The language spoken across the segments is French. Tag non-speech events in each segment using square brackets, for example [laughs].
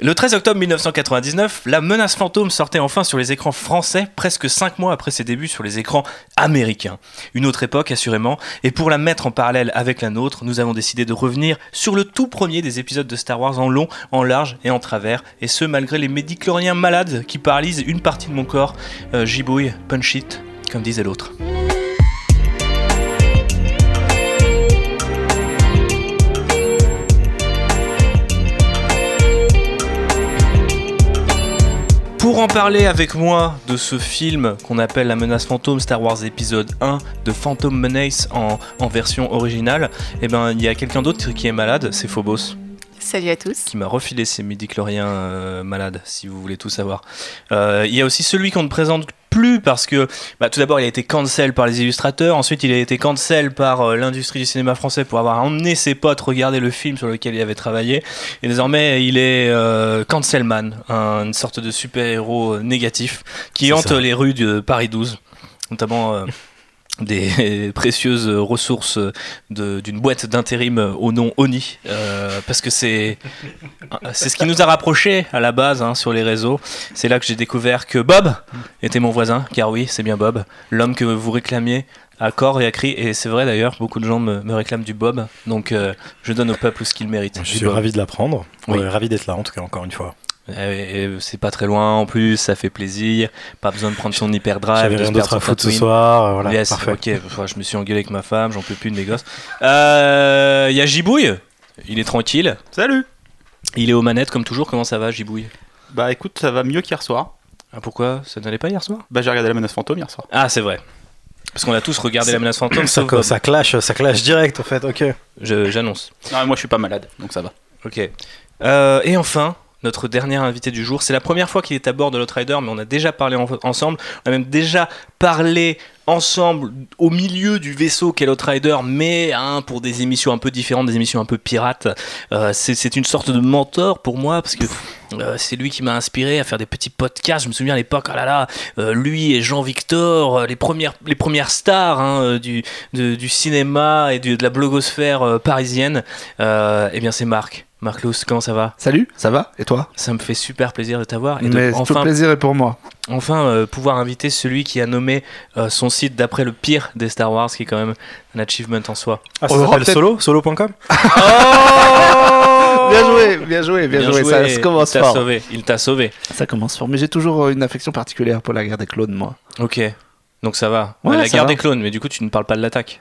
Le 13 octobre 1999, La menace fantôme sortait enfin sur les écrans français, presque 5 mois après ses débuts sur les écrans américains. Une autre époque, assurément, et pour la mettre en parallèle avec la nôtre, nous avons décidé de revenir sur le tout premier des épisodes de Star Wars en long, en large et en travers, et ce malgré les médicloriens malades qui paralysent une partie de mon corps. Euh, gibouille, punch it, comme disait l'autre. En parler avec moi de ce film qu'on appelle La menace fantôme Star Wars épisode 1 de Phantom Menace en, en version originale, eh ben il y a quelqu'un d'autre qui est malade, c'est Phobos. Salut à tous. Qui m'a refilé ces midi-chloriens euh, malades, si vous voulez tout savoir. Euh, il y a aussi celui qu'on ne présente plus parce que bah, tout d'abord il a été cancel par les illustrateurs, ensuite il a été cancel par euh, l'industrie du cinéma français pour avoir emmené ses potes regarder le film sur lequel il avait travaillé, et désormais il est euh, cancelman, un- une sorte de super-héros euh, négatif qui hante ça. les rues de Paris 12, notamment euh, [laughs] des [laughs] précieuses ressources d'une boîte d'intérim au nom Oni, euh, parce que c'est c'est ce qui nous a rapprochés à la base hein, sur les réseaux. C'est là que j'ai découvert que Bob était mon voisin, car oui, c'est bien Bob, l'homme que vous réclamiez à corps et à cri, et c'est vrai d'ailleurs, beaucoup de gens me, me réclament du Bob, donc euh, je donne au peuple ce qu'il mérite. Je suis ravi de l'apprendre. Oui. Ravi d'être là, en tout cas, encore une fois. Et- et c'est pas très loin en plus, ça fait plaisir, pas besoin de prendre son hyperdrive, J'avais de rien d'autre à foutre ce soir. euh, Voilà, yes, parfait. ok. Enfin, je me suis engueulé avec ma femme, j'en peux plus de mes gosses. Euh, Il y a Gibouille, il est tranquille, Salut il est aux manettes comme toujours. Comment ça va, Gibouille Bah écoute, ça va mieux qu'hier soir. ah, Pourquoi? Ça n'allait pas hier soir? Bah j'ai regardé la menace fantôme hier soir. Ah, c'est vrai. Parce qu'on a tous regardé la menace fantôme, Ça, sauf ça clash, ça clash direct, en fait. Ok. Je- J'annonce. Moi je suis pas malade, donc ça va. Ok. Euh, et enfin, notre dernier invité du jour, c'est la première fois qu'il est à bord de l'Outrider, mais on a déjà parlé en- ensemble. On a même déjà parlé ensemble au milieu du vaisseau qu'est l'Outrider, mais hein, pour des émissions un peu différentes, des émissions un peu pirates. Euh, c'est une sorte de mentor pour moi, parce que euh, c'est lui qui m'a inspiré à faire des petits podcasts. Je me souviens à l'époque, ah là là, euh, lui et Jean-Victor, les, premières, les premières stars hein, du, du cinéma et de la blogosphère parisienne. Eh bien, c'est Marc. Marc Lous, comment ça va? Salut, ça va? Et toi? Ça me fait super plaisir de t'avoir et de Mais tout le enfin, plaisir est pour moi. enfin euh, pouvoir inviter celui qui a nommé euh, son site d'après le pire des Star Wars, qui est quand même un achievement en soi. Ah, ça aura s'appelle Solo Solo.com [laughs] Bien joué, bien joué, bien, joué. Ça se commence il t'a fort. sauvé. Il t'a sauvé. Ça commence fort. Mais j'ai toujours euh, une affection particulière pour la guerre des clones, moi. Ok. Donc ça va. Ouais, la ça guerre va. des clones, mais du coup tu ne parles pas de l'attaque.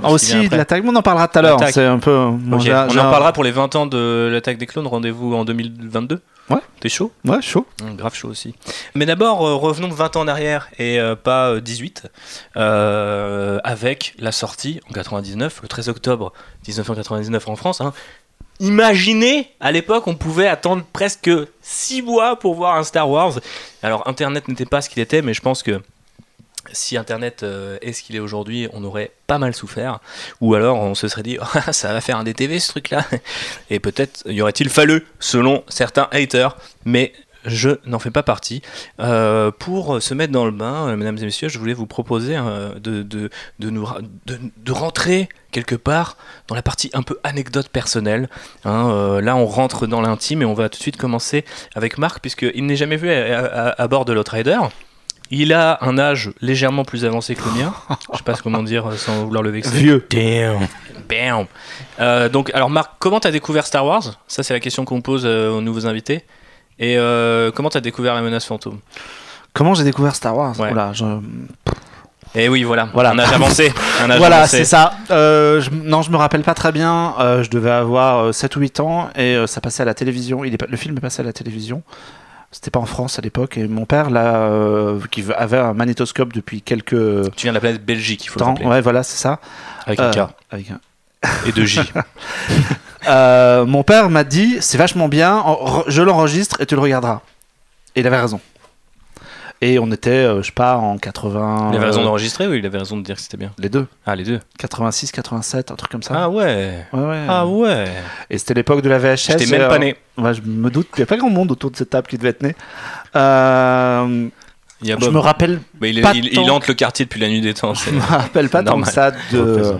De vient aussi, de l'attaque, on en parlera tout à l'heure. C'est un peu. bon, On en parlera pour les 20 ans de l'attaque des clones. Rendez-vous en 2022. Ouais. T'es chaud? Ouais, chaud. Hum, Grave chaud aussi. Mais d'abord, euh, revenons 20 ans en arrière et euh, pas euh, 18, euh, avec la sortie en 99, le 13 octobre 1999 en France. hein. Imaginez, à l'époque, on pouvait attendre presque 6 mois pour voir un Star Wars. Alors, Internet n'était pas ce qu'il était, mais je pense que si Internet euh, est ce qu'il est aujourd'hui, on aurait pas mal souffert. Ou alors, on se serait dit, [laughs] Ah, ça va faire un DTV ce truc-là. Et peut-être y aurait-il fallu, selon certains haters, mais je n'en fais pas partie. Euh, pour se mettre dans le bain, euh, mesdames et messieurs, je voulais vous proposer de, de, de, nous, de, de rentrer quelque part dans la partie un peu anecdote personnelle. hein. Là, on rentre dans l'intime et on va tout de suite commencer avec Marc, puisqu'il n'est jamais vu à, à- à bord de l'Outrider. Il a un âge légèrement plus avancé que le mien. Je sais pas comment dire euh, sans vouloir le vexer. Vieux. Damn. Bam. Euh, donc, alors Marc, comment t'as découvert Star Wars? Ça, c'est la question qu'on pose euh, aux nouveaux invités. Et euh, comment t'as découvert la menace fantôme? Comment j'ai découvert Star Wars? Ouais. Oula, je- Eh oui, voilà. Voilà. Un âge avancé. Un âge Voilà, avancé. c'est ça. Euh, je- non, je me rappelle pas très bien. Euh, je devais avoir euh, 7 ou 8 ans et euh, ça passait à la télévision. Il est, pas- le film est passé à la télévision. C'était pas en France à l'époque. Et mon père, là, euh, qui avait un magnétoscope depuis quelques Tu viens de la planète Belgique, il faut le rappeler. Ouais, voilà, c'est ça. Avec un Euh, K avec un- et deux J. [laughs] Euh, mon père m'a dit c'est vachement bien, en- je l'enregistre et tu le regarderas. Et il avait raison. Et on était, euh, je sais pas, en 80. Il avait raison euh, d'enregistrer ou il avait raison de dire que c'était bien Les deux. Ah, les deux. 86, 87, un truc comme ça. Ah ouais. Ouais, ouais. Ah ouais. Et c'était l'époque de la VHS. J'étais même et, pas euh, né. ouais, je me doute qu'il n'y a pas grand monde autour de cette table qui devait être né. Euh, Il y a je Bob. me rappelle, Mais il, est- pas il- il tant. hante le quartier depuis la nuit des temps. je me rappelle pas tant que ça de,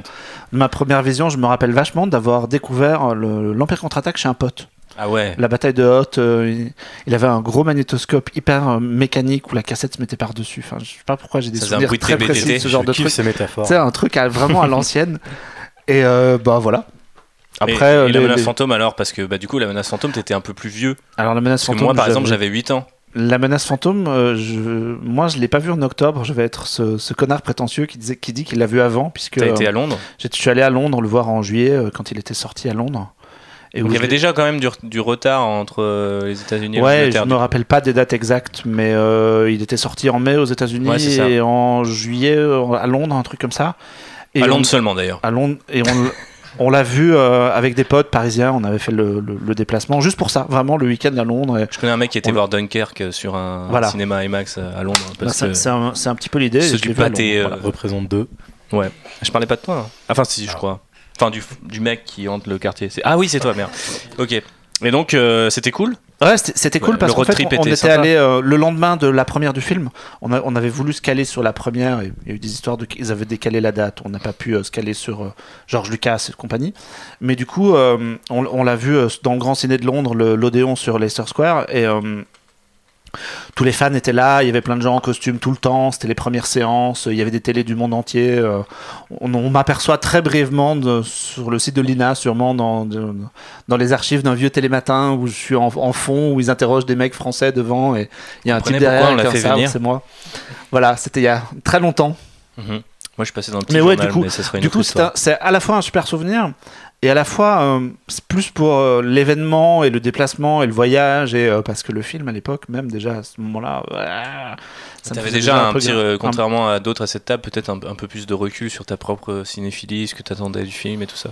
ma première vision. Je me rappelle vachement d'avoir découvert le- l'Empire contre-attaque chez un pote. Ah ouais. La bataille de Hoth, euh, il, avait un gros magnétoscope hyper euh, mécanique où la cassette se mettait par-dessus. Enfin, je sais pas pourquoi j'ai des Ça faisait un souvenirs bruit de très précis de ce genre Je de truc. ces métaphores. C'est un truc à- vraiment à l'ancienne. Et euh, bah voilà. Après, Après, et, euh, la les- menace les- fantôme alors Parce que bah, du coup, la menace fantôme, t'étais un peu plus vieux. alors la menace Parce que fantôme. moi, par exemple, j'avais- j'avais 8 ans. La menace fantôme, euh, je... moi je l'ai pas vu en octobre. Je vais être ce, ce connard prétentieux qui, disait, qui dit qu'il l'a vu avant, puisque T'as été à Londres. j'ai- je suis allé à Londres le voir en juillet euh, quand il était sorti à Londres. Et Donc, où il y avait déjà quand même du, du retard entre euh, les États-Unis et Ouais, je l'Angleterre. me rappelle pas des dates exactes, mais euh, il était sorti en mai aux États-Unis Ouais, et en juillet euh, à Londres, un truc comme ça. Et À on- Londres seulement d'ailleurs. à Londres et on, on l'a vu euh, avec des potes parisiens. On avait fait le, le- le déplacement juste pour ça, vraiment le week-end à Londres. et- Je connais un mec qui était On- voir Dunkerque sur un Voilà. cinéma IMAX à Londres. C'est un, c'est un petit peu l'idée. ceux du pâté, euh, voilà. Représente deux. je parlais pas de toi. hein. Enfin, si, je crois. Enfin, du, du mec qui hante le quartier. C'est- Ah oui, c'est toi, merde. Ok. Et donc, euh, c'était cool? Ouais, c'était c'était cool Ouais, parce qu'en fait, on, on était allé euh, le lendemain de la première du film. On, a- on avait voulu se caler sur la première. Et il y a eu des histoires de ils avaient décalé la date. On n'a pas pu euh, se caler sur euh, George Lucas et compagnie. Mais du coup, on, on l'a vu dans le grand ciné de Londres, le- l'Odéon sur Leicester Square, et tous les fans étaient là. Il y avait plein de gens en costume tout le temps. C'était les premières séances. Il y avait des télés du monde entier. euh, on on m'aperçoit très brièvement de- sur le site de l'INA, sûrement dans, de- dans les archives d'un vieux télématin où je suis en, en fond, où ils interrogent des mecs français devant et il y a un type derrière un fait c'est moi. Voilà, c'était il y a très longtemps. Mhm. Moi, je suis passé dans le petit Mais ouais, journal, du coup- mais ça serait une Du coup, c'est à la fois un super souvenir et à la fois euh, c'est plus pour euh, l'événement et le déplacement et le voyage et euh, parce que le film à l'époque, même déjà à ce moment-là, ça T'avais déjà un petit, un- contrairement à d'autres à cette table, peut-être un, un peu plus de recul sur ta propre cinéphilie, ce que t'attendais du film et tout ça.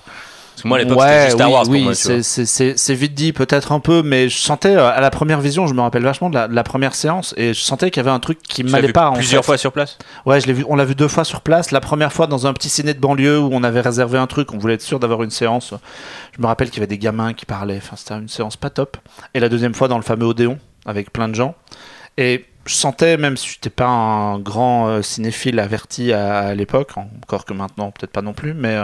Parce que moi, à l'époque, c'était juste Star oui, Wars pour oui, moi, c'est- vite dit peut-être un peu, mais je sentais euh, à la première vision, je me rappelle vachement de la, de la première séance et je sentais qu'il y avait un truc qui l'as m'allait pas. en plusieurs fait. fois sur place? Ouais, je l'ai vu. On l'a vu deux fois sur place. La première fois dans un petit ciné de banlieue où on avait réservé un truc, on voulait être sûr d'avoir une séance. Je me rappelle qu'il y avait des gamins qui parlaient. Enfin, c'était une séance pas top. Et la deuxième fois dans le fameux Odéon avec plein de gens. Et je sentais, même si je n'étais pas un grand euh, cinéphile averti à, à l'époque, encore que maintenant, peut-être pas non plus, mais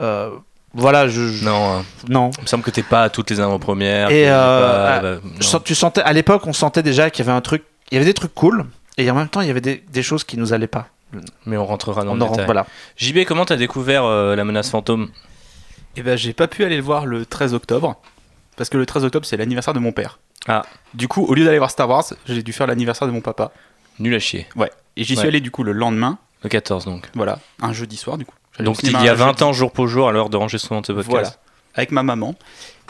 euh, voilà, je, je- Non, euh, non. il me semble que t'es pas à toutes les avant-premières. Et, euh, pas- ah, bah, tu sentais, à l'époque, on sentait déjà qu'il y avait un truc, il y avait des trucs cool, et en même temps, il y avait des, des choses qui nous allaient pas. Mais on rentrera dans On le en rentre, détail. voilà. JB, comment t'as découvert euh, la menace fantôme? Et ben j'ai pas pu aller le voir le 13 octobre parce que le 13 octobre c'est l'anniversaire de mon père. Ah. Du coup, au lieu d'aller voir Star Wars, j'ai dû faire l'anniversaire de mon papa. Nul à chier. Ouais. Et j'y suis Ouais. allé du coup le lendemain, Le 14 donc. voilà, un jeudi soir du coup. Donc il y a un 20 jeudi. ans, jour pour jour, à l'heure d'enregistrement de ce podcast. Voilà. Avec ma maman.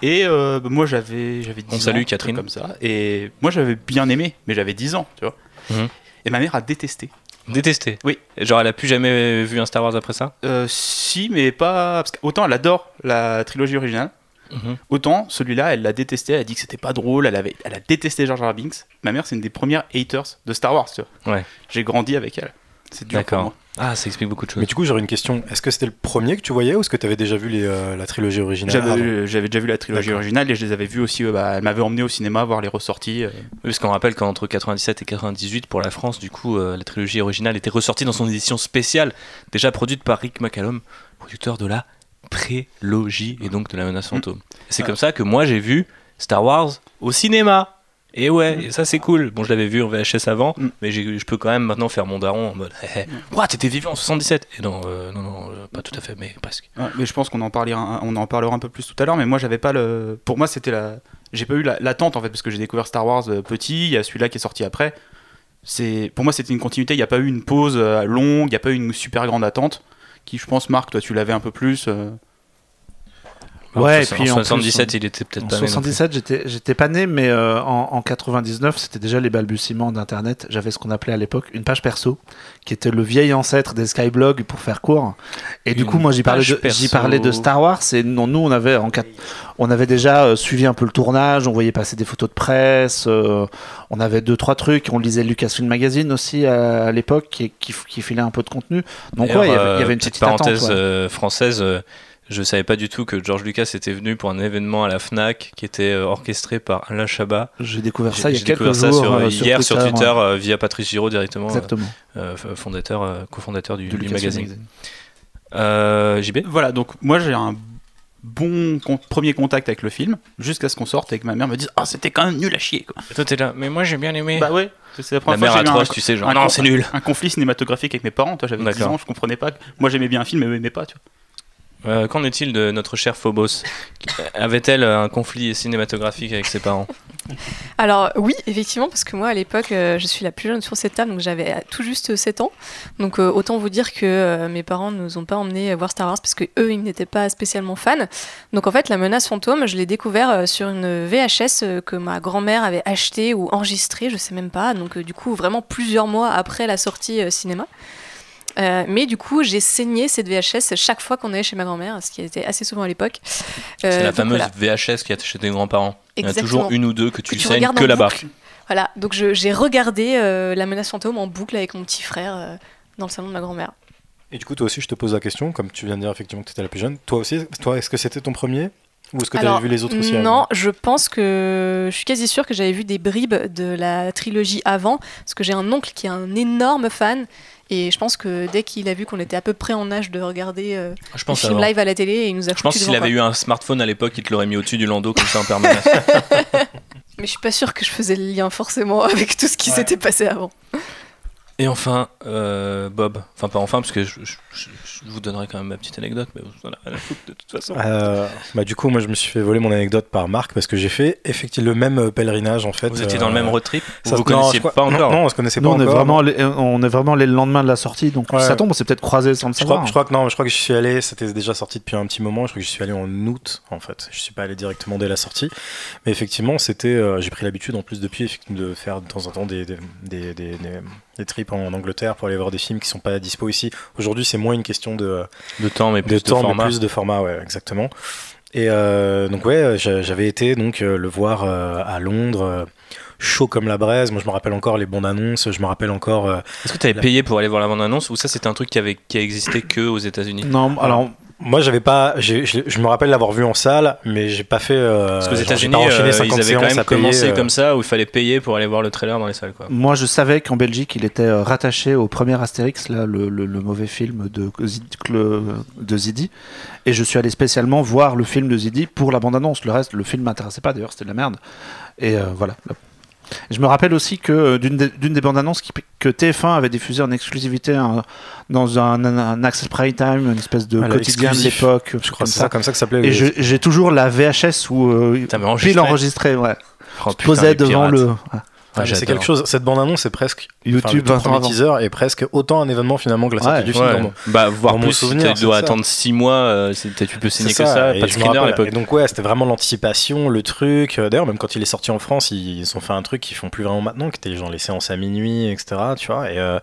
Et euh, moi j'avais j'avais 10 On ans. salue Catherine. Comme ça. Et moi j'avais bien aimé, mais j'avais 10 ans, tu vois. Mhm. Et ma mère a détesté. Détesté. Oui. Genre, elle a plus jamais vu un Star Wars après ça? Euh, si, mais pas. Parce qu'autant elle adore la trilogie originale, Mhm. autant celui-là, elle l'a détesté. Elle a dit que c'était pas drôle. Elle, avait, elle a détesté Jar Jar Binks. Ma mère, c'est une des premières haters de Star Wars, tu vois. Ouais. J'ai grandi avec elle. C'est dur pour D'accord. moi. Ah, ça explique beaucoup de choses. Mais du coup, j'aurais une question. Est-ce que c'était le premier que tu voyais ou est-ce que tu avais déjà vu les, euh, la trilogie originale J'avais j'avais déjà vu la trilogie originale et je les avais vus aussi. euh, bah, elle m'avait emmené au cinéma voir les ressorties. euh. Oui, Parce qu'on rappelle qu'entre 97 et 98, pour la France, du coup, euh, la trilogie originale était ressortie dans son édition spéciale, déjà produite par Rick McCallum, producteur de la prélogie et donc de la menace fantôme. Et C'est Ah. comme ça que moi j'ai vu Star Wars au cinéma. Et ouais, et ça c'est cool. Bon, je l'avais vu en VHS avant, Mm. mais je peux quand même maintenant faire mon daron en mode hé, hé, Ouah, t'étais vivant en 77 Et non, euh, non, non, euh, pas tout à fait, mais presque. Ouais, mais je pense qu'on en parlera, un- on en parlera un peu plus tout à l'heure. Mais moi, j'avais pas le. Pour moi, c'était la. J'ai pas eu la- l'attente en fait parce que j'ai découvert Star Wars euh, petit. Il y a celui-là qui est sorti après. C'est pour moi, c'était une continuité. Il n'y a pas eu une pause longue. Il n'y a pas eu une super grande attente. Qui, je pense, Marc, toi, tu l'avais un peu plus. euh, Ouais, en et puis en plus, 77, il était peut-être pas né non plus. 77, j'étais, j'étais pas né, mais euh, en, en 99, c'était déjà les balbutiements d'Internet. J'avais ce qu'on appelait à l'époque une page perso, qui était le vieil ancêtre des Skyblogs pour faire court. Et du coup, moi, j'y parlais, de, j'y parlais de Star Wars. Et non, nous, on avait, en on avait déjà euh, suivi un peu le tournage. On voyait passer des photos de presse. euh, on avait deux, trois trucs. On lisait Lucasfilm Magazine aussi à, à l'époque, qui, qui, qui filait un peu de contenu. Donc, ouais, il y avait, une petite petite attente. parenthèse ouais. française. Je savais pas du tout que George Lucas était venu pour un événement à la Fnac qui était euh, orchestré par Alain Chabat. J'ai découvert ça il y a J'ai quelques découvert ça jours. sur, euh, hier sur Twitter ouais. euh, via Patrice Giraud directement, euh, Exactement. euh, fondateur, euh, cofondateur du, magazine. Euh, JB Voilà, donc moi, j'ai un bon con- premier contact avec le film, jusqu'à ce qu'on sorte et que ma mère me dise Ah, c'était quand même nul à chier. Quoi. Toi, t'es là, mais moi j'ai bien aimé. Bah ouais, c'est la la première mère fois que j'ai eu atroce, un- tu sais, genre, non, c'est nul. un conflit cinématographique avec mes parents. Toi, j'avais 10 D'accord. ans, je comprenais pas. que- Moi, j'aimais bien un film, mais aimaient pas. Tu vois. Euh, Qu'en est-il de notre chère Phobos Avait-elle un conflit cinématographique avec ses parents [laughs] Alors oui, effectivement, parce que moi à l'époque, euh, je suis la plus jeune sur cette table, donc j'avais euh, tout juste 7 ans. Donc euh, autant vous dire que euh, mes parents ne nous ont pas emmenés voir Star Wars parce que eux, ils n'étaient pas spécialement fans. Donc en fait, la menace fantôme, je l'ai découvert euh, sur une VHS euh, que ma grand-mère avait achetée ou enregistrée, je sais même pas. Donc euh, du coup, vraiment plusieurs mois après la sortie euh, cinéma. Euh, mais du coup, j'ai saigné cette VHS chaque fois qu'on allait chez ma grand-mère, ce qui était assez souvent à l'époque. C'est Euh, la donc fameuse voilà. VHS qui est chez tes grands-parents. Il y en a toujours une ou deux que tu, Que tu saignes que là-bas. Voilà, donc je- j'ai regardé euh, La menace fantôme en boucle avec mon petit frère euh, dans le salon de ma grand-mère. Et du coup, toi aussi, je te pose la question, comme tu viens de dire effectivement que tu étais la plus jeune. Toi aussi, toi, est-ce que c'était ton premier Ou est-ce que tu avais vu les autres aussi Non, je pense que je suis quasi sûre que j'avais vu des bribes de la trilogie avant, parce que j'ai un oncle qui est un énorme fan. Et je pense que dès qu'il a vu qu'on était à peu près en âge de regarder euh, Je les pense films avant. live à la télé, il nous a Je pense devant, avait eu un smartphone à l'époque, il te l'aurait mis au-dessus du landau comme ça en [laughs] permanence. Mais je suis pas sûre que je faisais le lien forcément avec tout ce qui Ouais. s'était passé avant. Et enfin, euh, Bob. Enfin, pas enfin, parce que je, je- je- vous donnerai quand même ma petite anecdote, mais vous en avez rien à foutre de toute façon. Euh, bah, du coup, moi, je me suis fait voler mon anecdote par Marc parce que j'ai fait effectivement le même euh, pèlerinage en fait. Vous étiez dans le euh, même road trip ça- Vous vous non, connaissiez crois- pas non, encore Non, on se connaissait Nous, pas on est, encore. vraiment les, on est vraiment les lendemains de la sortie, donc Ouais. ça tombe, on s'est peut-être croisés sans le Je crois, savoir. je crois que non, je crois que je suis allé, c'était déjà sorti depuis un petit moment. Je crois que je suis allé en août en fait. Je suis pas allé directement dès la sortie, mais effectivement, c'était. euh, j'ai pris l'habitude en plus depuis de faire de temps en temps des des, des, des- des- des trips en Angleterre pour aller voir des films qui sont pas dispo ici. Aujourd'hui, c'est moins une question de De temps, mais de plus de, temps, mais format. plus de format, ouais, exactement. Et euh, donc ouais, j'a- j'avais été donc euh, le voir euh, à Londres. Chaud comme la braise, moi je me rappelle encore les bandes annonces, je me rappelle encore euh, Est-ce que tu avais La- payé pour aller voir la bande-annonce ou ça c'était un truc qui, avait, qui a existé que aux États-Unis? Non, alors Moi, j'avais pas. je me rappelle l'avoir vu en salle, mais j'ai pas fait. euh, Parce qu'aux États-Unis, euh, 50 ils avaient quand même payer, commencé euh. comme ça où il fallait payer pour aller voir le trailer dans les salles. Quoi. Moi, je savais qu'en Belgique, il était rattaché au premier Astérix, là, le, le- le mauvais film de, de Zidi. Et je suis allé spécialement voir le film de Zidi pour la bande-annonce. Le reste, le film m'intéressait pas, d'ailleurs, c'était de la merde. Et euh, voilà. Je me rappelle aussi que euh, d'une des, d'une des bandes annonces qui- que TF1 avait diffusé en exclusivité un- dans un, un, un Access Prime Time, une espèce de quotidien de l'époque, Je comme crois que c'est ça. comme ça que ça s'appelait. Et je- j'ai toujours la VHS où euh, pile enregistré. ouais. Oh, putain, devant pirates. le Ah, c'est quelque chose. Cette bande-annonce est presque. YouTube tout 20 ans premier avant. teaser est presque autant un événement finalement que la sortie Ouais, du film. Ouais. dans mon- Bah, voire plus, souvenir, tu dois ça. attendre 6 mois, euh, tu peux signer C'est que ça, et pas de screener à l'époque. Donc ouais, c'était vraiment l'anticipation, le truc. Euh, D'ailleurs, même quand il est sorti en France, ils, ont fait un truc qu'ils font plus vraiment maintenant, qui était genre les séances à minuit, etc. Tu vois. Et euh,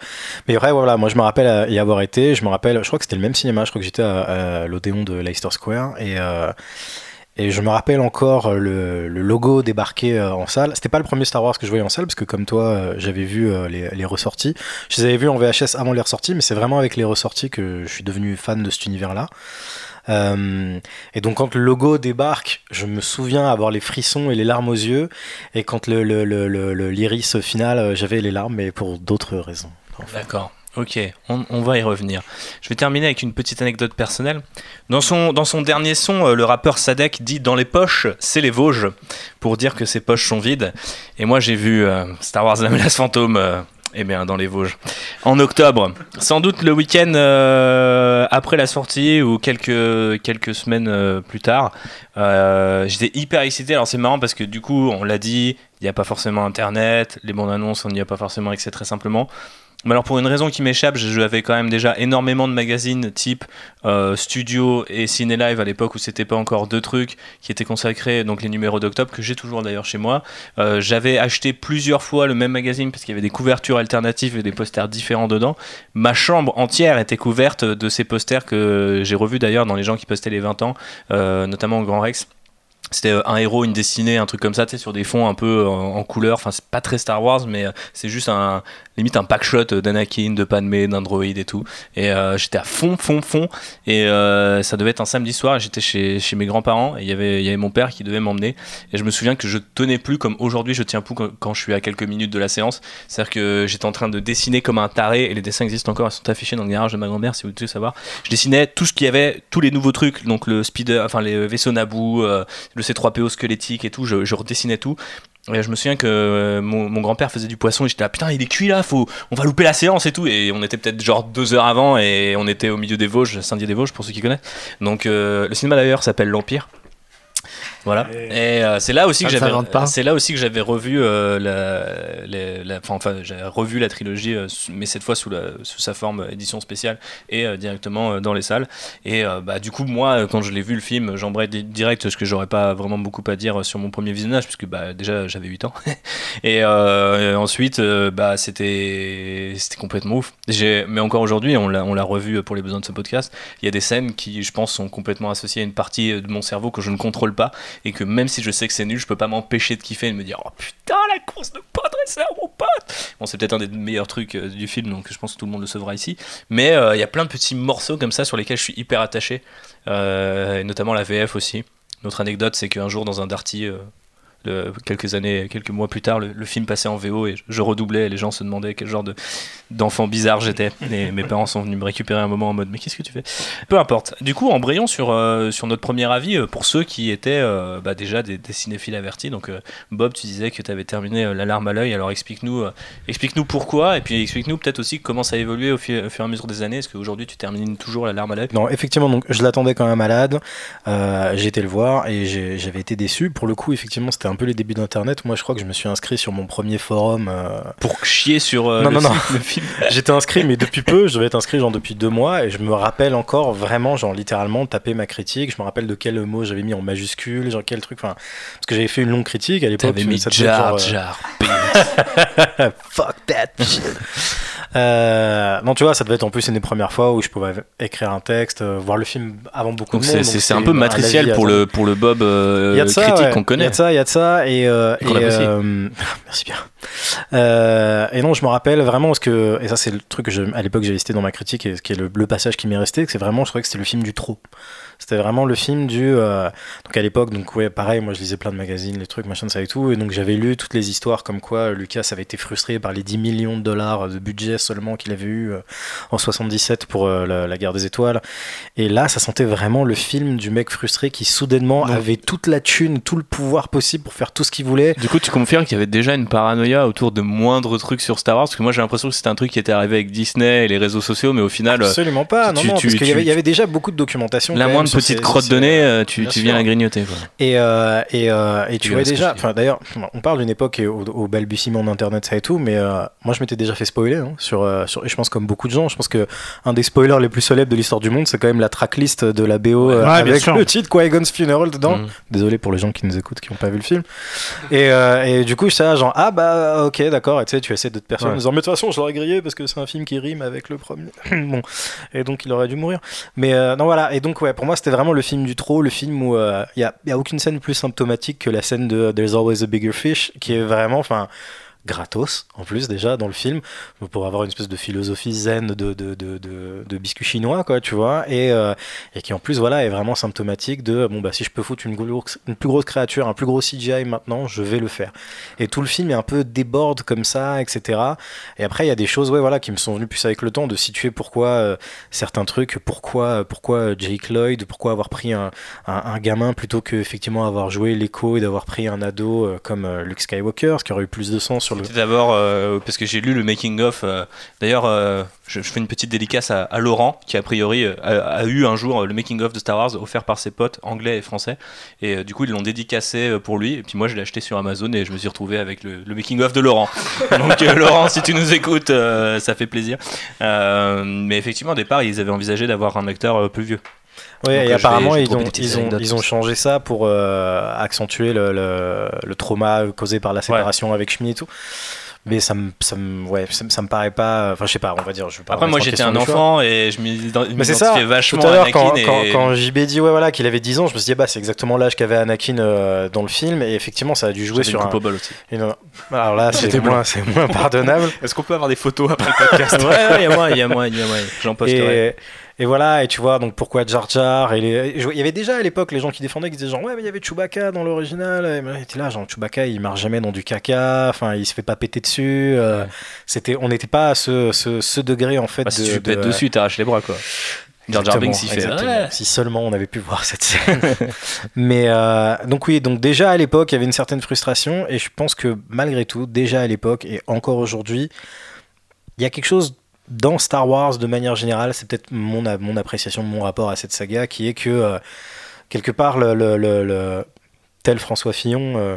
mais vrai, voilà, moi je me rappelle euh, y avoir été. Je me rappelle, je crois que c'était le même cinéma. Je crois que j'étais à, à l'Odéon de Leicester Square et. euh, et je me rappelle encore euh, le, logo débarqué euh, en salle. C'était pas le premier Star Wars que je voyais en salle, parce que comme toi, euh, j'avais vu les, les ressorties. Je les avais vus en VHS avant les ressorties, mais c'est vraiment avec les ressorties que je suis devenu fan de cet univers-là. Et donc quand le logo débarque, je me souviens avoir les frissons et les larmes aux yeux. Et quand le, l'iris final, j'avais les larmes, mais pour d'autres raisons. D'accord. Ok, on, va y revenir. Je vais terminer avec une petite anecdote personnelle. Dans son, dans son dernier son, euh, le rappeur Sadek dit Dans les poches, c'est les Vosges, pour dire que ses poches sont vides. Et moi, j'ai vu euh, Star Wars La menace fantôme. euh, eh bien, dans les Vosges. En octobre, sans doute le week-end euh, après la sortie ou quelques, quelques semaines plus tard, j'étais hyper excité. Alors c'est marrant parce que du coup, on l'a dit, il n'y a pas forcément Internet, les bandes annonces, on n'y a pas forcément accès très simplement. Alors pour une raison qui m'échappe, j'avais quand même déjà énormément de magazines type euh, Studio et Ciné Live à l'époque où c'était pas encore deux trucs qui étaient consacrés, donc les numéros d'octobre que j'ai toujours d'ailleurs chez moi. Euh, j'avais acheté plusieurs fois le même magazine parce qu'il y avait des couvertures alternatives et des posters différents dedans. Ma chambre entière était couverte de ces posters que j'ai revus d'ailleurs dans les gens qui postaient les 20 ans, euh, notamment au Grand Rex. C'était euh, un héros, une dessinée, un truc comme ça, tu sais, sur des fonds un peu en, en couleur. Enfin, c'est pas très Star Wars, mais euh, c'est juste un limite un pack shot d'Anakin, de Padmé, d'Android et tout. Et euh, j'étais à fond, fond, fond. Et euh, ça devait être un samedi soir. J'étais chez, chez mes grands-parents et il y avait il y avait mon père qui devait m'emmener. Et je me souviens que je tenais plus comme aujourd'hui je tiens plus quand, quand je suis à quelques minutes de la séance. C'est-à-dire que j'étais en train de dessiner comme un taré et les dessins existent encore. Ils sont affichés dans le garage de ma grand-mère si vous voulez savoir. Je dessinais tout ce qu'il y avait, tous les nouveaux trucs, donc le speeder, enfin les vaisseaux Naboo, euh, le C3PO squelettique et tout. Je, redessinais tout. Et je me souviens que euh, mon, grand-père faisait du poisson et j'étais là, putain, il est cuit là, faut, on va louper la séance et tout. Et on était peut-être genre deux heures avant et on était au milieu des Vosges, Saint-Dié-des-Vosges pour ceux qui connaissent. Donc euh, le cinéma d'ailleurs s'appelle L'Empire. Voilà. Et euh, c'est là aussi que j'avais, c'est là aussi que j'avais revu euh, la, la- la- enfin, enfin, j'avais revu la trilogie, euh, mais cette fois sous, la, sous sa forme édition spéciale et euh, directement euh, dans les salles. Et euh, bah, du coup, moi, euh, quand je l'ai vu le film, j'embraye di- direct parce que j'aurais pas vraiment beaucoup à dire sur mon premier visionnage, puisque bah, déjà j'avais 8 ans. [laughs] et euh, ensuite, euh, bah, c'était, c'était complètement ouf. J'ai, mais encore aujourd'hui, on l'a, on l'a revu pour les besoins de ce podcast. Il y a des scènes qui, je pense, sont complètement associées à une partie de mon cerveau que je ne contrôle pas et que même si je sais que c'est nul, je peux pas m'empêcher de kiffer et de me dire oh putain la course de podresseur mon pote. Bon, c'est peut-être un des meilleurs trucs euh, du film, donc je pense que tout le monde le sauvera ici. Mais euh, il y a plein de petits morceaux comme ça sur lesquels je suis hyper attaché, euh, et notamment la VF aussi. Notre anecdote, c'est qu'un jour dans un Darty, quelques années, quelques mois plus tard, le, film passait en VO et je, redoublais. Et les gens se demandaient quel genre de d'enfant bizarre j'étais. Mes parents sont venus me récupérer un moment en mode mais qu'est-ce que tu fais? Peu importe. Du coup, embrayons sur euh, sur notre premier avis euh, pour ceux qui étaient euh, bah, déjà des, cinéphiles avertis. Donc Bob, tu disais que tu avais terminé l'alarme à l'œil. Alors explique-nous explique-nous pourquoi et puis explique-nous peut-être aussi comment ça a évolué au, fur et à mesure des années. Est-ce qu'aujourd'hui tu termines toujours l'alarme à l'œil? Non, effectivement, donc je l'attendais quand même malade. J'ai été le voir et j'avais été déçu. Pour le coup, effectivement, c'était un peu les débuts d'Internet. Moi, je crois que je me suis inscrit sur mon premier forum. euh, Pour chier sur euh, Non, le, non, non. film- le film. [laughs] J'étais inscrit, mais depuis peu. Je devais être inscrit genre depuis deux mois et je me rappelle encore vraiment, genre littéralement, taper ma critique. Je me rappelle de quel mot j'avais mis en majuscule, genre quel truc. Enfin, parce que j'avais fait une longue critique à l'époque. T'avais mis Jar euh, Jar. [laughs] Fuck that shit. Euh, non, tu vois, ça devait être en plus une des premières fois où je pouvais écrire un texte, euh, voir le film avant beaucoup Donc de monde. c'est- donc c'est c'est un peu matriciel pour le pour le Bob euh, Il y a de ça, critique ouais. qu'on Il y connaît. a de ça, il y a de ça, et, euh, et, apprécie. euh, [laughs] merci bien. Euh, et non, je me rappelle vraiment parce que, et ça c'est le truc que je, à l'époque j'ai listé dans ma critique, et ce qui est le, le passage qui m'est resté, que c'est vraiment, je trouvais que c'était le film du trop. C'était vraiment le film du. euh, donc à l'époque, donc ouais, pareil, moi je lisais plein de magazines, les trucs, machin, ça et tout, et donc j'avais lu toutes les histoires comme quoi Lucas avait été frustré par les 10 millions de dollars de budget seulement qu'il avait eu euh, en 77 pour euh, la, la guerre des étoiles. Et là, ça sentait vraiment le film du mec frustré qui soudainement Donc- avait toute la thune, tout le pouvoir possible pour faire tout ce qu'il voulait. Du coup, tu confirmes qu'il y avait déjà une paranoïa autour de moindres trucs sur Star Wars? Parce que moi, j'ai l'impression que c'était un truc qui était arrivé avec Disney et les réseaux sociaux, mais au final, euh, Absolument pas, non, tu- non, tu- parce qu'il y, avait- il y avait déjà beaucoup de documentation. la quand moindre sur petite crotte de nez, euh, tu, viens la grignoter. Quoi. Et, euh, et, euh, et tu vois déjà, je enfin d'ailleurs, on parle d'une époque au, au balbutiement d'internet ça et tout, mais euh, moi je m'étais déjà fait spoiler hein, sur, sur, et je pense comme beaucoup de gens, je pense que un des spoilers les plus célèbres de l'histoire du monde, c'est quand même la tracklist de la BO Ouais, avec le titre Qui-Gon's Funeral dedans. Mm. Désolé pour les gens qui nous écoutent, qui n'ont pas vu le film. Et, et du coup, j'étais là, genre, ah bah ok, d'accord. Et tu sais, tu essaies de te persuader Ouais. en disant, mais de toute façon, je l'aurais grillé parce que c'est un film qui rime avec le premier. [laughs] bon, et donc il aurait dû mourir. Mais non, voilà. Et donc, ouais, pour moi, c'était vraiment le film du trop, le film où il n'y a, aucune scène plus symptomatique que la scène de There's Always a Bigger Fish, qui est vraiment, enfin gratos en plus déjà dans le film pour avoir une espèce de philosophie zen de, de, de, de, biscuit chinois quoi tu vois et, euh, et qui en plus voilà est vraiment symptomatique de bon bah si je peux foutre une, plus grosse créature un plus gros CGI maintenant je vais le faire. Et tout le film est un peu déborde comme ça etc et après il y a des choses ouais voilà qui me sont venues plus avec le temps de situer pourquoi euh, certains trucs pourquoi pourquoi Jake Lloyd pourquoi avoir pris un, gamin plutôt que effectivement avoir joué l'écho et d'avoir pris un ado euh, comme euh, Luke Skywalker ce qui aurait eu plus de sens sur D'abord, euh, parce que j'ai lu le making of. euh, D'ailleurs, euh, je, je fais une petite dédicace à, à Laurent, qui a priori a, a eu un jour le making of de Star Wars offert par ses potes anglais et français. Et du coup, ils l'ont dédicacé pour lui. Et puis moi, je l'ai acheté sur Amazon et je me suis retrouvé avec le, le making of de Laurent. [laughs] Donc, Laurent, si tu nous écoutes, ça fait plaisir. Mais effectivement, au départ, ils avaient envisagé d'avoir un acteur plus vieux. Ouais, Donc, et euh, apparemment, vais- ils, ont, ils, ont, ils ont changé ça pour euh, accentuer le, le, le trauma causé par la séparation avec Shmi et tout. mais ça me, ça me, ouais, ça, me- ça me paraît pas. Enfin, je sais pas, on va dire. Je vais pas Après, moi j'étais un enfant et je m'ident- Mais c'est ça, m'identifiais Tout vachement à à l'heure, Anakin. quand, et... quand, quand JB dit ouais, voilà, qu'il avait 10 ans, je me suis dit, bah, c'est exactement l'âge qu'avait Anakin euh, dans le film, et effectivement, ça a dû jouer sur une un. coupe au bol aussi. une- Alors là, c'est J'étais moins, c'est moins pardonnable. [laughs] Est-ce qu'on peut avoir des photos après le [laughs] podcast? Ouais, ouais, il y a moi, il y a moi, il y a moi. J'en posterai. Et, et voilà, et tu vois, donc pourquoi Jar Jar et les- Il y avait déjà à l'époque les gens qui défendaient, qui disaient genre, ouais, mais il y avait Chewbacca dans l'original. Et moi, j'étais là, genre, Chewbacca, il marche jamais dans du caca, enfin, il se fait pas péter dessus. euh, c'était, on n'était pas à ce, ce, ce degré, en fait. Bah, si de, tu pètes de- dessus, t'arraches les bras quoi. Jar Jar Binks, fait. ouais. Si seulement on avait pu voir cette scène. [laughs] Mais euh, donc oui, donc déjà à l'époque, il y avait une certaine frustration et je pense que malgré tout, déjà à l'époque et encore aujourd'hui, il y a quelque chose dans Star Wars de manière générale, c'est peut-être mon, mon appréciation, mon rapport à cette saga, qui est que euh, quelque part, le, le- le- le- tel François Fillon, euh,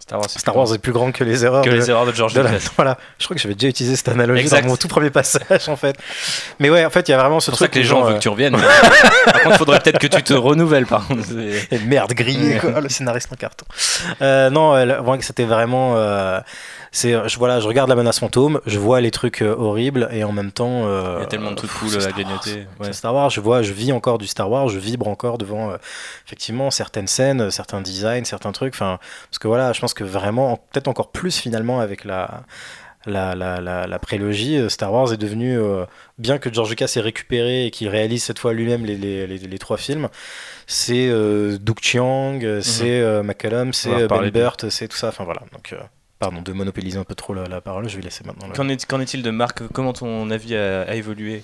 Star Wars, Star Wars est plus grand que les erreurs. que de- les erreurs de George de la- [laughs] voilà, je crois que j'avais déjà utilisé cette analogie Exact. dans mon tout premier passage en fait. Mais ouais, en fait, il y a vraiment ce C'est pour ça truc que les gens veulent que tu reviennes. [laughs] par contre, il faudrait peut-être que tu te renouvelles par contre. Et merde, grillé, quoi, le scénariste en carton. Euh, non, euh, c'était vraiment. C'est, je, voilà, je regarde la menace fantôme, je vois les trucs euh, horribles et en même temps. euh, Il y a tellement de trucs cool à Star Wars. grignoter. Ouais. Star Wars, je vois, je vis encore du Star Wars, je vibre encore devant euh, effectivement certaines scènes, certains designs, certains trucs. Enfin, parce que voilà, je pense que vraiment, en- peut-être encore plus finalement avec la. La, la, la, la prélogie, Star Wars est devenu, euh, bien que George Lucas ait récupéré et qu'il réalise cette fois lui-même les, les, les, les trois films, c'est euh, Doug Chiang, euh, c'est euh, McCallum, c'est Mhm. Ben Burt, c'est tout ça. Enfin voilà. Donc, pardon de monopoliser un peu trop la, la parole, je vais laisser maintenant. Qu'en est- qu'en est-il de Marc? Comment ton avis a, a évolué?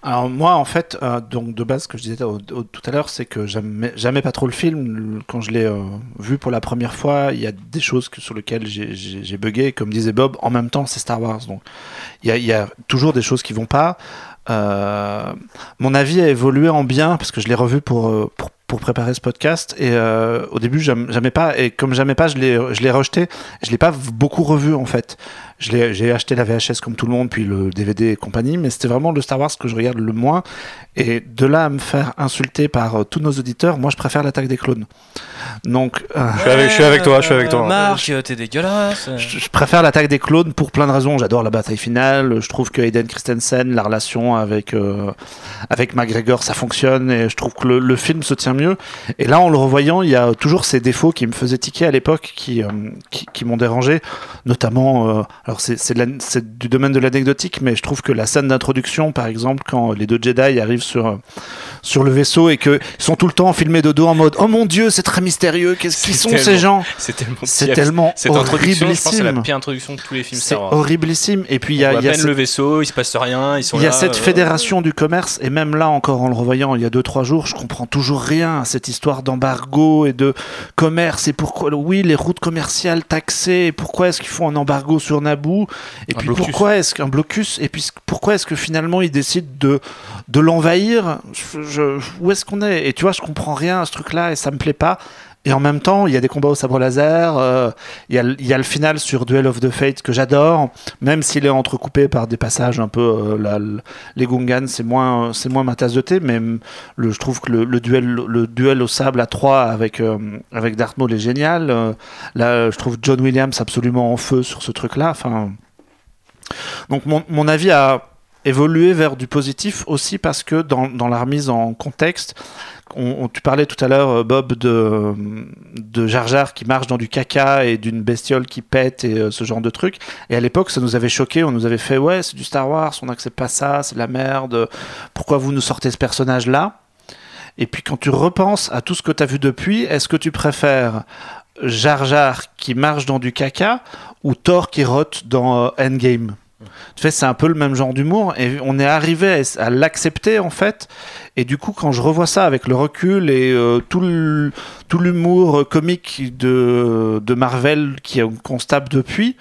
Alors moi en fait, euh, donc de base ce que je disais au- au- tout à l'heure, c'est que j'aimais j'aimais pas trop le film. Quand je l'ai euh, vu pour la première fois, il y a des choses que, sur lesquelles j'ai- j'ai j'ai bugué. Comme disait Bob, en même temps c'est Star Wars, donc il y a, il y a toujours des choses qui vont pas. Euh, mon avis a évolué en bien parce que je l'ai revu pour, pour pour préparer ce podcast. Et euh, au début j'aimais pas. Et comme j'aimais pas je l'ai je l'ai rejeté. Je l'ai pas beaucoup revu en fait j'ai acheté la VHS comme tout le monde puis le DVD et compagnie mais c'était vraiment le Star Wars que je regarde le moins et de là à me faire insulter par euh, tous nos auditeurs moi je préfère l'attaque des clones donc euh, suis avec- je suis avec toi, je suis avec toi. Marc, t'es dégueulasse. je, je préfère l'attaque des clones pour plein de raisons. J'adore la bataille finale. Je trouve que Hayden Christensen, la relation avec euh, avec McGregor, ça fonctionne et je trouve que le, le film se tient mieux. Et là, en le revoyant, il y a toujours ces défauts qui me faisaient tiquer à l'époque, qui euh, qui, qui m'ont dérangé, notamment. Alors c'est du domaine de l'anecdotique, mais je trouve que la scène d'introduction, par exemple, quand les deux Jedi arrivent sur euh, sur le vaisseau et que ils sont tout le temps filmés de dos en mode oh mon dieu c'est très mystérieux qu'est-ce qu'ils sont ces gens C'est tellement. c'est tellement Cette introduction, je pense, que c'est la pire introduction de tous les films c'est horriblissime. Et puis il y a, y cette- le vaisseau, il se passe rien, ils sont il y a là, cette euh, fédération du commerce, et même là encore en le revoyant il y a 2-3 jours, je comprends toujours rien à cette histoire d'embargo et de commerce. Et pourquoi, oui, les routes commerciales taxées, et pourquoi est-ce qu'ils font un embargo sur Naboo Et Un puis blocus. pourquoi est-ce qu'un blocus Et puis pourquoi est-ce que finalement ils décident de, de l'envahir Je- Où est-ce qu'on est? Et tu vois, je comprends rien à ce truc-là et ça me plaît pas. Et en même temps, il y a des combats au sabre laser, euh, il y, a le- final sur Duel of the Fates que j'adore, même s'il est entrecoupé par des passages un peu. euh, les Gungans, c'est moins, c'est moins ma tasse de thé, mais je trouve que le, duel, le duel au sable à 3 avec, euh, avec Darth est génial. Euh, là, je trouve John Williams absolument en feu sur ce truc-là. Enfin, donc, mon, mon avis a évolué vers du positif aussi parce que dans, la remise en contexte, on, on- tu parlais tout à l'heure, euh, Bob, de, de Jar Jar qui marche dans du caca et d'une bestiole qui pète et euh, ce genre de truc. Et à l'époque, ça nous avait choqué. On nous avait fait Ouais, c'est du Star Wars, on n'accepte pas ça, c'est de la merde. Pourquoi vous nous sortez ce personnage-là? Et puis quand tu repenses à tout ce que tu as vu depuis, est-ce que tu préfères Jar Jar qui marche dans du caca ou Thor qui rote dans euh, Endgame? Tu fais, c'est un peu le même genre d'humour et on est arrivé à, l'accepter en fait. Et du coup, quand je revois ça avec le recul et euh, tout l'humour comique de, de Marvel qui se tape depuis,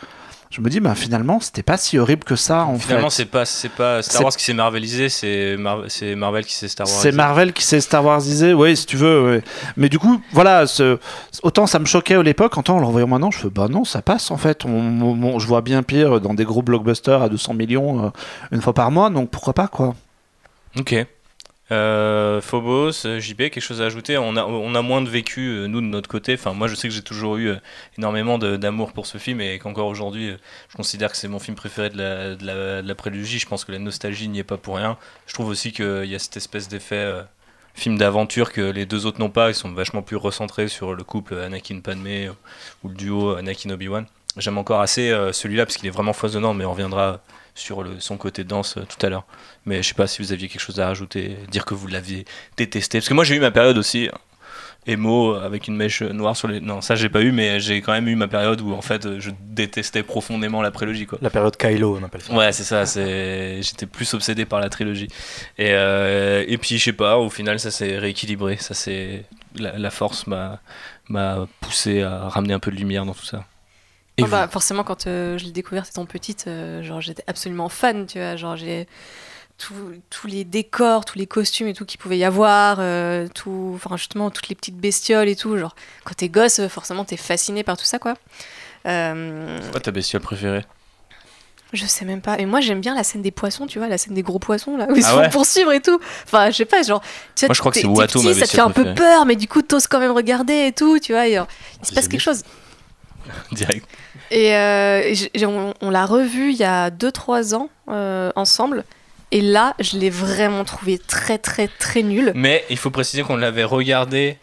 je me dis, bah, finalement, c'était pas si horrible que ça en Finalement, c'est pas, c'est pas Star Wars qui s'est marvelisé, c'est Mar- c'est Marvel qui s'est Star Wars. C'est Marvel qui s'est Star Warsisé, oui, si tu veux. Mais du coup, voilà, ce- autant ça me choquait à l'époque, autant en le revoyant maintenant, je fais bah non, ça passe en fait. On, on- on- je vois bien pire dans des gros blockbusters à 200 millions euh, une fois par mois, donc pourquoi pas quoi. Ok. Euh, Phobos, euh, JB, quelque chose à ajouter? On a, moins de vécu, euh, nous, de notre côté. Enfin, moi, je sais que j'ai toujours eu énormément d'amour pour ce film et qu'encore aujourd'hui, je considère que c'est mon film préféré de la, de. Je pense que la nostalgie n'y est pas pour rien. Je trouve aussi qu'il y a cette espèce d'effet film d'aventure que les deux autres n'ont pas. Ils sont vachement plus recentrés sur le couple Anakin-Padmé ou le duo Anakin-Obi-Wan. J'aime encore assez celui-là parce qu'il est vraiment foisonnant, mais on reviendra sur le, son côté danse euh, tout à l'heure. Mais je sais pas si vous aviez quelque chose à rajouter, dire que vous l'aviez détesté. Parce que moi j'ai eu ma période aussi, émo euh, avec une mèche noire sur les. Non, ça j'ai pas eu, mais j'ai quand même eu ma période où en fait euh, je détestais profondément la prélogie quoi. La période Kylo, on appelle ça. Ouais, c'est ça. C'est j'étais plus obsédé par la trilogie. Et euh, et puis je sais pas. Au final, ça s'est rééquilibré. Ça c'est la, la force m'a m'a poussé à ramener un peu de lumière dans tout ça. Et Ah bah, forcément, quand euh, je l'ai découvert étant petite, euh, genre j'étais absolument fan, tu vois. Genre j'ai tous les décors, tous les costumes et tout qu'il pouvait y avoir, euh, tout, enfin justement toutes les petites bestioles et tout. Genre quand t'es gosse, forcément t'es fasciné par tout ça, quoi. C'est quoi ta bestiole préférée? Je sais même pas. Et moi j'aime bien la scène des poissons, tu vois, la scène des gros poissons là où ils Ah se ouais? font poursuivre et tout. Enfin, je sais pas, genre. Tu vois, Moi, je crois que c'est t'es Watto, ma Ça te fait un peu peur, mais du coup t'oses quand même regarder et tout, tu vois. et, il se Je passe quelque chose. [laughs] Direct. Et euh, on l'a revu il y a 2-3 ans euh, ensemble. Et là, je l'ai vraiment trouvé très, très, très nul. Mais il faut préciser qu'on l'avait regardé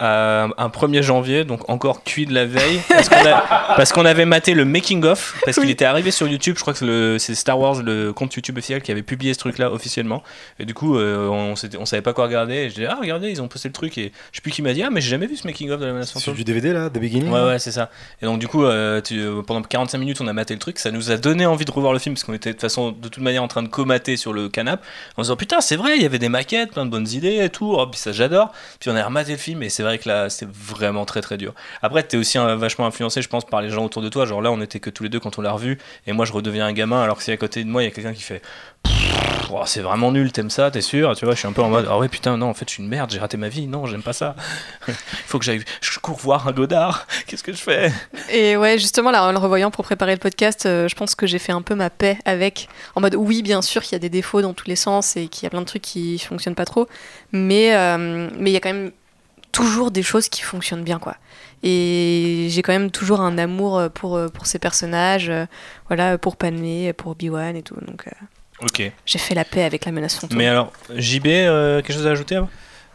à un 1er janvier, donc encore cuit de la veille, parce qu'on a- [laughs] parce qu'on avait maté le making of, parce qu'il Oui. était arrivé sur YouTube. Je crois que c'est le- c'est Star Wars, le compte YouTube officiel, qui avait publié ce truc-là officiellement. Et du coup, euh, on, savait pas quoi regarder. Et je dis ah regardez, ils ont posté le truc. Et je sais plus qui m'a dit ah mais j'ai jamais vu ce making of de la menace C'est fantôme. du DVD là, The Beginning Ouais, ouais, c'est ça. Et donc, du coup, euh, tu- euh, pendant 45 minutes, on a maté le truc. Ça nous a donné envie de revoir le film parce qu'on était de toute façon, de toute manière, en train de comater sur le canapé en se disant putain, c'est vrai, il y avait des maquettes, plein de bonnes idées et tout. Oh, puis ça, j'adore. Puis on a rematé le film et c'est vrai que là, c'est vraiment très très dur. Après, t'es aussi euh, vachement influencé, je pense, par les gens autour de toi. Genre là, on était que tous les deux quand on l'a revu et moi, je redeviens un gamin alors que si à côté de moi, il y a quelqu'un qui fait. Oh, c'est vraiment nul, t'aimes ça, t'es sûr? Tu vois, je suis un peu en mode, ah ouais, putain, non, en fait, je suis une merde, j'ai raté ma vie, non, j'aime pas ça. [laughs] Il faut que j'aille, je cours voir un Godard, [laughs] qu'est-ce que je fais? Et ouais, justement, là, en le revoyant pour préparer le podcast, euh, je pense que j'ai fait un peu ma paix avec. En mode, oui, bien sûr qu'il y a des défauts dans tous les sens et qu'il y a plein de trucs qui fonctionnent pas trop. Mais euh, mais il y a quand même toujours des choses qui fonctionnent bien, quoi. Et j'ai quand même toujours un amour euh, pour, euh, pour ces personnages, euh, voilà, pour Padmé, pour Obi-Wan et tout. Donc euh, Ok. j'ai fait la paix avec la menace fantôme. Mais alors, JB, euh, quelque chose à ajouter avant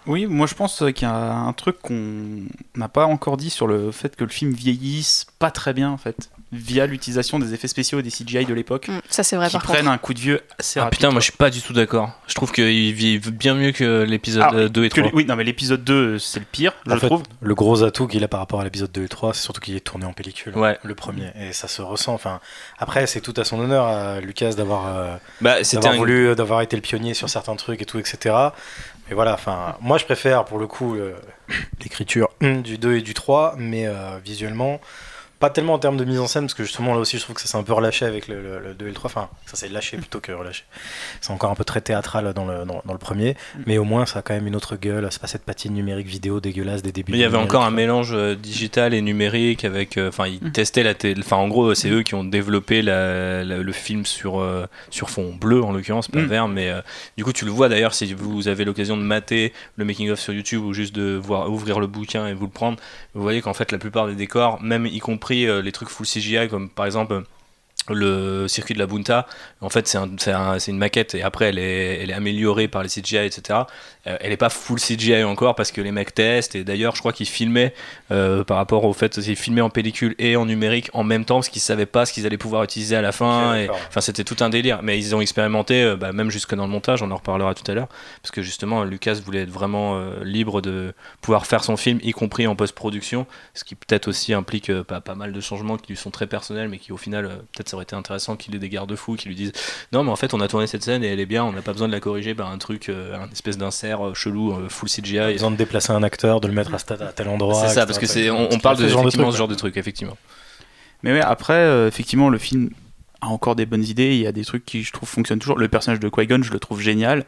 Oui, moi je pense qu'il y a un truc qu'on n'a pas encore dit sur le fait que le film vieillisse pas très bien en fait, via l'utilisation des effets spéciaux et des CGI de l'époque, Mm, ça, c'est vrai, qui par prennent contre. un coup de vieux assez Ah rapide. putain, moi je suis pas du tout d'accord. Je trouve qu'il vit bien mieux que l'épisode Ah, euh, 2 et Que 3. les- oui, non mais l'épisode 2 c'est le pire, je fait, trouve. Le gros atout qu'il a par rapport à l'épisode 2 et 3, c'est surtout qu'il est tourné en pellicule. Ouais. Le premier. Et ça se ressent. Enfin, après, c'est tout à son honneur à Lucas d'avoir euh, Bah, un... voulu, d'avoir été le pionnier sur certains trucs et tout, etc. Mais voilà, enfin, moi je préfère pour le coup euh, l'écriture du 2 et du 3, mais euh, visuellement, pas tellement en termes de mise en scène, parce que justement là aussi je trouve que ça s'est un peu relâché avec le, le- le 2 et le 3. Enfin, ça s'est lâché plutôt que relâché. C'est encore un peu très théâtral dans le, dans, dans le premier, mais au moins ça a quand même une autre gueule. C'est pas cette patine numérique vidéo dégueulasse des débuts. Mais il y avait encore un mélange euh, digital et numérique avec. euh, Enfin, ils Mm. testaient la télé. Enfin, en gros, c'est eux qui ont développé la- la- le film sur, euh, sur fond bleu, en l'occurrence, pas Mm. vert. Mais euh, du coup, tu le vois d'ailleurs si vous avez l'occasion de mater le making-of sur YouTube ou juste de voir ouvrir le bouquin et vous le prendre. Vous voyez qu'en fait, la plupart des décors, même y compris euh, les trucs full CGI, comme par exemple. Le circuit de la Bunta, en fait, c'est un- c'est un- c'est une maquette et après, elle est, elle est améliorée par les CGI, etc. Euh, elle n'est pas full CGI encore parce que les mecs testent et d'ailleurs, je crois qu'ils filmaient euh, par rapport au fait qu'ils filmaient en pellicule et en numérique en même temps parce qu'ils savaient pas ce qu'ils allaient pouvoir utiliser à la fin. Enfin, c'était tout un délire. Mais ils ont expérimenté, euh, bah, même jusque dans le montage, on en reparlera tout à l'heure, parce que justement, Lucas voulait être vraiment libre de pouvoir faire son film, y compris en post-production, ce qui peut-être aussi implique pas, pas mal de changements qui lui sont très personnels, mais qui au final, peut-être ça aurait été intéressant qu'il ait des garde-fous, qui lui disent non, mais en fait, on a tourné cette scène et elle est bien, on n'a pas besoin de la corriger par un truc, euh, un espèce d'insert euh, chelou, euh, full CGI. Pas besoin de déplacer un acteur, de le mettre à, tel endroit. C'est ça, parce que c'est, on, parle de, ce genre de truc, ce genre de truc, effectivement. Mais ouais, après, euh, effectivement, le film a encore des bonnes idées. Il y a des trucs qui, je trouve, fonctionnent toujours. Le personnage de Qui-Gon, je le trouve génial.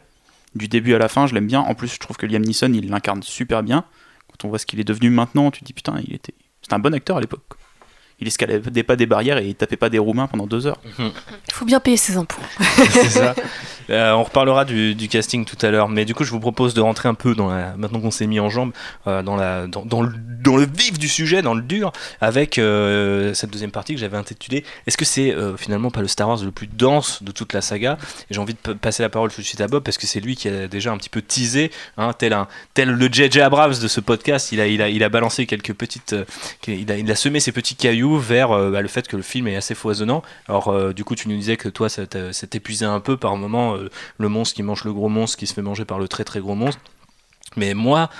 Du début à la fin, je l'aime bien. En plus, je trouve que Liam Neeson, il l'incarne super bien. Quand on voit ce qu'il est devenu maintenant, tu te dis putain, il était. C'était un bon acteur à l'époque. Il escaladait pas des barrières et il tapait pas des roumains pendant deux heures. Il faut bien payer ses impôts. c'est ça. [laughs] Euh, on reparlera du, casting tout à l'heure, mais du coup, je vous propose de rentrer un peu dans la. Maintenant qu'on s'est mis en jambe, euh, dans, le, vif du sujet, dans le dur, avec euh, cette deuxième partie que j'avais intitulée Est-ce que c'est finalement pas le Star Wars le plus dense de toute la saga? Et j'ai envie de passer la parole tout de suite à Bob parce que c'est lui qui a déjà un petit peu teasé, hein, tel, un, tel le JJ Abrams de ce podcast. Il a, balancé quelques petites. il, a, semé ses petits cailloux vers bah, le fait que le film est assez foisonnant. Alors, du coup, tu nous disais que toi, ça t'épuisait un peu par moment, euh, le monstre qui mange le gros monstre qui se fait manger par le très très gros monstre. Mais moi,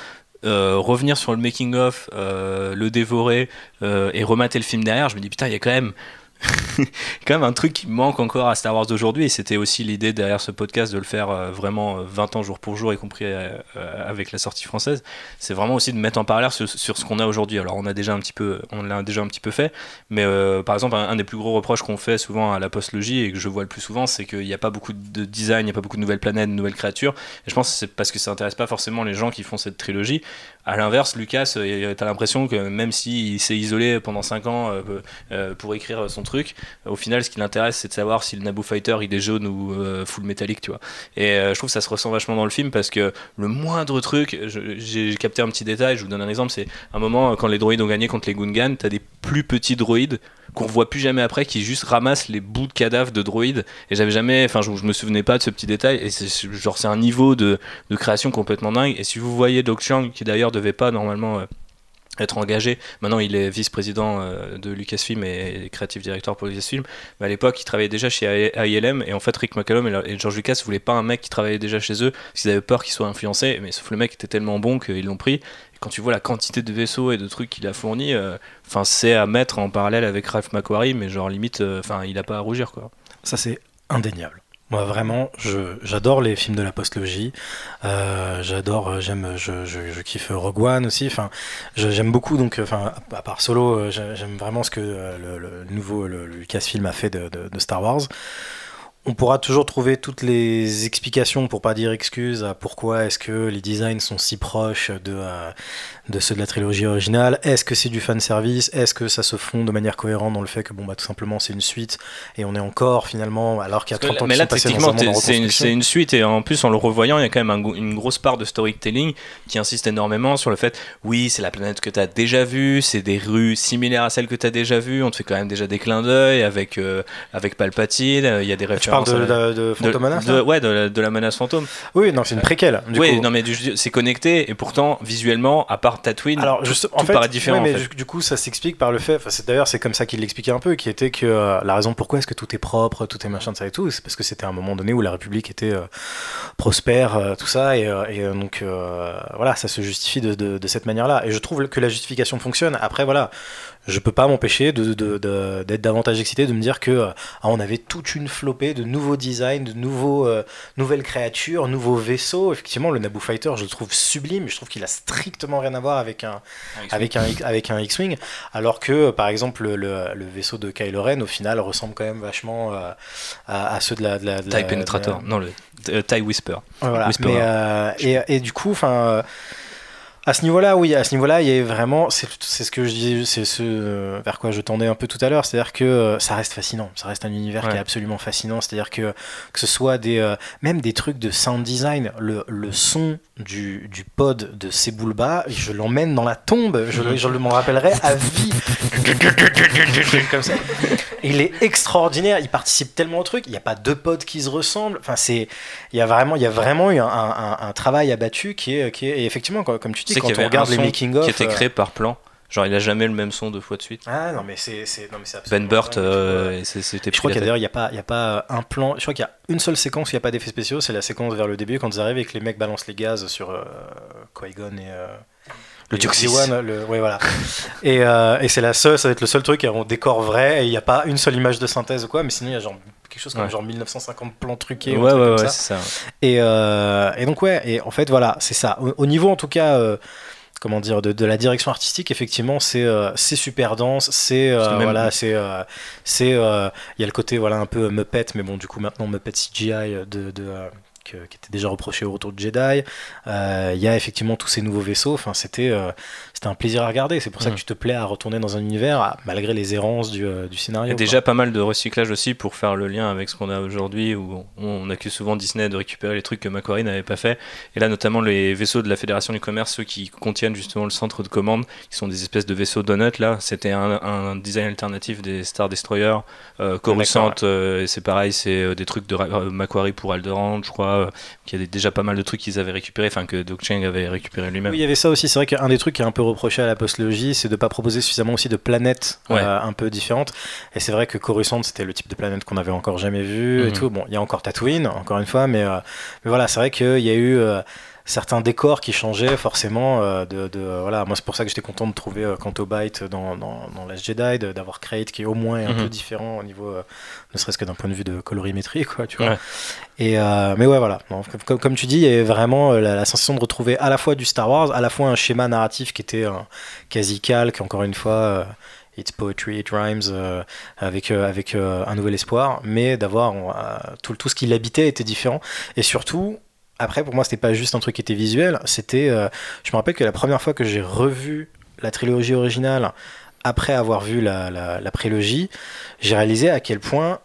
euh, revenir sur le making-of, euh, le dévorer et remater le film derrière, je me dis putain, il y a quand même. [laughs] quand même un truc qui manque encore à Star Wars d'aujourd'hui et c'était aussi l'idée derrière ce podcast de le faire euh, vraiment euh, 20 ans jour pour jour y compris euh, euh, avec la sortie française c'est vraiment aussi de mettre en parallèle sur, ce qu'on a aujourd'hui. Alors on a déjà un petit peu on l'a déjà un petit peu fait mais euh, par exemple un, des plus gros reproches qu'on fait souvent à la postlogie et que je vois le plus souvent c'est qu'il n'y a pas beaucoup de design il n'y a pas beaucoup de nouvelles planètes de nouvelles créatures. Et je pense que c'est parce que ça intéresse pas forcément les gens qui font cette trilogie. À l'inverse, Lucas, euh, t'as l'impression que même s'il s'est isolé pendant 5 ans euh, euh, pour écrire son truc, au final, ce qui l'intéresse, c'est de savoir si le Naboo Fighter il est jaune ou euh, full métallique, tu vois. Et euh, je trouve ça se ressent vachement dans le film parce que le moindre truc, j'ai capté un petit détail, je vous donne un exemple, c'est un moment euh, quand les droïdes ont gagné contre les Gungans, t'as des plus petits droïdes qu'on voit plus jamais après qui juste ramassent les bouts de cadavres de droïdes. Et j'avais jamais enfin je, me souvenais pas de ce petit détail. Et c'est genre c'est un niveau de, création complètement dingue. Et si vous voyez Doc Chiang qui d'ailleurs devait pas normalement être engagé. Maintenant, il est vice-président euh, de Lucasfilm et creative director pour Lucasfilm. Mais à l'époque, il travaillait déjà chez ILM. Et en fait, Rick McCallum et, George Lucas voulaient pas un mec qui travaillait déjà chez eux parce qu'ils avaient peur qu'il soit influencé. Mais sauf le mec était tellement bon qu'ils l'ont pris. Et quand tu vois la quantité de vaisseaux et de trucs qu'il a fourni, enfin, c'est à mettre en parallèle avec Ralph McQuarrie. Mais genre limite, enfin, il a pas à rougir quoi. Ça, c'est indéniable. Moi, vraiment, j'adore les films de la postlogie. Euh, j'adore, euh, j'aime, je, je, kiffe Rogue One aussi. Enfin, j'aime beaucoup. Donc, enfin, à part Solo, euh, j'ai- j'aime vraiment ce que euh, le, nouveau le, Lucasfilm a fait de- de Star Wars. On pourra toujours trouver toutes les explications, pour pas dire excuses, à pourquoi est-ce que les designs sont si proches de, euh, de ceux de la trilogie originale. Est-ce que c'est du fan service? Est-ce que ça se fond de manière cohérente dans le fait que bon bah tout simplement c'est une suite et on est encore finalement alors qu'il y a 30 ans mais là, techniquement, c'est une, suite et en plus, en le revoyant, il y a quand même un une grosse part de storytelling qui insiste énormément sur le fait, oui, c'est la planète que tu as déjà vue, c'est des rues similaires à celles que tu as déjà vues, on te fait quand même déjà des clins d'œil avec, euh, avec Palpatine, euh, il y a des Tu de, de, Menace, de- ouais, de la, de la menace fantôme. Oui, non, c'est une préquelle. Du oui, coup. non, mais c'est connecté et pourtant, visuellement, à part Tatooine, Alors, juste, tout en fait, paraît différent. ouais, mais en fait. du, coup, ça s'explique par le fait. D'ailleurs, c'est comme ça qu'il l'expliquait un peu, qui était que euh, la raison pourquoi est-ce que tout est propre, tout est machin, de ça et tout, c'est parce que c'était un moment donné où la République était euh, prospère, euh, tout ça, et, et, donc voilà, ça se justifie de cette manière-là. Et je trouve que la justification fonctionne. Après, voilà, je peux pas m'empêcher de, de- de- d'être davantage excité, de me dire que euh, ah, on avait toute une flopée de nouveaux designs, de nouveaux, euh, nouvelles créatures, nouveaux vaisseaux. Effectivement, le Naboo Fighter, je le trouve sublime. Je trouve qu'il a strictement rien à voir avec un avec un, avec un X-Wing, alors que euh, par exemple le, le- le vaisseau de Kylo Ren au final ressemble quand même vachement euh, à, à ceux de la, de la, TIE Penetrator, non, le TIE Whisper. voilà. Mais, euh, et, et du coup, enfin. À ce niveau-là, oui, à ce niveau-là, il y a vraiment, c'est ce que je disais, c'est ce euh, vers quoi je tendais un peu tout à l'heure, c'est-à-dire que euh, ça reste fascinant, ça reste un univers qui est absolument fascinant, c'est-à-dire que que ce soit des, euh, même des trucs de sound design, le, le son du, du pod de Sebulba, je l'emmène dans la tombe, je, je m'en rappellerai à vie, [laughs] comme ça. Il est extraordinaire, il participe tellement au truc, il n'y a pas deux pods qui se ressemblent, enfin c'est, il y a vraiment, il y a vraiment eu un, un- un travail abattu qui est, qui est, et effectivement, comme tu dis, C'est quand on regarde un les making of, qui était euh, créé par plan. Genre, il a jamais le même son deux fois de suite. ah non mais c'est, c'est, non mais c'est Ben Burt, euh, c'était Je crois qu'il d'ailleurs, il n'y a, pas- il y a pas un plan. Je crois qu'il y a une seule séquence où il n'y a pas d'effets spéciaux. C'est la séquence vers le début quand ils arrivent et que les mecs balancent les gaz sur euh, Qui-Gon et. euh, Le Tuxis. Le- ouais, voilà. et et, et c'est la seule, ça va être le seul truc en décor vrai. Et il n'y a pas une seule image de synthèse ou quoi. Mais sinon, il y a genre quelque chose comme Ouais. genre 1950 plans truqués. Ouais, ou ouais, comme ça. c'est ça. Et, euh, et donc ouais, et en fait voilà, c'est ça. Au, au niveau en tout cas, euh, comment dire, de, de la direction artistique, effectivement, c'est euh, c'est super dense. C'est euh, voilà, c'est euh, c'est euh, il y a le côté voilà un peu Muppet, mais bon du coup maintenant Muppet CGI de, de euh, qui était déjà reproché au retour de Jedi. Euh, Il y a effectivement tous ces nouveaux vaisseaux. Enfin, c'était euh, c'était un plaisir à regarder. C'est pour ça que tu te plais à retourner dans un univers ah, malgré les errances du, euh, du Il scénario. y a quoi. déjà pas mal de recyclage aussi pour faire le lien avec ce qu'on a aujourd'hui, où on, on accuse souvent Disney de récupérer les trucs que Macquarie n'avait pas fait. Et là, notamment les vaisseaux de la Fédération du Commerce, ceux qui contiennent justement le centre de commande, qui sont des espèces de vaisseaux donuts. Là, c'était un, un design alternatif des Star Destroyer, euh, Coruscant. euh, et c'est pareil, c'est euh, des trucs de euh, Macquarie pour Alderaan, je crois. qu'il y a déjà pas mal de trucs qu'ils avaient récupérés, enfin que Doug Cheng avait récupéré lui-même. Oui, il y avait ça aussi. C'est vrai qu'un des trucs qui est un peu reproché à la postlogie, c'est de ne pas proposer suffisamment aussi de planètes Ouais. euh, un peu différentes. Et c'est vrai que Coruscant, c'était le type de planète qu'on avait encore jamais vu et Mhm. tout. Bon, il y a encore Tatooine, encore une fois, mais, euh, mais voilà, c'est vrai qu'il y a eu euh, certains décors qui changeaient forcément. euh, de, de- voilà, moi, c'est pour ça que j'étais content de trouver euh, Canto Bight dans, dans, dans Last Jedi, d'avoir Crate qui est au moins un Mhm. peu différent au niveau, euh, ne serait-ce que d'un point de vue de colorimétrie, quoi, tu vois. Ouais. Et euh, mais ouais, voilà. Non, comme, tu dis, il y avait vraiment la, la sensation de retrouver à la fois du Star Wars, à la fois un schéma narratif qui était quasi calque, encore une fois. euh, It's poetry, it rhymes, euh, avec, euh, avec euh, un nouvel espoir, mais d'avoir tout, tout ce qui l'habitait était différent. Et surtout, après, pour moi, c'était pas juste un truc qui était visuel, c'était. euh, je me rappelle que la première fois que j'ai revu la trilogie originale, après avoir vu la, prélogie, j'ai réalisé à quel point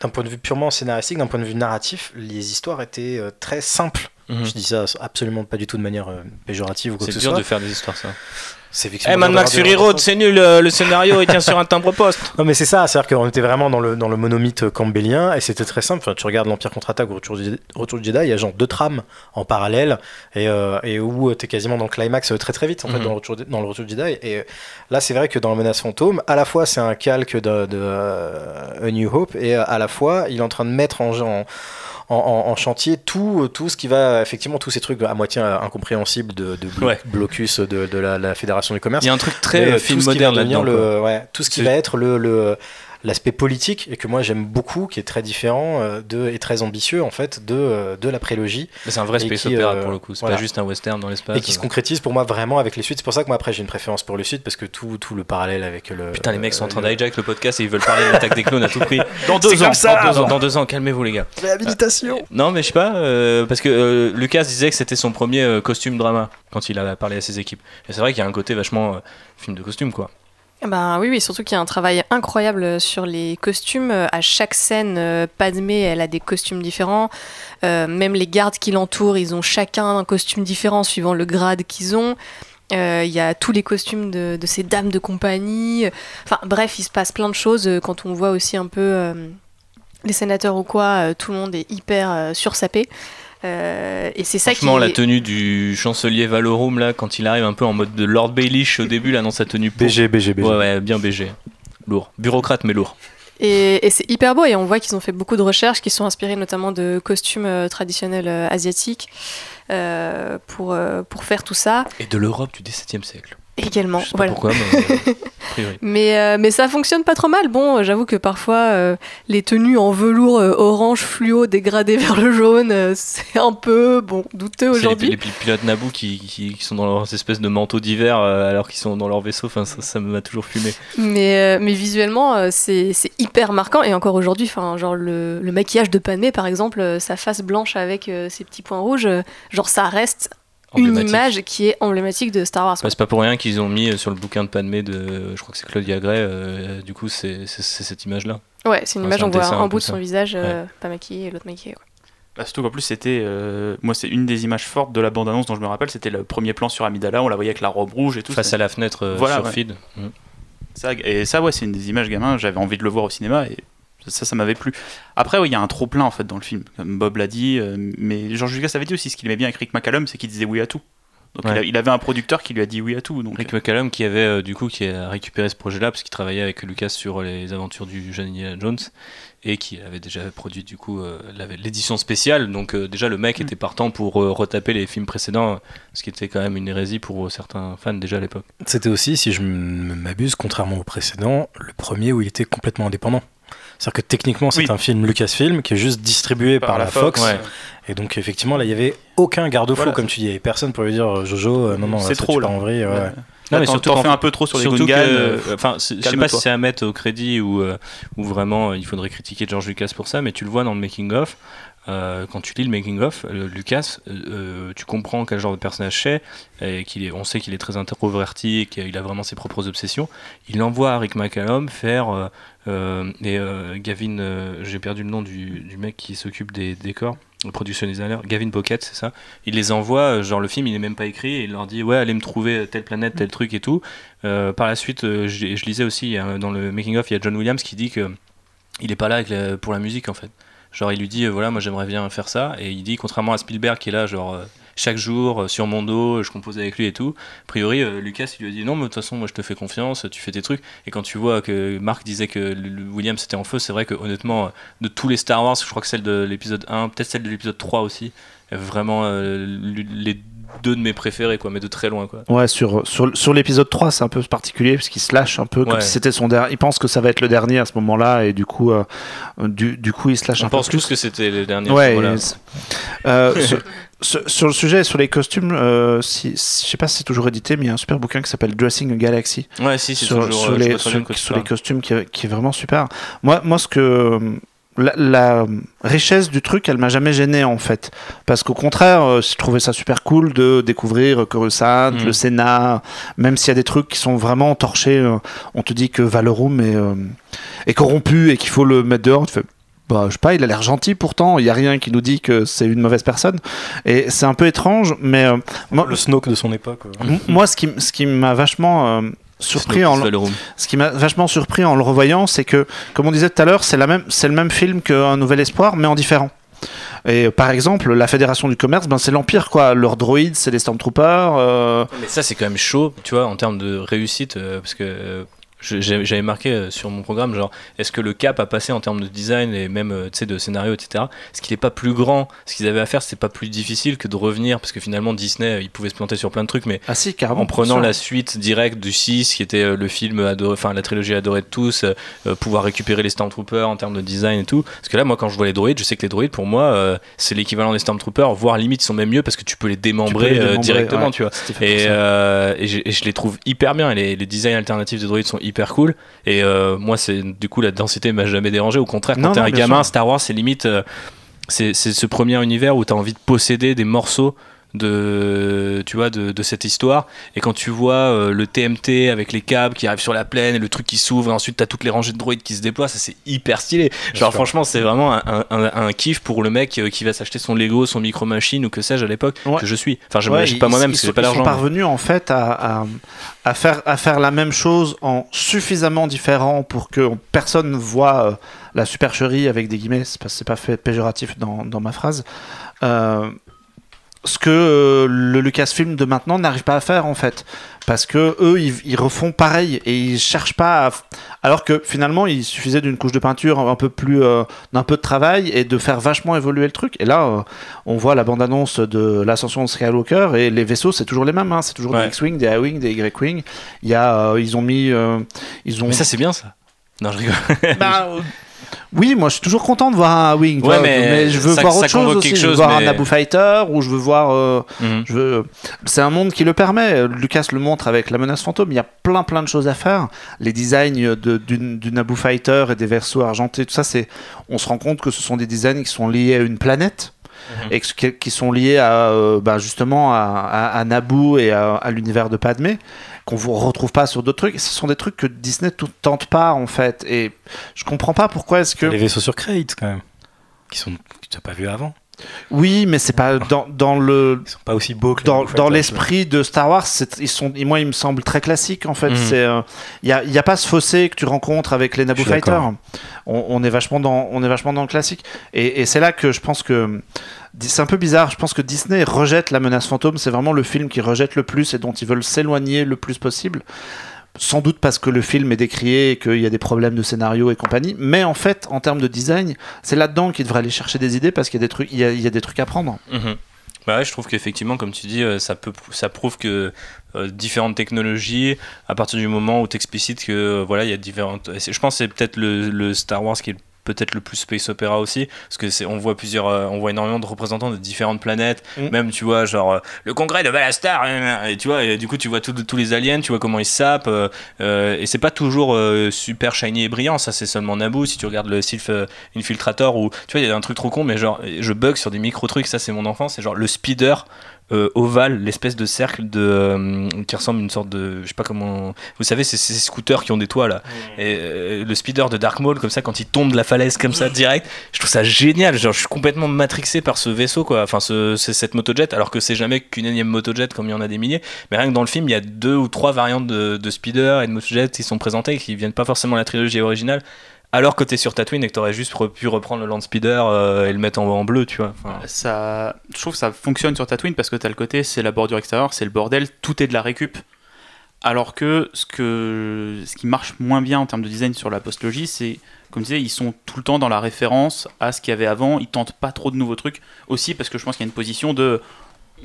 d'un point de vue purement scénaristique, d'un point de vue narratif, les histoires étaient euh, très simples. Mhm. Je dis ça absolument pas du tout de manière euh, péjorative ou quoi C'est que ce dur de faire des histoires, ça. C'est Eh, effectivement Mad Max Fury Road, c'est nul, euh, le scénario il tient sur un timbre poste. Non mais c'est ça, c'est-à-dire qu'on était vraiment dans le, dans le monomythe campbellien et c'était très simple. Enfin, tu regardes l'Empire contre-attaque ou Retour du Retour du Jedi, il y a genre deux trames en parallèle et, euh, et où tu es quasiment dans le climax très très vite en fait Mhm. dans le, Retour, dans le Retour du Jedi. Et là c'est vrai que dans la menace fantôme, à la fois c'est un calque de, de euh, A New Hope et à la fois il est en train de mettre en, en, en, en chantier tout, tout ce qui va effectivement tous ces trucs à moitié euh, incompréhensibles de, de blo- Ouais. blocus de, de la, la Fédération du commerce. Il y a un truc très euh, euh, film tout ce qui moderne là-dedans. ouais, tout ce qui va être le, le- l'aspect politique et que moi j'aime beaucoup, qui est très différent euh, de, et très ambitieux en fait de, euh, de la prélogie Mais C'est un vrai space qui, opéra euh, pour le coup, c'est voilà. pas juste un western dans l'espace. et qui se concrétise pour moi vraiment avec les suites. C'est pour ça que moi après j'ai une préférence pour le sud parce que tout, tout le parallèle avec le. Putain, les mecs sont en train le- d'hijack le podcast et ils veulent parler de l'attaque des clones à tout prix. [laughs] Dans deux ans, comme ça, dans deux ans, bon. dans deux ans, calmez-vous les gars. Réhabilitation. Non, mais je sais pas, euh, parce que euh, Lucas disait que c'était son premier euh, costume drama quand il a parlé à ses équipes. Et c'est vrai qu'il y a un côté vachement euh, film de costume quoi. Bah oui, oui, surtout qu'il y a un travail incroyable sur les costumes. Euh, À chaque scène, euh, Padmé, elle a des costumes différents. Euh, même les gardes qui l'entourent, ils ont chacun un costume différent suivant le grade qu'ils ont. Il y a tous les costumes de, ces dames de compagnie. Enfin bref, il se passe plein de choses. Quand on voit aussi un peu les sénateurs ou quoi, tout le monde est hyper sursapé. Euh, et c'est ça qui Franchement, la est- tenue du chancelier Valorum là, quand il arrive un peu en mode de Lord Baelish au début là dans sa tenue pour- BG, BG, BG. Ouais, ouais, bien BG. Lourd. Bureaucrate mais lourd. Et, et c'est hyper beau et on voit qu'ils ont fait beaucoup de recherches qui sont inspirées notamment de costumes euh, traditionnels euh, asiatiques euh, pour, pour faire tout ça Et de l'Europe du XVIIe siècle. Également. Je sais pas pourquoi, mais euh. [laughs] Mais, euh, mais ça fonctionne pas trop mal. Bon, euh, j'avoue que parfois euh, les tenues en velours orange fluo dégradées [laughs] vers le jaune, c'est un peu bon douteux les, aujourd'hui. les pi- pilotes Naboo qui, qui- qui sont dans leurs espèces de manteaux d'hiver alors qu'ils sont dans leur vaisseau, enfin ça, ça m'a toujours fumé. Mais, mais visuellement, c'est hyper marquant. Et encore aujourd'hui, genre le, le maquillage de Padmé, par exemple, sa face blanche avec ses petits points rouges, genre ça reste une image qui est emblématique de Star Wars. Ouais, c'est pas pour rien qu'ils ont mis euh, sur le bouquin de Padmé de, je crois que c'est Claudia Gray, euh, du coup c'est c'est- c'est cette image là. Ouais, c'est une Ouais, image, c'est un on voit un un bout de son ça. visage, euh, pas maquillé et l'autre maquillé. quoi. Bah, surtout qu'en plus, c'était. euh, moi, c'est une des images fortes de la bande-annonce dont je me rappelle. C'était le premier plan sur Amidala. On la voyait avec la robe rouge et tout. Face ça- à la fenêtre euh, Voilà, sur ouais. feed. Mm. ça- et ça, ouais, c'est une des images gamin. J'avais envie de le voir au cinéma et ça, ça m'avait plu. Après, ouais, il y a un trop plein en fait dans le film, comme Bob l'a dit. euh, mais George Lucas avait dit aussi ce qu'il aimait bien avec Rick McCallum, c'est qu'il disait oui à tout. Donc Ouais. il, a- il avait un producteur qui lui a dit oui à tout. Donc Rick McCallum qui avait euh, du coup qui a récupéré ce projet-là parce qu'il travaillait avec Lucas sur les aventures du jeune Indiana Jones et qui avait déjà produit du coup euh, l'édition spéciale. Donc euh, déjà le mec Mm. était partant pour euh, retaper les films précédents, euh, ce qui était quand même une hérésie pour euh, certains fans déjà à l'époque. C'était aussi, si je ne m'abuse, contrairement au précédent, le premier où il était complètement indépendant. C'est-à-dire que techniquement, c'est Oui. un film Lucasfilm qui est juste distribué par, la Fox. ouais. Et donc, effectivement, là, il y avait aucun garde-fou, Voilà. comme tu dis. Il avait personne pour lui dire euh, Jojo, euh, non, non, C'est trop, tu là. pars en vrille. ouais, Ouais. ouais. Non, Là, mais surtout t'en fais un peu trop sur les Surtout Gungans. que, euh, enfin, je sais pas si c'est à mettre au crédit ou, euh, ou vraiment il faudrait critiquer George Lucas pour ça, mais tu le vois dans le making of. Euh, quand tu lis le making of, euh, Lucas, euh, tu comprends quel genre de personnage c'est et qu'il est, on sait qu'il est très introverti et qu'il a vraiment ses propres obsessions. Il envoie Rick McCallum faire et Gavin, j'ai perdu le nom du, mec qui s'occupe des décors, le production designer, Gavin Pocket, c'est ça. Il les envoie, genre le film il est même pas écrit, et il leur dit ouais allez me trouver telle planète, tel truc et tout. Par la suite, je, je lisais aussi dans le making of, il y a John Williams qui dit que il est pas là pour la musique en fait. Genre il lui dit euh, voilà moi j'aimerais bien faire ça et il dit contrairement à Spielberg qui est là genre euh, chaque jour euh, sur mon dos, je compose avec lui et tout. A priori Lucas il lui a dit non mais de toute façon moi je te fais confiance, tu fais tes trucs et quand tu vois que Marc disait que le- le Williams était en feu, c'est vrai que honnêtement de tous les Star Wars, je crois que celle de l'épisode 1, peut-être celle de l'épisode 3 aussi, vraiment les deux de mes préférés quoi, mais de très loin quoi. Ouais, sur, sur, sur l'épisode 3, c'est un peu particulier parce qu'il se lâche un peu comme Ouais. si c'était son dernier. Il pense que ça va être le dernier à ce moment-là et du coup, euh, du, du coup, il se lâche On un peu pense plus. tous que c'était le dernier. Ouais, euh, sur, [laughs] sur- sur le sujet, sur les costumes, euh, si, si- je sais pas si c'est toujours édité, mais il y a un super bouquin qui s'appelle Dressing a Galaxy Ouais, si, c'est sur, toujours. sur euh, je les, sur, sur les costumes qui, est- qui est vraiment super. Moi, moi ce que. La, la richesse du truc, elle m'a jamais gêné en fait. Parce qu'au contraire, euh, je trouvais ça super cool de découvrir Coruscant, Mm. le Sénat, même s'il y a des trucs qui sont vraiment torchés. euh, on te dit que Valorum est, euh, est corrompu et qu'il faut le mettre dehors. Tu fais, bah, je sais pas, il a l'air gentil pourtant, il y a rien qui nous dit que c'est une mauvaise personne. Et c'est un peu étrange, mais moi, Le Snoke de son époque. moi, ce qui, ce qui m'a vachement surpris en, ce qui m'a vachement surpris en le revoyant, c'est que, comme on disait tout à l'heure, c'est la même, c'est le même film qu'un Nouvel Espoir, mais en différent. Et euh, par exemple, la Fédération du Commerce, ben, c'est l'Empire, quoi. Leurs droïdes, c'est les Stormtroopers. euh, Mais ça, c'est quand même chaud, tu vois, en termes de réussite, euh, parce que euh, j'avais marqué euh, sur mon programme, genre, est-ce que le cap a passé en termes de design et même, euh, de scénario, etc. Est-ce qu'il n'est pas plus grand Ce qu'ils avaient à faire, c'était pas plus difficile que de revenir, parce que finalement, Disney, euh, ils pouvaient se planter sur plein de trucs, mais Ah si, en prenant sûr. la suite directe du 6 qui était le film adoré, enfin la trilogie adorée de tous, euh, pouvoir récupérer les Stormtroopers en termes de design et tout. Parce que là, moi, quand je vois les droïdes, je sais que les droïdes, pour moi, euh, c'est l'équivalent des Stormtroopers, voire limite, ils sont même mieux parce que tu peux les peux démembrer euh, directement, ouais. tu vois. Et, je, et je les trouve hyper bien. Et les, les designs alternatifs de droïdes sont hyper cool. Et euh, moi, c'est du coup, la densité m'a jamais dérangé. Au contraire, quand t'es un gamin, sûr. Star Wars, c'est limite. euh, c'est ce premier univers où tu as envie de posséder des morceaux de tu vois de, de cette histoire. Et quand tu vois euh, le TMT avec les câbles qui arrivent sur la plaine et le truc qui s'ouvre et ensuite t'as toutes les rangées de droïdes qui se déploient ça c'est hyper stylé. Genre franchement c'est vraiment un, un- un- un kiff pour le mec euh, qui va s'acheter son Lego son micro machine ou que sais-je à l'époque Ouais. que je suis. Enfin je Ouais, pas moi-même parce que j'ai pas Ils sont l'argent parvenus en fait à, à, à faire, à faire la même chose en suffisamment différent pour que personne voit euh, la supercherie avec des guillemets, c'est pas, c'est pas fait péjoratif dans, dans ma phrase. Euh, ce que euh, le Lucasfilm de maintenant n'arrive pas à faire en fait. Parce que eux ils, ils refont pareil et ils cherchent pas à... alors que finalement il suffisait d'une couche de peinture un peu plus euh, d'un peu de travail et de faire vachement évoluer le truc. Et là euh, on voit la bande annonce de l'ascension de Skywalker et les vaisseaux c'est toujours les mêmes hein. c'est toujours Ouais. des X-wing des A-wing des Y-wing. Il y a euh, ils ont mis euh, ils ont mais ça c'est bien ça. Non je rigole. Bah, [laughs] euh, oui, moi je suis toujours content de voir un Wing. Ouais, mais je veux ça- voir autre chose aussi. je veux voir un Naboo Fighter ou je veux voir. euh, Mhm. je veux... C'est un monde qui le permet. Lucas le montre avec la menace fantôme. Il y a plein plein de choses à faire. Les designs de, du, du Naboo Fighter et des versos argentés, tout ça, c'est. On se rend compte que ce sont des designs qui sont liés à une planète. Mhm. Et qui sont liés à, euh, bah, justement à, à, à Naboo et à, à l'univers de Padmé qu'on ne retrouve pas sur d'autres trucs. Ce sont des trucs que Disney tout tente pas en fait. Et je comprends pas pourquoi est-ce que Les vaisseaux sur Crate, quand même. Qui sont que tu pas vu avant. Oui, mais c'est pas dans, dans le Ils sont pas aussi beaux que dans, dans l'esprit de Star Wars, ils sont, moi, ils me semblent très classiques en fait. Mhm. C'est, euh, il y a, il y a pas ce fossé que tu rencontres avec les Naboo Fighters. on est vachement dans, on est vachement dans le classique. Et, et c'est là que je pense que c'est un peu bizarre. Je pense que Disney rejette la menace fantôme. C'est vraiment le film qui rejette le plus et dont ils veulent s'éloigner le plus possible. Sans doute parce que le film est décrié et qu'il y a des problèmes de scénario et compagnie. Mais en fait, en termes de design, c'est là-dedans qu'ils devraient aller chercher des idées parce qu'il y a des trucs, y a- des trucs à prendre. Mhm. Bah je trouve qu'effectivement, comme tu dis, euh, ça, peut, ça prouve que euh, différentes technologies, à partir du moment où tu explicites que euh, voilà, il y a différentes. Je pense que c'est peut-être le, le Star Wars qui est peut-être le plus space opéra aussi, parce que c'est, on voit plusieurs, euh, on voit énormément de représentants de différentes planètes, Mm. même tu vois genre euh, le congrès de Balastar, euh, et tu vois, et du coup tu vois tous tous les aliens, tu vois comment ils sapent, euh, et c'est pas toujours euh, super shiny et brillant, ça c'est seulement Naboo. Si tu regardes le Sylph Infiltrator, ou tu vois il y a un truc trop con, mais genre je bug sur des micro trucs, ça c'est mon enfance, c'est genre le speeder euh, ovale, l'espèce de cercle de euh, qui ressemble à une sorte de, je sais pas comment, vous savez, c'est ces scooters qui ont des toits là. Et euh, le speeder de Dark Maul, comme ça, quand il tombe de la falaise comme ça direct, je trouve ça génial. Genre, je suis complètement matrixé par ce vaisseau, quoi. Enfin, ce, c'est cette motojet, alors que c'est jamais qu'une énième motojet comme il y en a des milliers. Mais rien que dans le film, il y a deux ou trois variantes de, de speeder et de motojet qui sont présentées et qui viennent pas forcément de la trilogie originale. Alors que sur Tatooine et que t'aurais juste pu reprendre le Land Speeder euh, et le mettre en, bleu, tu vois. Ça, je trouve que ça fonctionne sur Tatooine parce que t'as le côté, c'est la bordure extérieure, c'est le bordel, tout est de la récup. Alors que ce, que ce qui marche moins bien en termes de design sur la postlogie, c'est, comme je disais, ils sont tout le temps dans la référence à ce qu'il y avait avant, ils tentent pas trop de nouveaux trucs. Aussi parce que je pense qu'il y a une position de.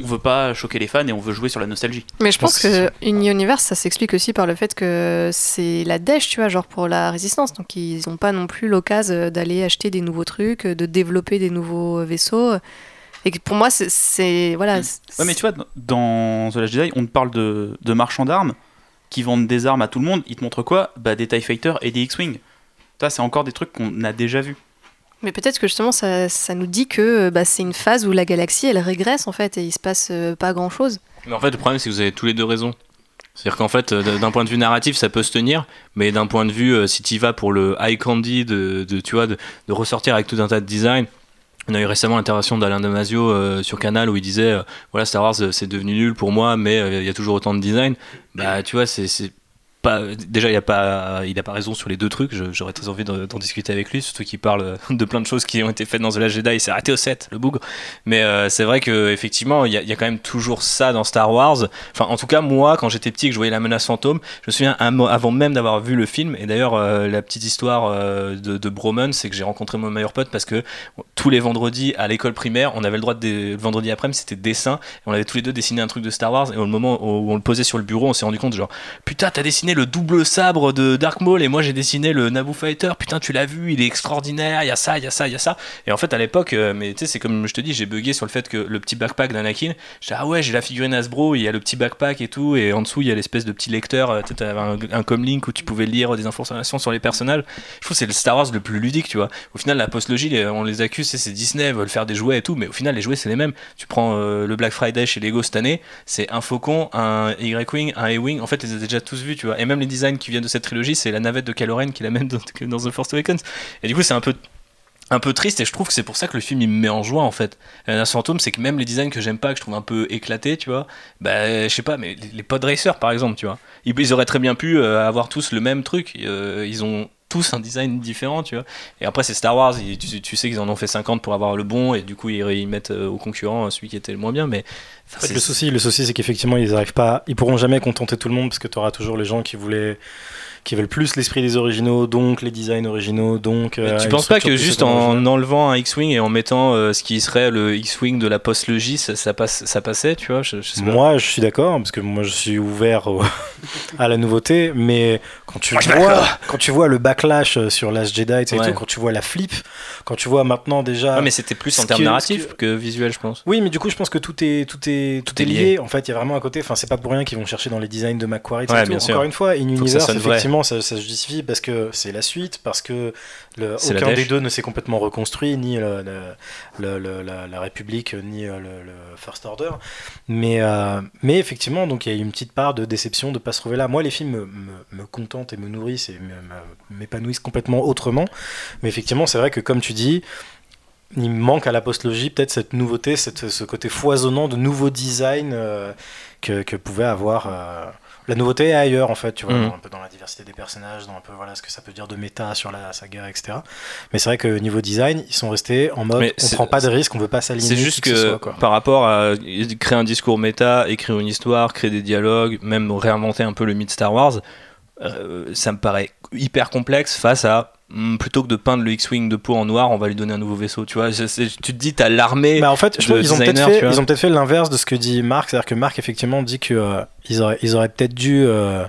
On veut pas choquer les fans et on veut jouer sur la nostalgie. Mais je pense pense que que Universe, ça s'explique aussi par le fait que c'est la dèche, tu vois, genre pour la résistance. Donc ils n'ont pas non plus l'occasion d'aller acheter des nouveaux trucs, de développer des nouveaux vaisseaux. Et pour moi, c'est-. Voilà. Ouais, mais tu vois, dans The Last Jedi, on te parle de, de marchands d'armes qui vendent des armes à tout le monde. Ils te montrent quoi? Bah, des TIE Fighters et des X-Wing. Ça, c'est encore des trucs qu'on a déjà vus. Mais peut-être que justement, ça, ça nous dit que bah, c'est une phase où la galaxie, elle régresse en fait, et il se passe euh, pas grand chose. Mais en fait, le problème, c'est que vous avez tous les deux raison. C'est-à-dire qu'en fait, euh, d'un point de vue narratif, ça peut se tenir, mais d'un point de vue, euh, si tu vas pour le high candy, de, tu vois, de, ressortir avec tout un tas de design. On a eu récemment l'intervention d'Alain Damasio euh, sur Canal où il disait euh, voilà Star Wars euh, c'est devenu nul pour moi mais euh, il y a toujours autant de design bah tu vois c'est déjà il a pas pas raison sur les deux trucs. J'aurais très envie d'en discuter avec lui surtout qu'il parle [laughs] de plein de choses qui ont été faites dans The Last Jedi il s'est arrêté au 7 le bougre mais euh, c'est vrai que effectivement il y, a- quand même toujours ça dans Star Wars. Enfin en tout cas moi quand j'étais petit que je voyais la menace fantôme je me souviens avant même d'avoir vu le film et d'ailleurs euh, la petite histoire euh, de, de Bromance c'est que j'ai rencontré mon meilleur pote parce que tous les vendredis à l'école primaire on avait le droit de le vendredi après-midi c'était dessin et on avait tous les deux dessiné un truc de Star Wars et au moment où on le posait sur le bureau on s'est rendu compte genre putain t'as dessiné le double sabre de Dark Maul et moi j'ai dessiné le Naboo Fighter. Putain tu l'as vu il est extraordinaire il y a ça il y a ça il y a ça. Et en fait à l'époque euh, mais tu sais c'est comme je te dis j'ai bugué sur le fait que le petit backpack d'Anakin j'ai ah ouais j'ai la figurine Hasbro il y a le petit backpack et tout et en dessous il y a l'espèce de petit lecteur euh, tu sais, t'avais un, un comlink où tu pouvais lire des informations sur les personnages. Je trouve que c'est le Star Wars le plus ludique tu vois. Au final la postlogie on les accuse c'est Disney veulent faire des jouets et tout mais au final les jouets c'est les mêmes. Tu prends euh, le Black Friday chez Lego cette année c'est un faucon un Y-Wing un A-Wing en fait les avez déjà tous vus tu vois même les designs qui viennent de cette trilogie c'est la navette de Kylo Ren qui l'amène dans, dans The Force Awakens. Et du coup c'est un peu un peu triste et je trouve que c'est pour ça que le film il me met en joie en fait. La fantôme c'est que même les designs que j'aime pas que je trouve un peu éclatés tu vois, bah je sais pas mais les, les pod par exemple tu vois, ils, ils auraient très bien pu euh, avoir tous le même truc, euh, ils ont tous un design différent tu vois. Et après c'est Star Wars, tu, tu sais qu'ils en ont fait 50 pour avoir le bon et du coup ils, ils mettent euh, au concurrent celui qui était le moins bien mais En fait, le souci, le souci, c'est qu'effectivement, ils arrivent pas, ils pourront jamais contenter tout le monde parce que tu auras toujours les gens qui voulaient, qui veulent plus l'esprit des originaux, donc les designs originaux, donc. Euh, tu penses pas que juste originale. en enlevant un X-Wing et en mettant euh, ce qui serait le X-Wing de la post-logie, ça, ça, passe, ça passait, tu vois je, je sais pas. Moi, je suis d'accord parce que moi, je suis ouvert au- [laughs] à la nouveauté, mais quand tu Moi, vois, quand tu vois le backlash euh, sur Last Jedi, et Ouais. tout, quand tu vois la flip, quand tu vois maintenant déjà. Ouais, mais c'était plus en termes narratifs que- que... visuel, je pense. Oui, mais du coup, je pense que tout est tout est tout, Tout est lié. lié. En fait, il y a vraiment un côté. Enfin, c'est pas pour rien qu'ils vont chercher dans les designs de Macquarie. Ouais, tout. bien sûr. Encore une fois, In sonne vrai. Effectivement, ça, ça se justifie parce que c'est la suite, parce que le, aucun des deux ne s'est complètement reconstruit, ni le- le- la, la République, ni euh, le, First Order. Mais euh, mais effectivement, donc il y a une petite part de déception de pas se trouver là. Moi, les films me, me- me contentent et me nourrissent et m'épanouissent complètement autrement. Mais effectivement, c'est vrai que comme tu dis il manque à la postlogie peut-être cette nouveauté, cette, ce côté foisonnant de nouveaux designs euh, que, que pouvait avoir. euh, la nouveauté est ailleurs en fait, tu vois, dans- un peu dans la diversité des personnages, dans un peu voilà ce que ça peut dire de méta sur la saga, etc. Mais c'est vrai que niveau design, ils sont restés en mode Mais on prend pas de risque, on veut pas s'aligner. C'est juste que ce soit, quoi. par rapport à créer un discours méta, écrire une histoire, créer des dialogues, même réinventer un peu le mythe Star Wars, euh, ça me paraît hyper complexe face à plutôt que de peindre le X-Wing de peau en noir, on va lui donner un nouveau vaisseau. Tu vois, tu te dis, t'as l'armée. Mais en fait, je de trouve qu'ils ont peut-être fait, ils ont peut-être fait l'inverse de ce que dit Marc, c'est-à-dire que Marc effectivement dit que euh, ils auraient, ils auraient peut-être dû, euh,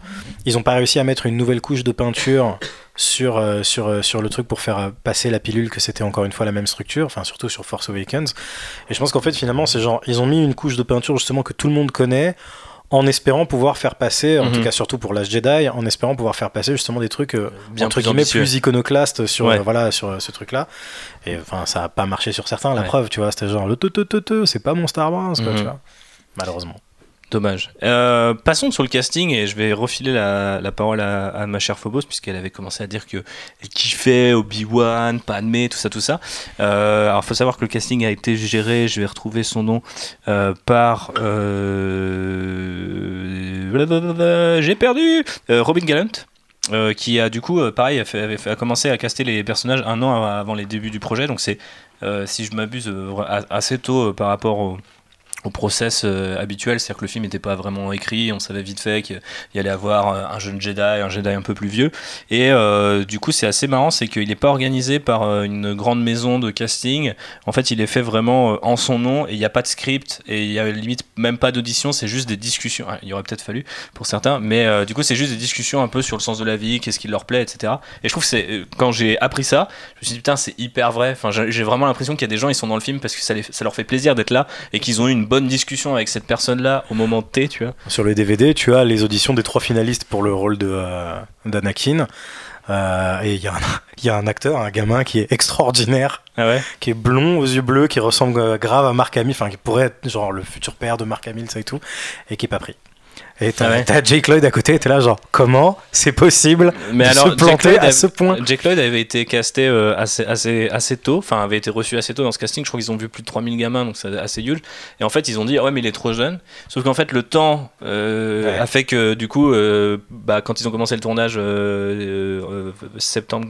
ils ont pas réussi à mettre une nouvelle couche de peinture sur, euh, sur, euh, sur le truc pour faire passer la pilule que c'était encore une fois la même structure, enfin surtout sur Force Awakens. Et je pense qu'en fait finalement c'est genre ils ont mis une couche de peinture justement que tout le monde connaît en espérant pouvoir faire passer, en Mhm. tout cas surtout pour l'âge Jedi, en espérant pouvoir faire passer justement des trucs euh, Bien entre plus guillemets ambitieux. plus iconoclastes sur Ouais. euh, voilà sur euh, ce truc là. Et enfin ça a pas marché sur certains, la Ouais. preuve, tu vois, c'était genre le te te te te, c'est pas mon Star Wars quoi, Mhm. tu vois. Malheureusement. Dommage. Euh, passons sur le casting et je vais refiler la, parole à, ma chère Phobos puisqu'elle avait commencé à dire que elle kiffait Obi-Wan, Padmé, tout ça, tout ça. Euh, alors, faut savoir que le casting a été géré, je vais retrouver son nom, euh, par. euh, J'ai perdu Robin Gallant. qui a du coup, pareil, a, commencé à caster les personnages un an avant les débuts du projet. Donc c'est, si je m'abuse, assez tôt par rapport au, au process euh, habituel, c'est-à-dire que le film n'était pas vraiment écrit, on savait vite fait qu'il y allait avoir euh, un jeune Jedi, un Jedi un peu plus vieux, et euh, du coup c'est assez marrant, c'est qu'il n'est pas organisé par une grande maison de casting, en fait il est fait vraiment en son nom, et il n'y a pas de script, et il y a limite même pas d'audition, c'est juste des discussions, Ah, il y aurait peut-être fallu pour certains, mais du coup c'est juste des discussions un peu sur le sens de la vie, qu'est-ce qui leur plaît, etc. Et je trouve que quand j'ai appris ça, je me suis dit putain c'est hyper vrai, enfin j'ai vraiment l'impression qu'il y a des gens, ils sont dans le film parce que ça leur fait plaisir d'être là, et qu'ils ont eu une bonne discussion avec cette personne-là au moment de T, tu vois. Sur le DVD, tu as les auditions des trois finalistes pour le rôle de euh, d'Anakin. Euh, et il y, a un- [laughs] il y a un acteur, un gamin qui est extraordinaire, Ah ouais? qui est blond aux yeux bleus, qui ressemble euh, grave à Mark Hamill, enfin qui pourrait être genre le futur père de Mark Hamill, ça et tout, et qui est pas pris. Et t'as Ah ouais. t'as Jake Lloyd à côté, et t'es là genre comment c'est possible Mais de alors, se planter à ce point? Jack Lloyd avait été casté euh, assez, assez, assez tôt, enfin avait été reçu assez tôt dans ce casting. Je crois qu'ils ont vu plus de 3000 gamins, donc c'est assez huge. Et en fait, ils ont dit, ah ouais, mais il est trop jeune. Sauf qu'en fait, le temps euh, Ouais. a fait que, du coup, euh, bah, quand ils ont commencé le tournage, septembre,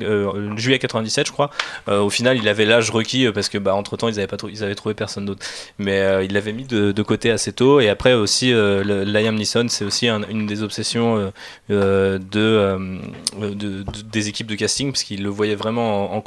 juillet 97, je crois, au final, il avait l'âge requis parce que, bah, entre temps, ils avaient, pas trou- ils avaient trouvé personne d'autre. Mais il l'avait mis de, de côté assez tôt. Et après aussi, Liam Neeson, c'est aussi un- une des obsessions euh, euh, de, euh, de- de- des équipes de casting, parce qu'ils le voyaient vraiment en, en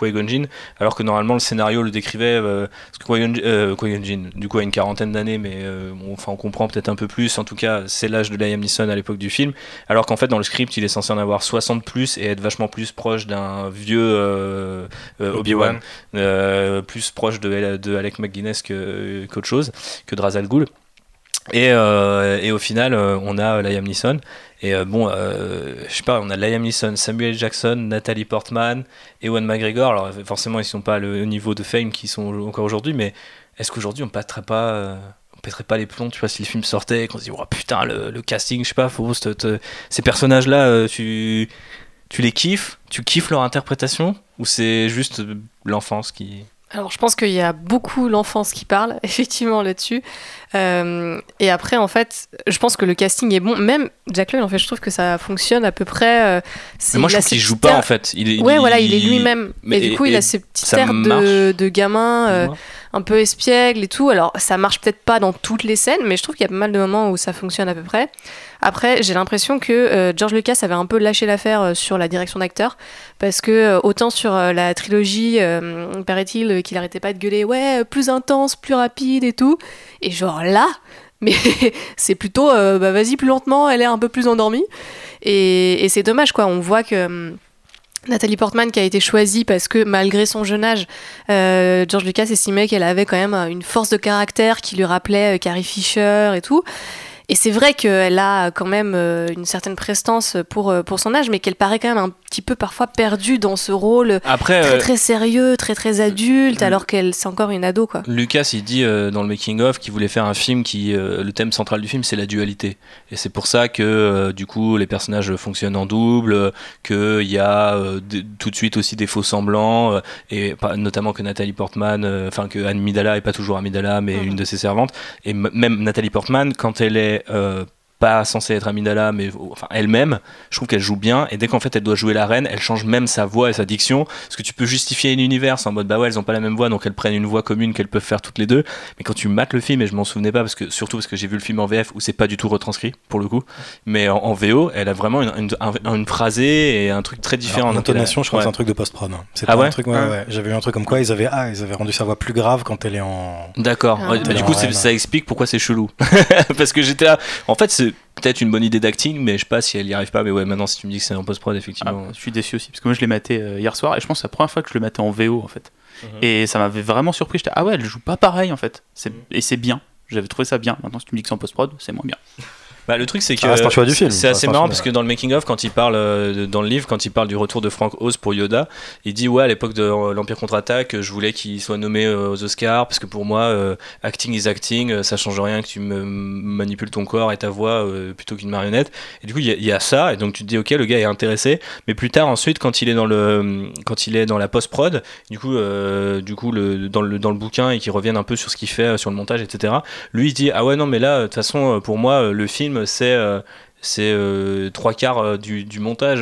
alors que normalement le scénario le décrivait, parce que Qui-Gon du coup, a une quarantaine d'années, mais bon, enfin, on comprend peut-être un peu plus. En tout cas, c'est l'âge de Liam Neeson à l'époque du film, alors qu'en fait, dans le script, il est censé en avoir 60 plus et être vachement plus proche d'un vieux Obi-Wan, plus proche de, de Alec McGuinness que- qu'autre chose, que Drazal Ghul. Et, euh, et au final, euh, on a Liam Neeson. Et euh, bon, euh, je sais pas, on a Liam Neeson, Samuel Jackson, Nathalie Portman, Ewan McGregor. Alors forcément, ils sont pas le niveau de fame qu'ils sont encore aujourd'hui, mais est-ce qu'aujourd'hui on pèterait pas, euh, on pèterait pas les plombs, tu vois, si le film sortait et qu'on se dit, oh putain, le, casting, je sais pas, faut te- ces personnages-là, euh, tu, tu les kiffes, tu kiffes leur interprétation, ou c'est juste euh, l'enfance qui. Alors, je pense qu'il y a beaucoup l'enfance qui parle, [laughs] effectivement, là-dessus. Euh, et après, en fait, je pense que le casting est bon. Même Jack Lloyd, en fait, je trouve que ça fonctionne à peu près. euh, Mais moi, je il trouve qu'il joue pas en fait. Il est, Ouais, voilà, il est lui-même. mais- et du coup, et- il a ce petit ça air de, de gamin euh, un peu espiègle et tout. Alors, ça marche peut-être pas dans toutes les scènes, mais je trouve qu'il y a pas mal de moments où ça fonctionne à peu près. Après, j'ai l'impression que euh, George Lucas avait un peu lâché l'affaire euh, sur la direction d'acteur, parce que euh, autant sur la trilogie, paraît-il, qu'il arrêtait pas de gueuler, ouais, plus intense, plus rapide et tout. Et genre là, [laughs] mais [laughs] c'est plutôt, bah vas-y, plus lentement, elle est un peu plus endormie. Et, c'est dommage, quoi. On voit que. Nathalie Portman qui a été choisie parce que malgré son jeune âge, George Lucas estimait qu'elle avait quand même une force de caractère qui lui rappelait Carrie Fisher et tout. Et c'est vrai qu'elle a quand même euh, une certaine prestance pour, euh, pour son âge, mais qu'elle paraît quand même un petit peu parfois perdue dans ce rôle Après, très euh, très sérieux, très très adulte, alors qu'elle c'est encore une ado quoi. Lucas, il dit euh, dans le making of qu'il voulait faire un film qui, euh, le thème central du film, c'est la dualité. Et c'est pour ça que du coup, les personnages fonctionnent en double, qu'il y a tout de suite aussi des faux semblants, et pas- notamment que Nathalie Portman, enfin que Amidala est pas toujours Amidala, mais Mhm. une de ses servantes. Et même Nathalie Portman, quand elle est euh, pas censée être Amidala, mais enfin elle-même, je trouve qu'elle joue bien. Et dès qu'en fait elle doit jouer la reine, elle change même sa voix et sa diction. Parce que tu peux justifier un univers en mode bah ouais, elles ont pas la même voix, donc elles prennent une voix commune qu'elles peuvent faire toutes les deux. Mais quand tu mates le film, et je m'en souvenais pas, parce que surtout parce que j'ai vu le film en VF où c'est pas du tout retranscrit pour le coup, mais en, en VO, elle a vraiment une, une, un- une phrasée et un truc très différent. L'intonation, je crois que c'est un truc de post-prod. C'est Ah pas ouais un truc, ouais, Ah. ouais. J'avais vu un truc comme quoi ils avaient, ah, ils avaient rendu sa voix plus grave quand elle est en. D'accord. Ah. Ouais, bah, du coup, ça explique pourquoi c'est chelou. [laughs] Parce que j'étais là. En fait, c'est c'est peut-être une bonne idée d'acting, mais je sais pas si elle y arrive pas. Mais ouais, maintenant, si tu me dis que c'est en post-prod, Ah, effectivement. je suis déçu aussi parce que moi je l'ai maté euh, hier soir et je pense que c'est la première fois que je le matais en VO en fait. Mhm. Et ça m'avait vraiment surpris. J'étais ah ouais, elle joue pas pareil en fait. Mhm. Et c'est bien. J'avais trouvé ça bien. Maintenant, si tu me dis que c'est en post-prod, c'est moins bien. Bah, le truc, c'est que du film. c'est Ça assez marrant parce que dans le making of, quand il parle euh, dans le livre, quand il parle du retour de Frank Oz pour Yoda, il dit ouais à l'époque de euh, l'Empire contre-attaque, je voulais qu'il soit nommé euh, aux Oscars parce que pour moi, acting is acting, ça change rien que tu me manipules ton corps et ta voix plutôt qu'une marionnette. Et du coup, il y, a- il y a ça et donc tu te dis ok, le gars est intéressé. Mais plus tard, ensuite, quand il est dans le quand il est dans la post prod, du coup, du coup, le, dans le dans le bouquin et qu'il revienne un peu sur ce qu'il fait sur le montage, etc. Lui, il dit ah ouais non mais là, de toute façon, pour moi, le film c'est euh, c'est euh, trois quarts euh, du, du montage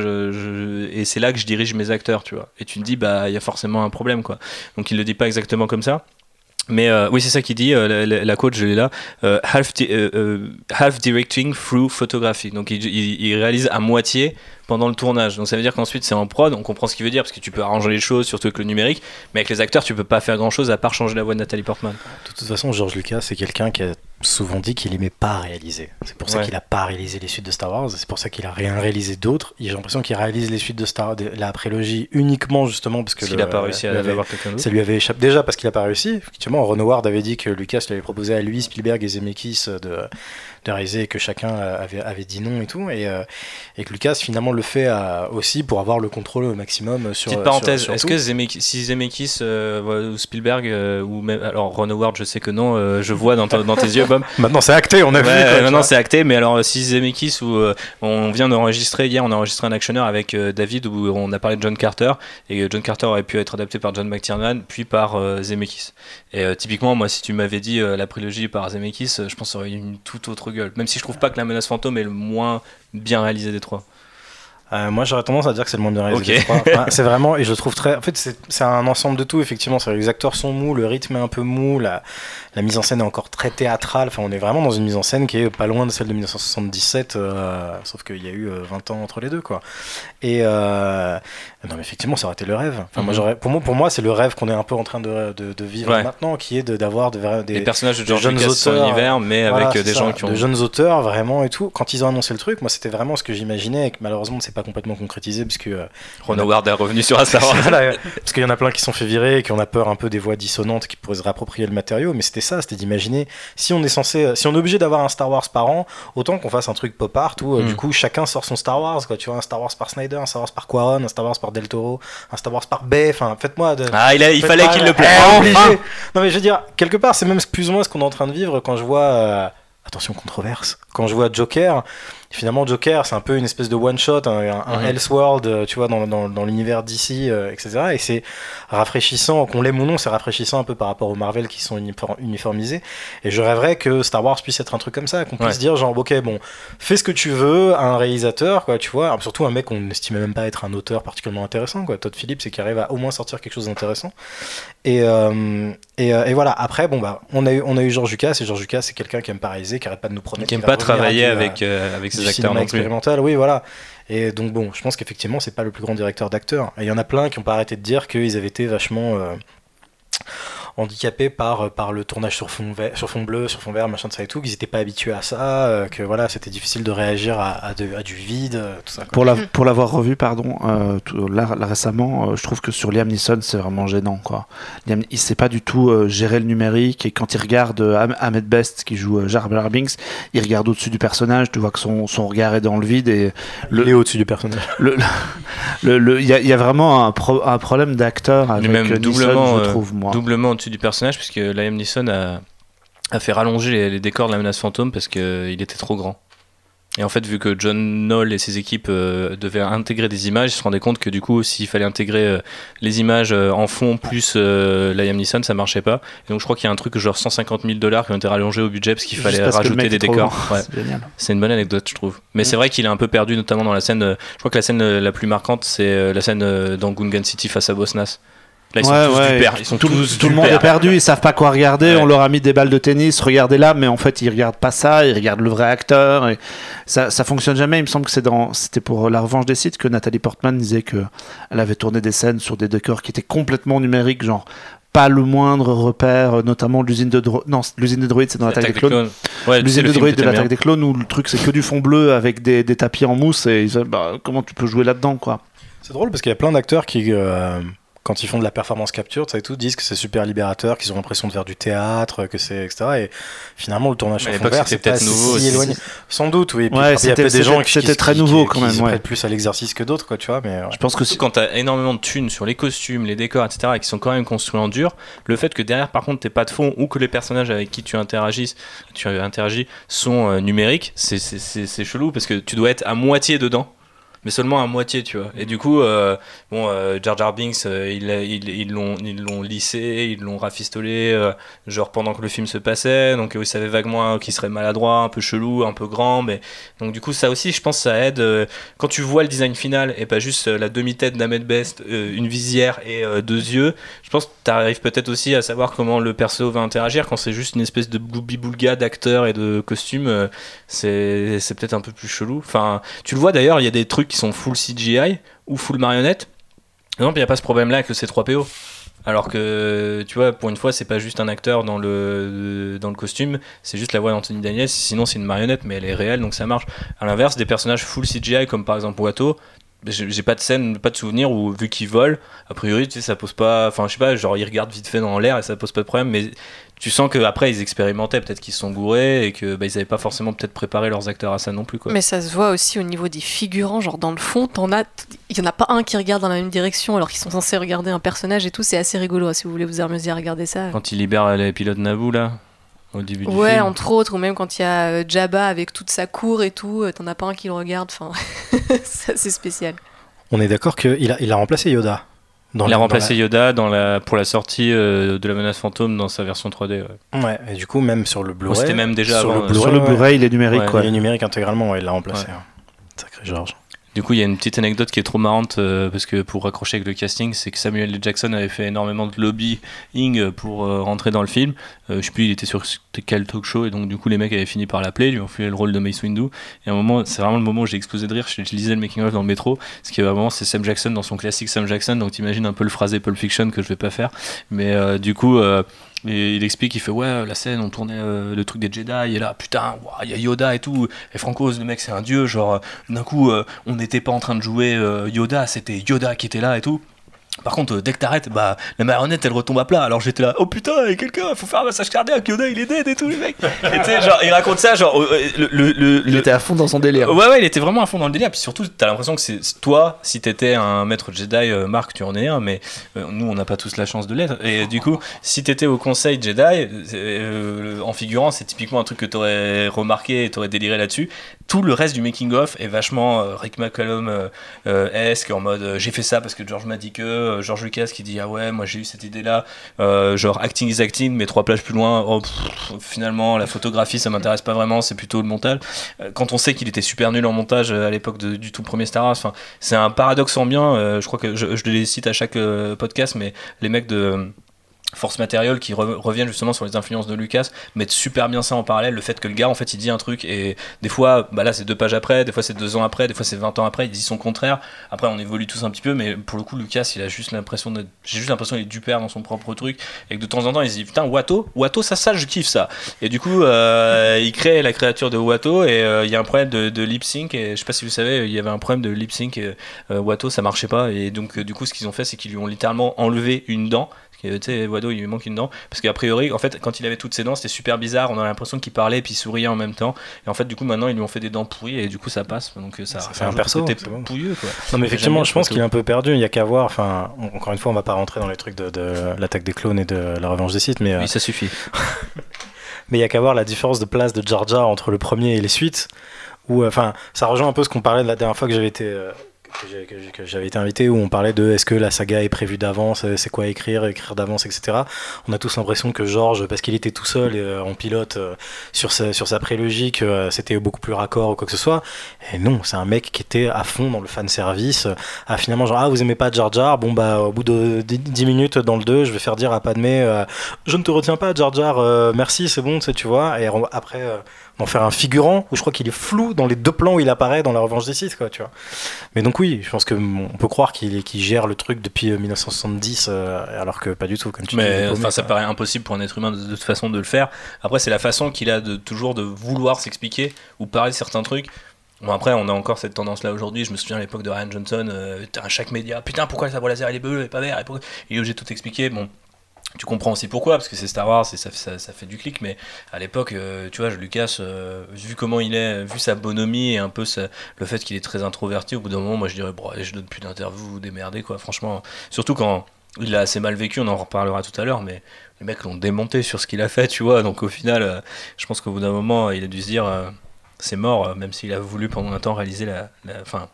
et c'est là que je dirige mes acteurs tu vois. Et tu te dis bah il y a forcément un problème quoi. Donc il le dit pas exactement comme ça. Mais oui c'est ça qu'il dit la, la- coach je l'ai là half, half directing through photography. Donc il, réalise à moitié pendant le tournage. Donc ça veut dire qu'ensuite c'est en prod on comprend ce qu'il veut dire parce que tu peux arranger les choses surtout avec le numérique. Mais avec les acteurs tu peux pas faire grand chose à part changer la voix de Nathalie Portman. De toute façon, George Lucas, c'est quelqu'un qui a souvent dit qu'il aimait pas réaliser. C'est pour ça Ouais. qu'il a pas réalisé les suites de Star Wars. C'est pour ça qu'il a rien réalisé d'autres. J'ai l'impression qu'il réalise les suites de Star de la prélogie uniquement justement parce que parce a pas réussi à avait- avoir quelqu'un d'autre Ça lui avait échappé déjà parce qu'il a pas réussi. Effectivement, Ron Howard avait dit que Lucas lui avait proposé à lui, Spielberg et Zemeckis de, de réaliser et que chacun avait, avait dit non et tout. Et, euh, et que Lucas finalement le fait à- aussi pour avoir le contrôle au maximum sur. Petite parenthèse, est-ce que Zemeckis, si Zemeckis euh, ou Spielberg euh, ou même alors Ron Howard, je sais que non, euh, je vois dans, ta- dans tes yeux, Bob. [laughs] Maintenant c'est acté, on a Ouais, vu. euh, quoi, maintenant c'est acté, mais alors si Zemeckis ou euh, on vient d'enregistrer hier, on a enregistré un actionneur avec euh, David où on a parlé de John Carter et euh, John Carter aurait pu être adapté par John McTiernan puis par euh, Zemeckis. Et euh, typiquement, moi, si tu m'avais dit euh, la prélogie par Zemeckis, euh, je pense que ça aurait eu une toute autre gueule. Même si je trouve pas que la menace fantôme est le moins bien réalisé des trois. Euh, moi, j'aurais tendance à dire que c'est le moins bien réalisé. [laughs] Enfin, c'est vraiment, et je trouve très. En fait, c'est un ensemble de tout, effectivement. C'est- Les acteurs sont mous, le rythme est un peu mou, la, la mise en scène est encore très théâtrale. Enfin, on est vraiment dans une mise en scène qui est pas loin de celle de 1977, euh, sauf qu'il y a eu euh, 20 ans entre les deux, quoi. Et euh, non, mais effectivement, ça aurait été le rêve. Enfin, moi, Mhm. pour moi, pour moi, c'est le rêve qu'on est un peu en train de, de, de vivre Ouais. maintenant, qui est d'avoir de, Les des, personnages de George jeunes Lucas auteurs, univers, mais voilà, avec euh, des gens qui ont. de jeunes auteurs vraiment et tout. Quand ils ont annoncé le truc, moi c'était vraiment ce que j'imaginais et que malheureusement c'est pas complètement concrétisé parce que euh, Ron Howard est revenu sur Star Wars. [laughs] voilà, parce qu'il y en a plein qui sont fait virer et qui on a peur un peu des voix dissonantes qui pourraient se réapproprier le matériau. Mais c'était ça, c'était d'imaginer si on est censé, si on est obligé d'avoir un Star Wars par an, autant qu'on fasse un truc pop art où euh, Mm. du coup chacun sort son Star Wars, quoi. Tu vois, un Star Wars par Snyder, un Star Wars par Quaron, un Star Wars par Del Toro, un Star Wars par Bay. Enfin, faites-moi de. Ah, il, a- il fallait qu'il le Eh, plaise. Non mais je veux dire, quelque part, c'est même plus ou moins ce qu'on est en train de vivre quand je vois. euh, Attention controverse. Quand je vois Joker, finalement Joker, c'est un peu une espèce de one shot, un, un- un Mhm. Elseworld, euh, tu vois, dans, dans, dans l'univers d'ici, etc. Et c'est rafraîchissant, qu'on l'aime ou non, c'est rafraîchissant un peu par rapport aux Marvel qui sont unifor- uniformisés. Et je rêverais que Star Wars puisse être un truc comme ça, qu'on puisse Ouais. dire genre, ok, bon, fais ce que tu veux à un réalisateur, quoi, tu vois, surtout un mec qu'on n'estimait même pas être un auteur particulièrement intéressant, quoi. Todd Phillips, c'est qui arrive à au moins sortir quelque chose d'intéressant. Et, euh, et, euh, et voilà, après, bon, bah, on a eu, on a eu George Lucas, et George Lucas, c'est quelqu'un qui aime pas réaliser, qui arrête pas de nous promettre. Qui aime pas travailler du, euh, avec, euh, avec ses acteurs non expérimental, oui, voilà. Et donc bon, je pense qu'effectivement, c'est pas le plus grand directeur d'acteurs. Et il y en a plein qui ont pas arrêté de dire qu'ils avaient été vachement euh, handicapés par, par le tournage sur fond, vert- sur fond bleu, sur fond vert, machin de ça et tout, qu'ils étaient pas habitués à ça, euh, que voilà, c'était difficile de réagir à, à de- à du vide, euh, tout ça. quoi. Pour la- pour l'avoir revu, pardon, euh, tout- là, là, récemment, euh, je trouve que sur Liam Neeson, c'est vraiment gênant. Quoi. Liam, il sait pas du tout euh, gérer le numérique et quand il regarde euh, Ahmed- Best qui joue euh, Jar Binks, il regarde au-dessus du personnage, tu vois que son, son regard est dans le vide et le, Il est au-dessus du personnage. le, le- le- il y, a- il y a vraiment un, pro- un problème d'acteur avec même euh, Neeson, doublement, je euh, trouve, moi. doublement au-dessus du personnage, puisque Liam Neeson a, a fait rallonger les, les décors de la menace fantôme parce qu'il était trop grand. Et en fait, vu que John Knoll et ses équipes euh, devaient intégrer des images, ils se rendaient compte que du coup, s'il fallait intégrer euh, les images euh, en fond plus euh, Liam Neeson, ça marchait pas. Et donc, je crois qu'il y a un truc genre 150 000 dollars qui ont été rallongés au budget parce qu'il fallait parce rajouter des décors. Ouais. C'est une bonne anecdote, je trouve. Mais Mm. c'est vrai qu'il est un peu perdu, notamment dans la scène. euh, je crois que la scène euh, la plus marquante, c'est euh, la scène euh, dans Gungan City face à Bosnas. Là, ils sont Ouais, tous ouais. du père. Ils sont tout, tous tout le monde père. est perdu, ils savent pas quoi regarder. Ouais. On leur a mis des balles de tennis, regardez là, mais en fait ils regardent pas ça, ils regardent le vrai acteur. Et ça, ça fonctionne jamais. Il me semble que c'est dans, c'était pour La Revanche des Sites que Nathalie Portman disait que elle avait tourné des scènes sur des décors qui étaient complètement numériques, genre pas le moindre repère, euh, notamment l'usine de droïdes. Non, l'usine de droïdes, c'est dans l'attaque des clones. Ouais, L'usine de droïdes de l'attaque des clones où le truc c'est que du fond bleu avec des, des tapis en mousse et bah, comment tu peux jouer là-dedans quoi. C'est drôle parce qu'il y a plein d'acteurs qui, euh, quand ils font de la performance capture, ça et tout, disent que c'est super libérateur, qu'ils ont l'impression de faire du théâtre, que c'est etc. Et finalement, le tournage sur fond l'époque, vert, c'était c'est peut-être nouveau si aussi. éloigné. Sans doute, oui. Et puis, Ouais, il y a c'était- peut-être des gens qui c'était qui- très qui- nouveau, qui- quand qui même, se ouais. prêtent plus à l'exercice que d'autres, quoi, tu vois. Mais ouais. Je pense que quand t'as énormément de thunes sur les costumes, les décors, etc., et qui sont quand même construits en dur, le fait que derrière, par contre, t'aies pas de fond ou que les personnages avec qui tu interagis, tu interagis sont euh, numériques, c'est chelou parce que tu dois être à moitié dedans. Mais seulement à moitié, tu vois. Et du coup, euh, bon, euh, Jar Jar Binks, euh, ils ils- l'ont ils l'ont lissé, ils l'ont rafistolé, euh, genre pendant que le film se passait. Donc, ils savaient vaguement qu'il serait maladroit, un peu chelou, un peu grand. Mais donc, du coup, ça aussi, je pense, ça aide. quand tu vois le design final et pas juste la demi-tête d'Ahmed Best, une visière et deux yeux, je pense tu arrives peut-être aussi à savoir comment le perso va interagir. Quand c'est juste une espèce de boulga d'acteurs et de costumes, c'est c'est peut-être un peu plus chelou. Enfin, tu le vois d'ailleurs, il y a des trucs sont full CGI ou full marionnette. Par exemple, il n'y a pas ce problème-là avec le C3PO. Alors que, tu vois, pour une fois, c'est pas juste un acteur dans le, dans le costume, c'est juste la voix d'Anthony Daniels, sinon c'est une marionnette, mais elle est réelle, donc ça marche. À l'inverse, des personnages full CGI, comme par exemple Watto, j'ai pas de scène, pas de souvenir où, vu qu'il vole, a priori, tu sais, ça pose pas. Enfin, je sais pas, genre, il regarde vite fait dans l'air et ça pose pas de problème, mais tu sens qu'après, ils expérimentaient, peut-être qu'ils se sont gourés et que bah, ils avaient pas forcément peut-être préparé leurs acteurs à ça non plus, quoi. Mais ça se voit aussi au niveau des figurants, genre dans le fond, t'en as, il y en a pas un qui regarde dans la même direction alors qu'ils sont censés regarder un personnage et tout, c'est assez rigolo hein, si vous voulez vous amuser à regarder ça. Quand il libère les pilotes Naboo, là, au début du Ouais, film. entre autres, ou même quand il y a euh, Jabba avec toute sa cour et tout, euh, t'en as pas un qui le regarde, enfin, [laughs] c'est spécial. On est d'accord qu'il a, il a remplacé Yoda. Dans Il la- a dans remplacé Yoda dans la, pour la sortie euh, de la menace fantôme dans sa version 3D. ouais. et du coup, même sur le Blu-ray. C'était même déjà sur avant, le Blu-ray, ouais. Il est numérique Ouais, quoi. Il est numérique intégralement, ouais, il l'a remplacé. Ouais. hein. Sacré Georges. Du coup, il y a une petite anecdote qui est trop marrante euh, parce que pour raccrocher avec le casting, c'est que Samuel. Jackson avait fait énormément de lobbying pour euh, rentrer dans le film. Euh, je sais plus, il était sur quel talk show et donc du coup les mecs avaient fini par l'appeler, lui ont fait le rôle de Mace Windu. Et à un moment, c'est vraiment le moment où j'ai explosé de rire. Je, je lisais le making of dans le métro, qu'il y a vraiment c'est Sam Jackson dans son classique Sam Jackson, donc t'imagines un peu le phrasé Pulp Fiction que je vais pas faire. Mais euh, du coup. Et il explique, il fait ouais la scène on tournait euh, le truc des Jedi et là putain il y a Yoda et tout. Et Franco le mec c'est un dieu genre d'un coup euh, on n'était pas en train de jouer euh, Yoda c'était Yoda qui était là et tout par contre, euh, dès que t'arrêtes, bah, la marionnette elle retombe à plat. Alors j'étais là, oh putain, et quelqu'un, faut faire un massage cardiaque, Yoda il est dead et tout, les mecs. [laughs] Et tu sais, genre, il raconte ça, genre, euh, le, le, le- Il était à fond dans son délire. Ouais, ouais, il était vraiment à fond dans le délire. Puis surtout, t'as l'impression que c'est toi, si t'étais un maître Jedi, euh, Marc, tu en es un, mais euh, nous, on n'a pas tous la chance de l'être. Et du coup, si t'étais au conseil Jedi, euh, en figurant, c'est typiquement un truc que t'aurais remarqué et t'aurais déliré là-dessus. Tout le reste du making-of est vachement euh, Rick McCallum euh, euh, esque, en mode j'ai fait ça parce que George m'a dit que, George Lucas qui dit ah ouais, moi j'ai eu cette idée-là, euh, genre acting is acting, mais trois plages plus loin, oh, finalement, la photographie ça m'intéresse pas vraiment, c'est plutôt le montage. Quand on sait qu'il était super nul en montage à l'époque du tout premier Star Wars, c'est un paradoxe euh, je crois que je, je les cite à chaque podcast, mais les mecs de Force Material qui re- reviennent justement sur les influences de Lucas mettent super bien ça en parallèle le fait que le gars en fait il dit un truc et des fois bah là c'est deux pages après des fois c'est deux ans après des fois c'est 20 ans après il dit son contraire. Après on évolue tous un petit peu mais pour le coup Lucas il a juste l'impression d'être j'ai juste l'impression qu'il est du père dans son propre truc et que de temps en temps il se dit putain Watto Watto ça ça je kiffe ça. Et du coup euh, il crée la créature de Watto et euh, il y a un problème de, de lip sync et je sais pas si vous savez il y avait un problème de lip sync euh, Watto ça marchait pas et donc du coup ce qu'ils ont fait c'est qu'ils lui ont littéralement enlevé une dent tu sais, Wado, il lui manque une dent. Parce qu'a priori, en fait, quand il avait toutes ses dents, c'était super bizarre. On a l'impression qu'il parlait et puis il souriait en même temps. Et en fait, du coup, maintenant, ils lui ont fait des dents pourries et du coup, ça passe. Donc, euh, ça, Ça fait un perso, bon. pouilleux, quoi. Non, mais effectivement, je pense qu'il est un peu perdu. Il y a qu'à voir. Enfin, encore une fois, on va pas rentrer dans les trucs de, de l'attaque des clones et de la revanche des Sith, mais euh, Oui, ça suffit. [laughs] mais il y a qu'à voir la différence de place de Jar Jar entre le premier et les suites. Où, euh, enfin, ça rejoint un peu ce qu'on parlait de la dernière fois que j'avais été. euh, que j'avais été invité où on parlait de est-ce que la saga est prévue d'avance, euh, c'est quoi écrire, écrire d'avance, etc. On a tous l'impression que George, parce qu'il était tout seul euh, en pilote euh, sur sa, sur sa prélogie, que c'était beaucoup plus raccord ou quoi que ce soit. Et non, c'est un mec qui était à fond dans le fan service. à finalement, genre, ah, vous aimez pas Jar Jar? Bon, bah, au bout de 10 minutes dans le 2, je vais faire dire à Padmé, je ne te retiens pas, Jar Jar, merci, c'est bon, tu vois. Et après, d'en faire un figurant où je crois qu'il est flou dans les deux plans où il apparaît dans la revanche des Sith quoi tu vois mais donc oui je pense que mm, on peut croire qu'il qu'il gère le truc depuis euh, 1970 euh, alors que pas du tout comme tu Mais enfin, ça paraît impossible pour un être humain de, toute façon de le faire. Après, c'est la façon qu'il a de toujours de vouloir s'expliquer ou parler de certains trucs. Bon, après, on a encore cette tendance-là aujourd'hui. Je me souviens à l'époque de Ryan Johnson, euh, à chaque média, putain, pourquoi le sabre laser il est bleu et pas vert et pourquoi... Il est obligé de tout expliquer. Bon, tu comprends aussi pourquoi, parce que c'est Star Wars et ça, ça, fait du clic. Mais à l'époque, euh, tu vois, Lucas, euh, vu comment il est, vu sa bonhomie et un peu le fait qu'il est très introverti, au bout d'un moment, moi je dirais, bon, je donne plus d'interviews, démerdez, quoi. Franchement, surtout quand il a assez mal vécu, on en reparlera tout à l'heure, mais les mecs l'ont démonté sur ce qu'il a fait, tu vois. Donc au final, euh, je pense qu'au bout d'un moment, il a dû se dire, c'est mort, même s'il a voulu pendant un temps réaliser la, enfin,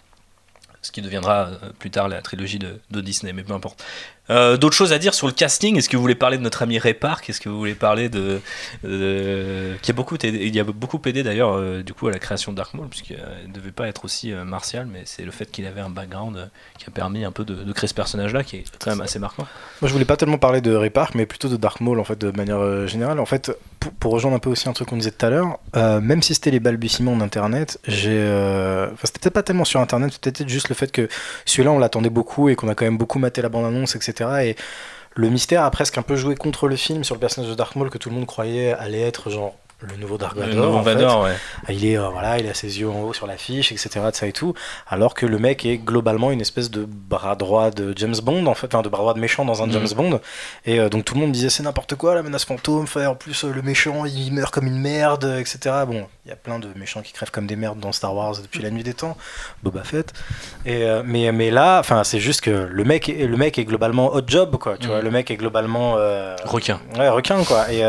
ce qui deviendra plus tard la trilogie de Disney, mais peu importe. Euh, D'autres choses à dire sur le casting? Est-ce que vous voulez parler de notre ami Ray Park? Est-ce que vous voulez parler de, de- qui a beaucoup aidé, il a beaucoup aidé d'ailleurs euh, du coup à la création de Dark Maul, puisqu'il ne devait pas être aussi euh, martial, mais c'est le fait qu'il avait un background euh, qui a permis un peu de, de créer ce personnage-là, qui est quand même assez marquant. Moi, je voulais pas tellement parler de Ray Park, mais plutôt de Dark Maul, en fait, de manière euh, générale. En fait, pour, rejoindre un peu aussi un truc qu'on disait tout à l'heure, euh, même si c'était les balbutiements d'Internet, j'ai. euh, c'était pas tellement sur Internet, c'était juste le fait que celui-là, on l'attendait beaucoup et qu'on a quand même beaucoup maté la bande-annonce, etc. Et le mystère a presque un peu joué contre le film sur le personnage de Dark Maul que tout le monde croyait allait être genre le nouveau Dark Le Vador. nouveau ouais. Il est euh, voilà, il a ses yeux en haut sur l'affiche, etc. De ça et tout. Alors que le mec est globalement une espèce de bras droit de James Bond, en fait, enfin de bras droit de méchant dans un Mhm. James Bond. Et euh, donc tout le monde disait c'est n'importe quoi la menace fantôme. Enfin, en plus euh, le méchant il meurt comme une merde, etc. Bon, il y a plein de méchants qui crèvent comme des merdes dans Star Wars depuis la nuit des temps. Boba Fett. Et mais mais là, enfin c'est juste que le mec est, le mec est globalement hot job quoi. Tu Mhm. vois, le mec est globalement Requin. Ouais, requin quoi. Et,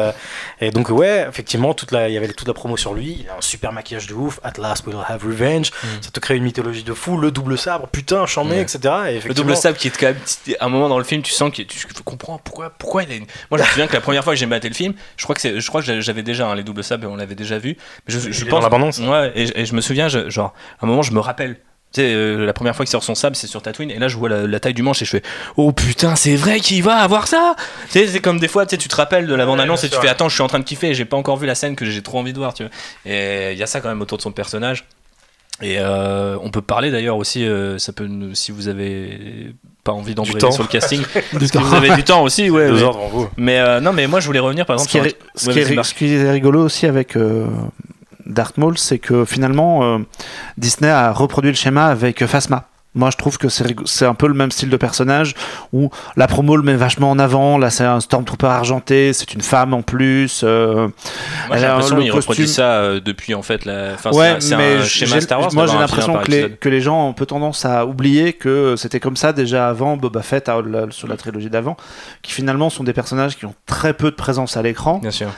et donc ouais, effectivement, toute la, il y avait toute la promo sur lui. Il a un super maquillage de ouf. At last we'll have revenge. Ça te crée une mythologie de fou. Le double sabre, putain, chambé, Ouais. etc. Et Le double sabre qui est quand même à un moment dans le film, tu sens que tu comprends pourquoi pourquoi il a une... Moi, je me souviens que la première fois que j'ai maté le film, je crois que c'est je crois que j'avais déjà hein, les doubles sabres et on l'avait déjà vu. Mais je, est pense dans l'abondance. Ouais, et, et je me souviens je- genre à un moment je me rappelle tu sais, euh, la première fois qu'il sort son sabre, c'est sur Tatooine, et là je vois la, la taille du manche et je fais Oh putain, c'est vrai qu'il va avoir ça Tu sais, c'est comme des fois, tu sais, tu te rappelles de la bande-annonce et tu fais Attends, je suis en train de kiffer et j'ai pas encore vu la scène que j'ai trop envie de voir, tu vois. Et il y a ça quand même autour de son personnage. Et euh, on peut parler d'ailleurs aussi, euh, ça peut nous- si vous avez pas envie d'embrayer sur le casting, [laughs] si vous avez du temps aussi, [laughs] ouais. Deux mais- heures devant vous. Mais euh, non, mais moi je voulais revenir par Ce exemple qui, sur est, un- ce, Ouais, qui est, Marc. ce qui est rigolo aussi avec euh, Darth Maul, c'est que finalement euh, Disney a reproduit le schéma avec Phasma. Moi, je trouve que c'est un peu le même style de personnage où la promo le met vachement en avant. Là, c'est un Stormtrooper argenté, c'est une femme en plus. euh, Moi j'ai l'impression le qu'il reproduit costume- ça euh, depuis en fait la. Enfin, ouais, c'est un- schéma Star Wars. moi j'ai l'impression que les, que les gens ont un peu tendance à oublier que c'était comme ça déjà avant Boba Fett à- la- sur la trilogie d'avant, qui finalement sont des personnages qui ont très peu de présence à l'écran, Bien sûr.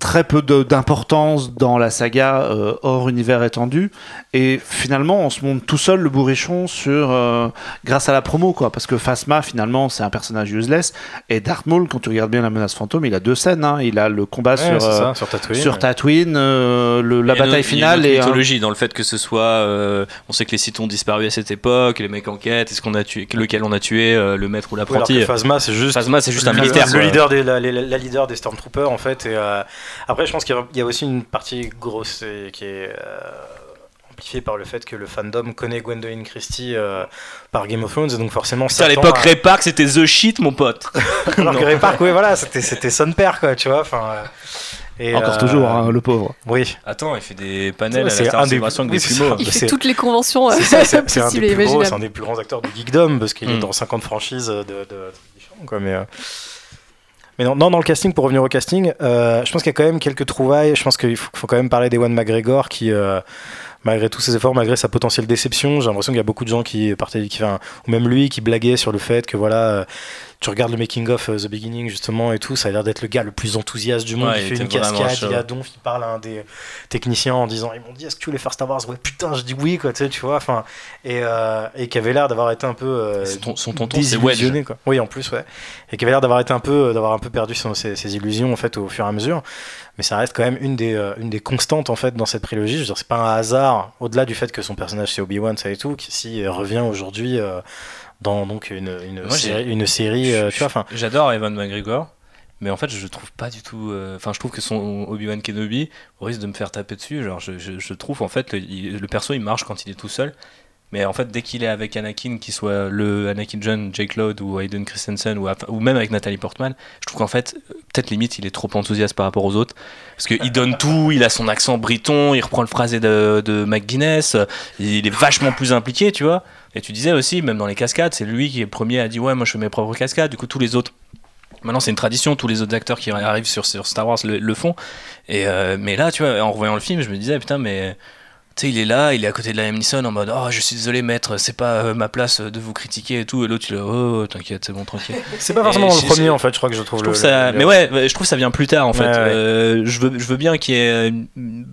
Très peu d'importance dans la saga euh, hors univers étendu, et finalement on se monte tout seul le bourrichon sur euh, grâce à la promo quoi, parce que Phasma finalement c'est un personnage useless, et Darth Maul quand tu regardes bien la menace fantôme, il a deux scènes, hein. il a le combat Ouais, sur c'est euh, ça, sur Tatooine. sur Tatooine, euh, le- la a une bataille autre- il y a finale une et un- mythologie dans le fait que ce soit. euh, on sait que les Sith ont disparu à cette époque, les mecs enquêtent, est-ce qu'on a tué, lequel on a tué, euh, le maître ou l'apprenti. Phasma, c'est juste Phasma, c'est juste un le- militaire. Le leader des, la, la- la leader des Stormtroopers, en fait. Et, euh, après, je pense qu'il y a- il y, a aussi une partie grosse et qui est euh, amplifiée par le fait que le fandom connaît Gwendoline Christie euh, par Game of Thrones. Et donc, forcément, à l'époque, à- Ray Park, c'était The Shit, mon pote. [laughs] Alors que Ray Park, oui, voilà, c'était c'était son père, quoi, tu vois. Enfin. euh, et, Encore euh, toujours, hein, le pauvre. Oui. Attends, il fait des panels à la C'est un des- des. Il fait toutes les conventions C'est [laughs] un, possibles des plus gros, c'est un imaginables. des plus grands acteurs de geekdom parce qu'il est Mm. dans 50 franchises de, de, de trucs différents, quoi. Mais, euh, mais non, dans le casting, pour revenir au casting, euh, je pense qu'il y a quand même quelques trouvailles. Je pense qu'il faut, faut quand même parler d'Ewan McGregor qui, euh, malgré tous ses efforts, malgré sa potentielle déception, j'ai l'impression qu'il y a beaucoup de gens qui partaient, qui, enfin, ou même lui, qui blaguaient sur le fait que voilà. euh, tu regardes le making of euh, The Beginning justement et tout, ça a l'air d'être le gars le plus enthousiaste du monde. Ouais, il fait une cascade, chaud. il a donf, il parle à un des techniciens en disant ils m'ont dit est-ce que tu voulais faire Star Wars? Ouais putain, je dis oui quoi, tu sais, tu vois. Enfin et, euh, et qui avait l'air d'avoir été un peu euh, ton- Son tonton, c'est Wedge. quoi. Oui en plus ouais. Et qui avait l'air d'avoir été un peu d'avoir un peu perdu ses illusions en fait au fur et à mesure. Mais ça reste quand même une des euh, une des constantes en fait dans cette prélogie. Je veux dire c'est pas un hasard au-delà du fait que son personnage c'est Obi Wan ça et tout qui si revient aujourd'hui euh, dans donc une une Moi, série, une série euh, tu vois enfin J'adore Evan McGregor, mais en fait je trouve pas du tout euh, enfin je trouve que son Obi-Wan Kenobi au risque de me faire taper dessus genre je, je- je trouve en fait le, il- le perso il marche quand il est tout seul mais en fait dès qu'il est avec Anakin qu'il soit le Anakin jeune Jake Lloyd ou Hayden Christensen ou, même avec Nathalie Portman je trouve qu'en fait peut-être limite il est trop enthousiaste par rapport aux autres. Parce qu'il donne tout il a son accent briton il reprend le phrasé de, de McGuinness il est vachement plus impliqué tu vois. Et tu disais aussi même dans les cascades c'est lui qui est le premier à dire ouais moi je fais mes propres cascades. Du coup tous les autres Maintenant, c'est une tradition, tous les autres acteurs qui arrivent sur, sur Star Wars le, le font. Et, euh, mais là, tu vois, en revoyant le film, je me disais, putain, mais tu sais, il est là, il est à côté de la Neeson en mode, oh, je suis désolé, maître, c'est pas euh, ma place de vous critiquer et tout. Et l'autre, il est, oh, t'inquiète, c'est bon, tranquille. [laughs] C'est pas forcément le premier en fait, je crois que je trouve Je le. trouve ça, le- mais ouais, je trouve que ça vient plus tard en fait. Ouais, ouais. Euh, je veux, je veux bien qu'il y ait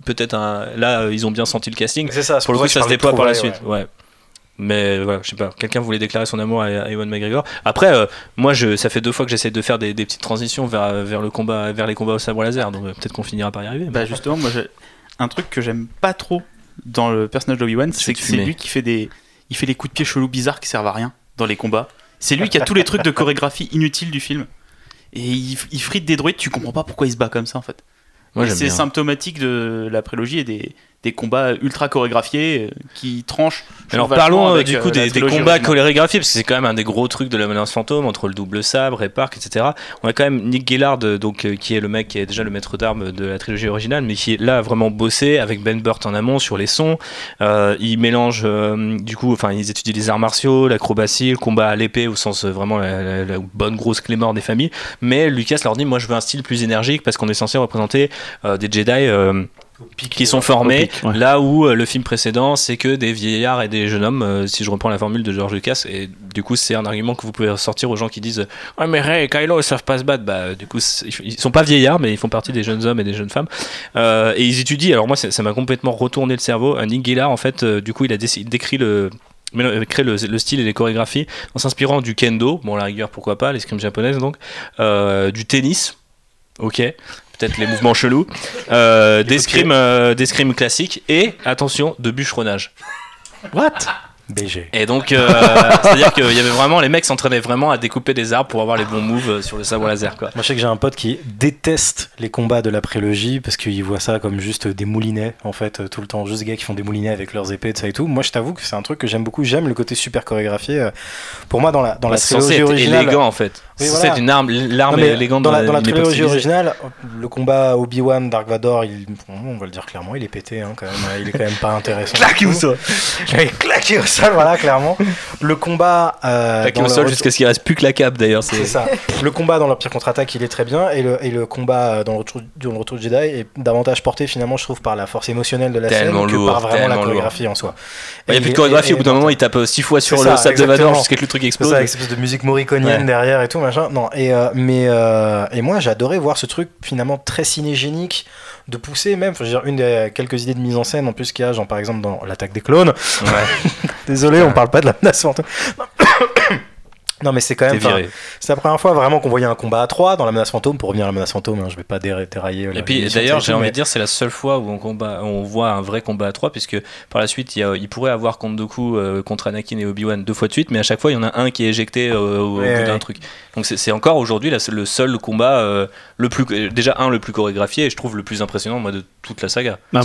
peut-être un. Là, euh, ils ont bien senti le casting. C'est ça, c'est Pour le coup, ça ça se déploie par la suite. Ouais. Mais voilà, je sais pas. Quelqu'un voulait déclarer son amour à, Ewan McGregor. Après, euh, moi, je, ça fait deux fois que j'essaie de faire des, des petites transitions vers, vers le combat, vers les combats au sabre laser. Donc euh, peut-être qu'on finira par y arriver. Bah justement, moi, un truc que j'aime pas trop dans le personnage d'Obi-Wan, c'est que c'est lui qui fait des, il fait des coups de pied chelous bizarres qui servent à rien dans les combats. C'est lui qui a tous les trucs de chorégraphie inutiles du film. Et il, il frite des droïdes, tu comprends pas pourquoi il se bat comme ça en fait. C'est symptomatique de la prélogie et des, des combats ultra chorégraphiés euh, qui tranchent. Alors parlons euh, avec, du euh, coup des, combats chorégraphiés parce que c'est quand même un des gros trucs de la menace fantôme entre le double sabre et Park etc. On a quand même Nick Gillard donc qui est le mec qui est déjà le maître d'armes de la trilogie originale mais qui est là a vraiment bossé avec Ben Burt en amont sur les sons. Euh, il mélange euh, du coup enfin ils étudient les arts martiaux, l'acrobatie, le combat à l'épée au sens vraiment la, la- la bonne grosse clé mort des familles. Mais Lucas leur dit moi je veux un style plus énergique parce qu'on est censé représenter des Jedi qui sont formés. Pic, ouais. là où euh, le film précédent c'est que des vieillards et des jeunes hommes euh, si je reprends la formule de George Lucas et du coup c'est un argument que vous pouvez sortir aux gens qui disent ouais mais Ray et Kylo ils savent pas se battre bah du coup ils sont pas vieillards mais ils font partie des jeunes hommes et des jeunes femmes. Euh, et ils étudient. Alors moi ça m'a complètement retourné le cerveau. Nick Gillard en fait euh, du coup il a il décrit le mais crée le, le style et les chorégraphies en s'inspirant du kendo, bon la rigueur pourquoi pas, l'escrime japonaise donc, euh, du tennis, ok, peut-être les mouvements chelous, euh, d'escrime euh, d'escrime classique et attention de bûcheronnage. What? BG. Et donc euh, c'est-à-dire qu'il y avait vraiment les mecs s'entraînaient vraiment à découper des arbres pour avoir les bons moves euh, sur le sabre laser quoi. Moi, je sais que j'ai un pote qui déteste les combats de la prélogie parce qu'il voit ça comme juste des moulinets, en fait, euh, tout le temps. Juste des gars qui font des moulinets avec leurs épées, de ça et tout. Moi, je t'avoue que c'est un truc que j'aime beaucoup. J'aime le côté super chorégraphié. Pour moi, dans la, dans la Bah, trilogie être originale. élégant en fait. C'est voilà. être une arme, l'arme élégante dans la, dans la trilogie originale, le combat Obi-Wan, Dark Vador, il, on va le dire clairement, il est pété hein, quand même. Il est quand même pas intéressant. [laughs] Claqué au sol. [laughs] Claqué au sol, voilà, clairement. Le combat. Euh, Claqué au sol jusqu'à ce qu'il reste plus que la cape d'ailleurs. C'est ça. Le combat dans l'Empire contre-attaque, il est très bien, et le, et le combat euh, dans le, retour, dans le retour Jedi est davantage porté finalement, je trouve, par la force émotionnelle de la Tellement scène que par vraiment la chorégraphie en soi. Il n'y a Et plus de chorégraphie, au bout d'un moment il tape six fois sur C'est le ça, sable de Vador jusqu'à ce que le truc C'est explose. ça, avec cette espèce de musique moriconienne derrière et tout, machin. Non, et, euh, mais, euh, et moi, j'adorais voir ce truc finalement très cinégénique, de pousser même, je veux dire, une des quelques idées de mise en scène en plus qu'il y a, genre par exemple dans L'attaque des clones. Ouais, [laughs] Désolé, on parle pas de la menace fantôme. Non, mais c'est quand même. C'est la première fois vraiment qu'on voyait un combat à 3 dans la menace fantôme. Pour revenir à la menace fantôme, hein, je vais pas déra- dérailler. euh, Et puis d'ailleurs, j'ai envie mais- de dire, c'est la seule fois où on, combat, on voit un vrai combat à 3, puisque par la suite, il, y a- il pourrait avoir Count Dooku euh, contre Anakin et Obi-Wan deux fois de suite, mais à chaque fois, il y en a un qui est éjecté euh, au Ouais, bout d'un truc. Donc c'est encore aujourd'hui le seul combat, euh, le plus, déjà un, le plus chorégraphié, et je trouve le plus impressionnant moi, de toute la saga. Bah,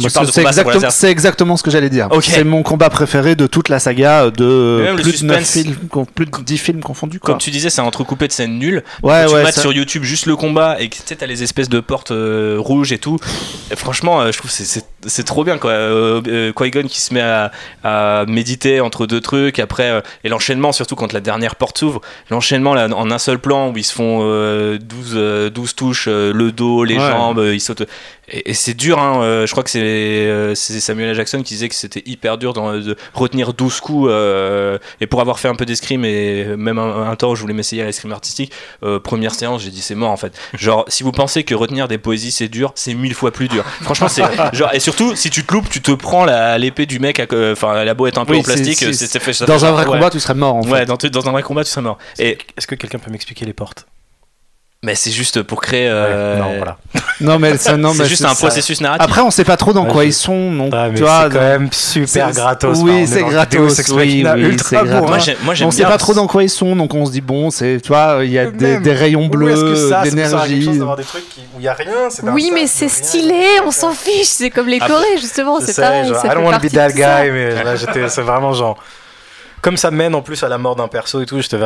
c'est exactement, ce que j'allais dire. C'est mon combat préféré de toute la saga de plus de 9 suspense- films, plus de 10 films confondus. Quoi. Comme tu disais, c'est un entrecoupé de scènes nulles. ouais, tu ouais, mates ça- sur YouTube juste le combat et tu sais, t'as les espèces de portes euh, rouges et tout. Et franchement, euh, je trouve que c'est- c'est trop bien quoi. Euh, euh, Qui-Gon qui se met à, à méditer entre deux trucs. Après, euh, et l'enchaînement, surtout quand la dernière porte s'ouvre, l'enchaînement là en un seul plan où ils se font euh, 12, euh, 12 touches, le dos, les Ouais. jambes, ils sautent. Et, et c'est dur, hein. je crois que c'est Samuel. Jackson qui disait que c'était hyper dur dans- de retenir 12 coups. et pour avoir fait un peu d'escrime et même un, un temps où je voulais m'essayer à l'escrime artistique, première séance, j'ai dit c'est mort en fait. Genre, si vous pensez que retenir des poésies c'est dur, c'est mille fois plus dur. Franchement, c'est [laughs] genre, et surtout, si tu te loupes, tu te prends la- l'épée du mec, à co- enfin, la beau est un peu Oui, en plastique, c'est- c'est fait ça Dans fait un vrai ouais. combat, tu serais mort en fait. Ouais, dans, dans un vrai combat, tu serais mort. Et Est-ce que quelqu'un peut m'expliquer les portes? Mais c'est juste pour créer. Ouais, euh, non, voilà. [laughs] Non, mais non, c'est juste c'est un ça. processus narratif. Après, on sait pas trop dans Ouais, quoi je- ils sont. Mais tu vois, c'est quand même super c'est- gratos. oui, c'est gratos, oui, oui, ultra gratos. moi, j'ai- moi, j'aime on sait pas trop dans quoi ils sont, donc on se dit bon, c'est, tu vois, il y a des, rayons Où est-ce que bleus, d'énergie. chose d'avoir des trucs qui- où il y a rien. Oui, mais c'est stylé, on s'en fiche. C'est comme les Corées, justement, c'est pareil. I don't wanna be partie that guy, mais là, j'étais, c'est vraiment genre. Comme ça mène en plus à la mort d'un perso et tout, j'étais,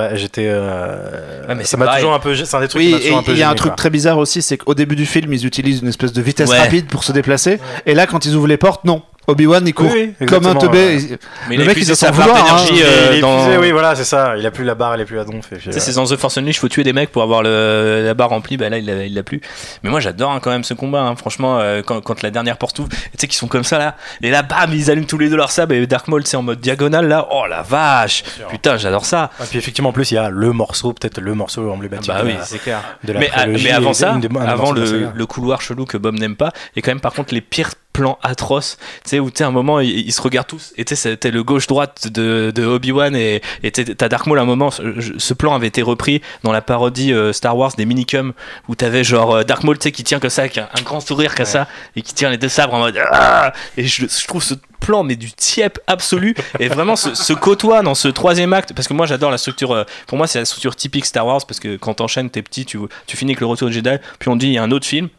euh, Ouais, mais ça c'est m'a toujours un peu, c'est un des trucs Oui, qui m'a et toujours un peu il y a un truc quoi. très bizarre aussi, c'est qu'au début du film, ils utilisent une espèce de vitesse Ouais. rapide pour se déplacer, et là, quand ils ouvrent les portes, non. Obi-Wan, il court Oui, oui, comme un teubé. ouais. Mais le a mec, il sa barre d'énergie hein. euh, dans. oui, voilà, c'est ça. Il a plus la barre, il est plus à donf. Tu sais, c'est dans The Force Unleashed, il faut tuer des mecs pour avoir le, la barre remplie. Bah là, il l'a, il l'a plus. Mais moi, j'adore hein, quand même ce combat. hein. Franchement, euh, quand, quand la dernière porte ouvre, tu sais qu'ils sont comme ça là. Et là, bam, ils allument tous les deux leur sable. Et Dark Maul, c'est en mode diagonale là. Oh la vache. Putain, j'adore ça. Et puis effectivement, en plus, il y a le morceau, peut-être le morceau emblématique bah de, oui, la, c'est clair. de la Mais, à- prélogie mais avant ça, avant la le couloir chelou que Bob n'aime pas, et quand même par contre les pires plans atroces, tu sais, où tu sais, à un moment ils, ils se regardent tous, et tu sais, c'était le gauche-droite de, de Obi-Wan, et t'as Dark Maul à un moment, ce, ce plan avait été repris dans la parodie euh, Star Wars des minicums, où t'avais genre euh, Dark Maul, tu sais, qui tient comme ça, avec un, un grand sourire comme Ouais. ça, et qui tient les deux sabres en mode Ah Et je, je trouve ce plan, mais du tiep absolu, et vraiment se, se côtoie dans ce troisième acte, parce que moi j'adore la structure, euh, pour moi c'est la structure typique Star Wars, parce que quand t'enchaînes, t'es petit, tu, tu finis avec le retour de Jedi, puis on dit il y a un autre film.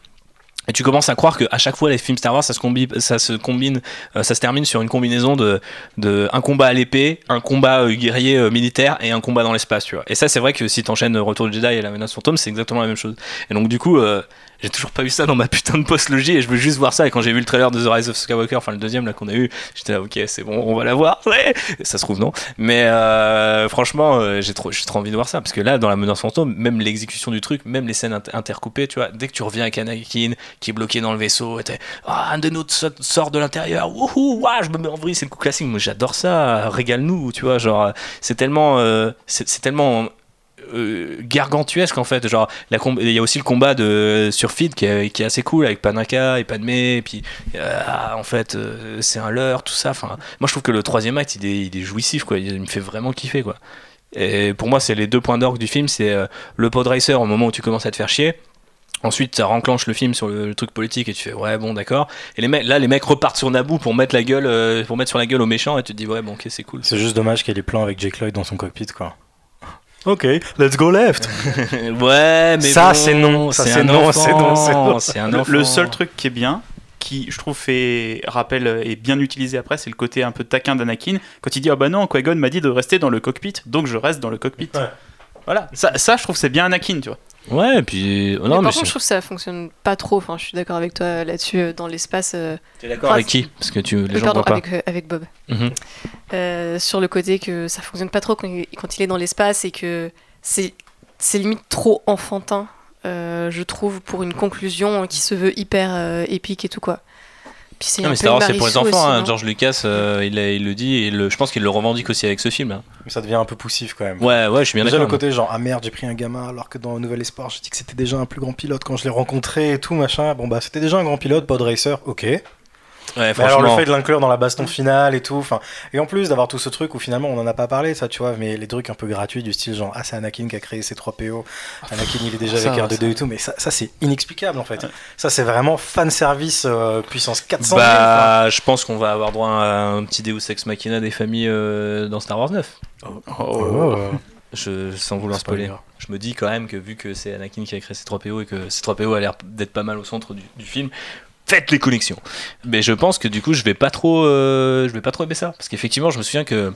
Et tu commences à croire qu'à chaque fois les films Star Wars ça se combine, ça se combine, euh, ça se termine sur une combinaison de, de un combat à l'épée, un combat euh, guerrier euh, militaire et un combat dans l'espace, tu vois. Et ça c'est vrai que si t'enchaînes Retour de Jedi et la menace fantôme, c'est exactement la même chose. Et donc du coup, j'ai toujours pas eu ça dans ma putain de post-logie et je veux juste voir ça. Et quand j'ai vu le trailer de The Rise of Skywalker, enfin le deuxième là qu'on a eu, j'étais là ok c'est bon, on va la voir. Ça se trouve non, mais franchement j'ai trop, trop envie de voir ça parce que là dans la menace fantôme, même l'exécution du truc, même les scènes inter- intercoupées, tu vois, dès que tu reviens avec Anakin qui est bloqué dans le vaisseau, ah un de nous so- sort de l'intérieur, wouhou, ouah, je me mets en vrille, c'est le coup classique. Moi j'adore ça, régale-nous, tu vois, genre c'est tellement, euh, c'est tellement euh, gargantuesque en fait. Genre il y a aussi le combat de sur Feed qui est, assez cool avec Panaka et Padmé et puis euh, en fait c'est un leurre tout ça. Enfin moi je trouve que le troisième acte il est, jouissif quoi. Il me fait vraiment kiffer quoi. Et pour moi c'est les deux points d'orgue du film. C'est le pod racer au moment où tu commences à te faire chier Ensuite, ça renclenche le film sur le, le truc politique et tu fais ouais bon d'accord. Et les mecs, là les mecs repartent sur Naboo pour mettre la gueule, euh, pour mettre sur la gueule aux méchants et tu te dis ouais bon ok c'est cool. C'est juste dommage qu'il y ait les plans avec Jake Lloyd dans son cockpit, quoi. [laughs] Ok, let's go left. [laughs] ouais mais Ça, bon, c'est non, ça, c'est non, enfant, c'est non, c'est non. c'est un Le, enfant. le seul truc qui est bien, qui je trouve fait rappel et bien utilisé après, c'est le côté un peu taquin d'Anakin quand il dit ah bah non Qui-Gon m'a dit de rester dans le cockpit, donc je reste dans le cockpit. Ouais. Voilà, ça, ça je trouve c'est bien Anakin, tu vois. Ouais, et puis. Mais non, par mais contre, je trouve que ça fonctionne pas trop. Enfin, je suis d'accord avec toi là-dessus. euh, Dans l'espace, euh, T'es d'accord avec qui? Parce que tu, les euh, gens pardon, pas. avec, euh, avec Bob. Mhm. Euh, sur le côté que ça fonctionne pas trop quand il, quand il est dans l'espace et que c'est c'est limite trop enfantin, euh, je trouve, pour une conclusion qui se veut hyper euh, épique et tout quoi. Puis c'est Non, mais peu Star Wars, c'est pour les enfants. aussi, hein. George Lucas, euh, il, a- il le dit, et le- je pense qu'il le revendique aussi avec ce film. hein. Mais ça devient un peu poussif quand même. Ouais, ouais, je suis bien Déjà le d'accord. côté genre ah merde j'ai pris un gamin alors que dans Nouvel Espoir j'ai dit que c'était déjà un plus grand pilote quand je l'ai rencontré et tout machin bon bah c'était déjà un grand pilote pod racer ok Ouais, mais alors le fait de l'inclure dans la baston finale et tout enfin et en plus d'avoir tout ce truc où finalement on en a pas parlé ça tu vois mais les trucs un peu gratuits du style genre ah c'est Anakin qui a créé ces 3 PO Anakin il est déjà [laughs] Ça, avec ça. R2D et tout mais ça, ça c'est inexplicable en fait ça c'est vraiment fan service euh, puissance 400 000, quoi. Bah, je pense qu'on va avoir droit à un petit Deus Ex Machina des familles euh, dans Star Wars 9. Oh, Je, sans vouloir spoiler. Spoiler. Je me dis quand même que vu que c'est Anakin qui a créé C3PO et que C3PO a l'air d'être pas mal au centre du, du film, faites les connexions. Mais je pense que du coup, je vais pas trop, euh, je vais pas trop aimer ça, parce qu'effectivement, je me souviens que,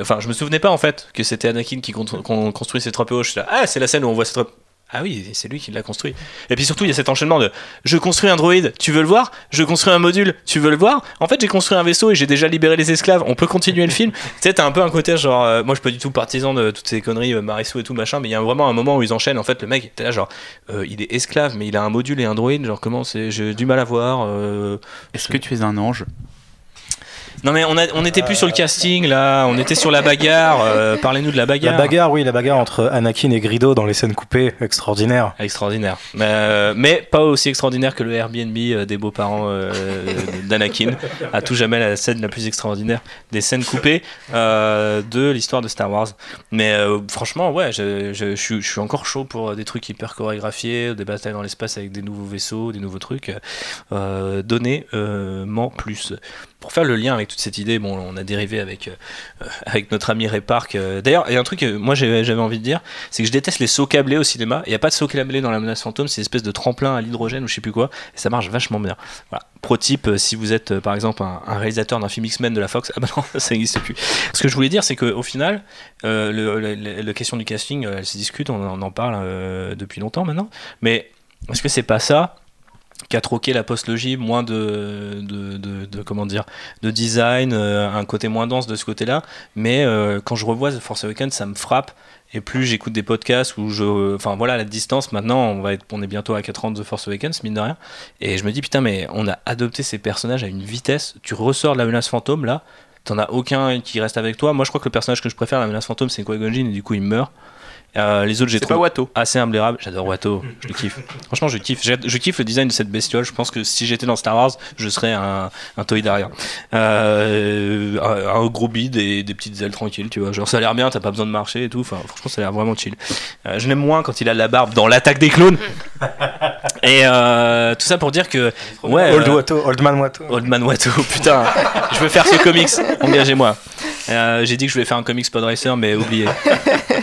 enfin, je me souvenais pas en fait que c'était Anakin qui con- con- construit C3PO. Je suis là, ah, c'est la scène où on voit C3PO. Ah oui, c'est lui qui l'a construit. Et puis surtout, il y a cet enchaînement de je construis un droïde, tu veux le voir? Je construis un module, tu veux le voir? En fait, j'ai construit un vaisseau et j'ai déjà libéré les esclaves. On peut continuer le film. tu sais, t'as un peu un côté genre, euh, moi je suis pas du tout partisan de toutes ces conneries, euh, Marissou et tout machin, mais il y a vraiment un moment où ils enchaînent. En fait, le mec, t'es là genre, euh, il est esclave, mais il a un module et un droïde. Genre, comment c'est? J'ai du mal à voir. euh, Est-ce que tu es un ange? Non mais on, a, on était plus sur le casting là, on était sur la bagarre. euh, Parlez-nous de la bagarre. La bagarre, oui, la bagarre entre Anakin et Grido dans les scènes coupées, extraordinaire. Extraordinaire. Mais, euh, mais pas aussi extraordinaire que le Airbnb euh, des beaux-parents euh, d'Anakin. À tout jamais la scène la plus extraordinaire des scènes coupées euh, de l'histoire de Star Wars. Mais euh, franchement, ouais, je, je- je suis- je suis encore chaud pour des trucs hyper chorégraphiés, des batailles dans l'espace avec des nouveaux vaisseaux, des nouveaux trucs. Euh, Donnez-m'en plus. Pour faire le lien avec toute cette idée, bon, on a dérivé avec, euh, [laughs] avec notre ami Ray Park. euh, D'ailleurs, il y a un truc que moi j'avais envie de dire, c'est que je déteste les sauts câblés au cinéma. Il n'y a pas de saut câblé dans la menace fantôme, c'est une espèce de tremplin à l'hydrogène ou je sais plus quoi, et ça marche vachement bien. Voilà. Pro euh, si vous êtes par exemple un, réalisateur d'un film X-Men de la Fox, ah bah non, [laughs] ça n'existe plus. Ce que je voulais dire, c'est qu'au final, la question du casting, elle se discute, on, en- parle depuis longtemps maintenant, mais est-ce que c'est pas ça qui a troqué la post-logie, moins de, de, de- comment dire, de design, euh, un côté moins dense de ce côté-là. Mais euh, quand je revois The Force Awakens, ça me frappe. Et plus j'écoute des podcasts où je. Enfin voilà, la distance, maintenant, on, va être, est bientôt à 4 ans de The Force Awakens, mine de rien. Et je me dis, putain, mais on a adopté ces personnages à une vitesse. Tu ressors de la menace fantôme, là. T'en as aucun qui reste avec toi. Moi, je crois que le personnage que je préfère, la menace fantôme, c'est Qui-Gon et du coup, il meurt. Euh, les autres, j'ai C'est pas trouvé Watto. assez imblairable. J'adore Watto, je le kiffe. Franchement, je kiffe. Je kiffe le design de cette bestiole. Je pense que si j'étais dans Star Wars, je serais un, un Toy derrière. Euh, un, un gros bide et des petites ailes tranquilles, tu vois. Genre, ça a l'air bien, t'as pas besoin de marcher et tout. Enfin, franchement, ça a l'air vraiment chill. Euh, je l'aime moins quand il a la barbe dans l'attaque des clones. [laughs] et euh, tout ça pour dire que. Ouais, Old euh, Watto, Old Man Watto. Old Man Watto, [laughs] putain, je veux faire ce comics, engagez-moi. Euh, J'ai dit que je voulais faire un comics Pod Racer, mais oubliez. [laughs]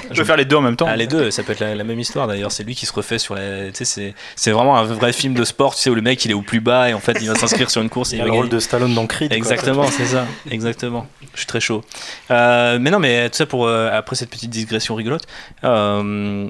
[laughs] Je peux faire les deux en même temps. Ah, les deux, ça peut être la, la même histoire d'ailleurs. C'est lui qui se refait sur la. Tu sais, c'est- c'est vraiment un vrai film de sport, tu sais, où le mec il est au plus bas et en fait il va s'inscrire sur une course et Il a le rôle de Stallone dans Creed. Exactement, c'est ça. Exactement. Je suis très chaud. Euh, mais non, mais tout ça pour euh, après cette petite digression rigolote. euh,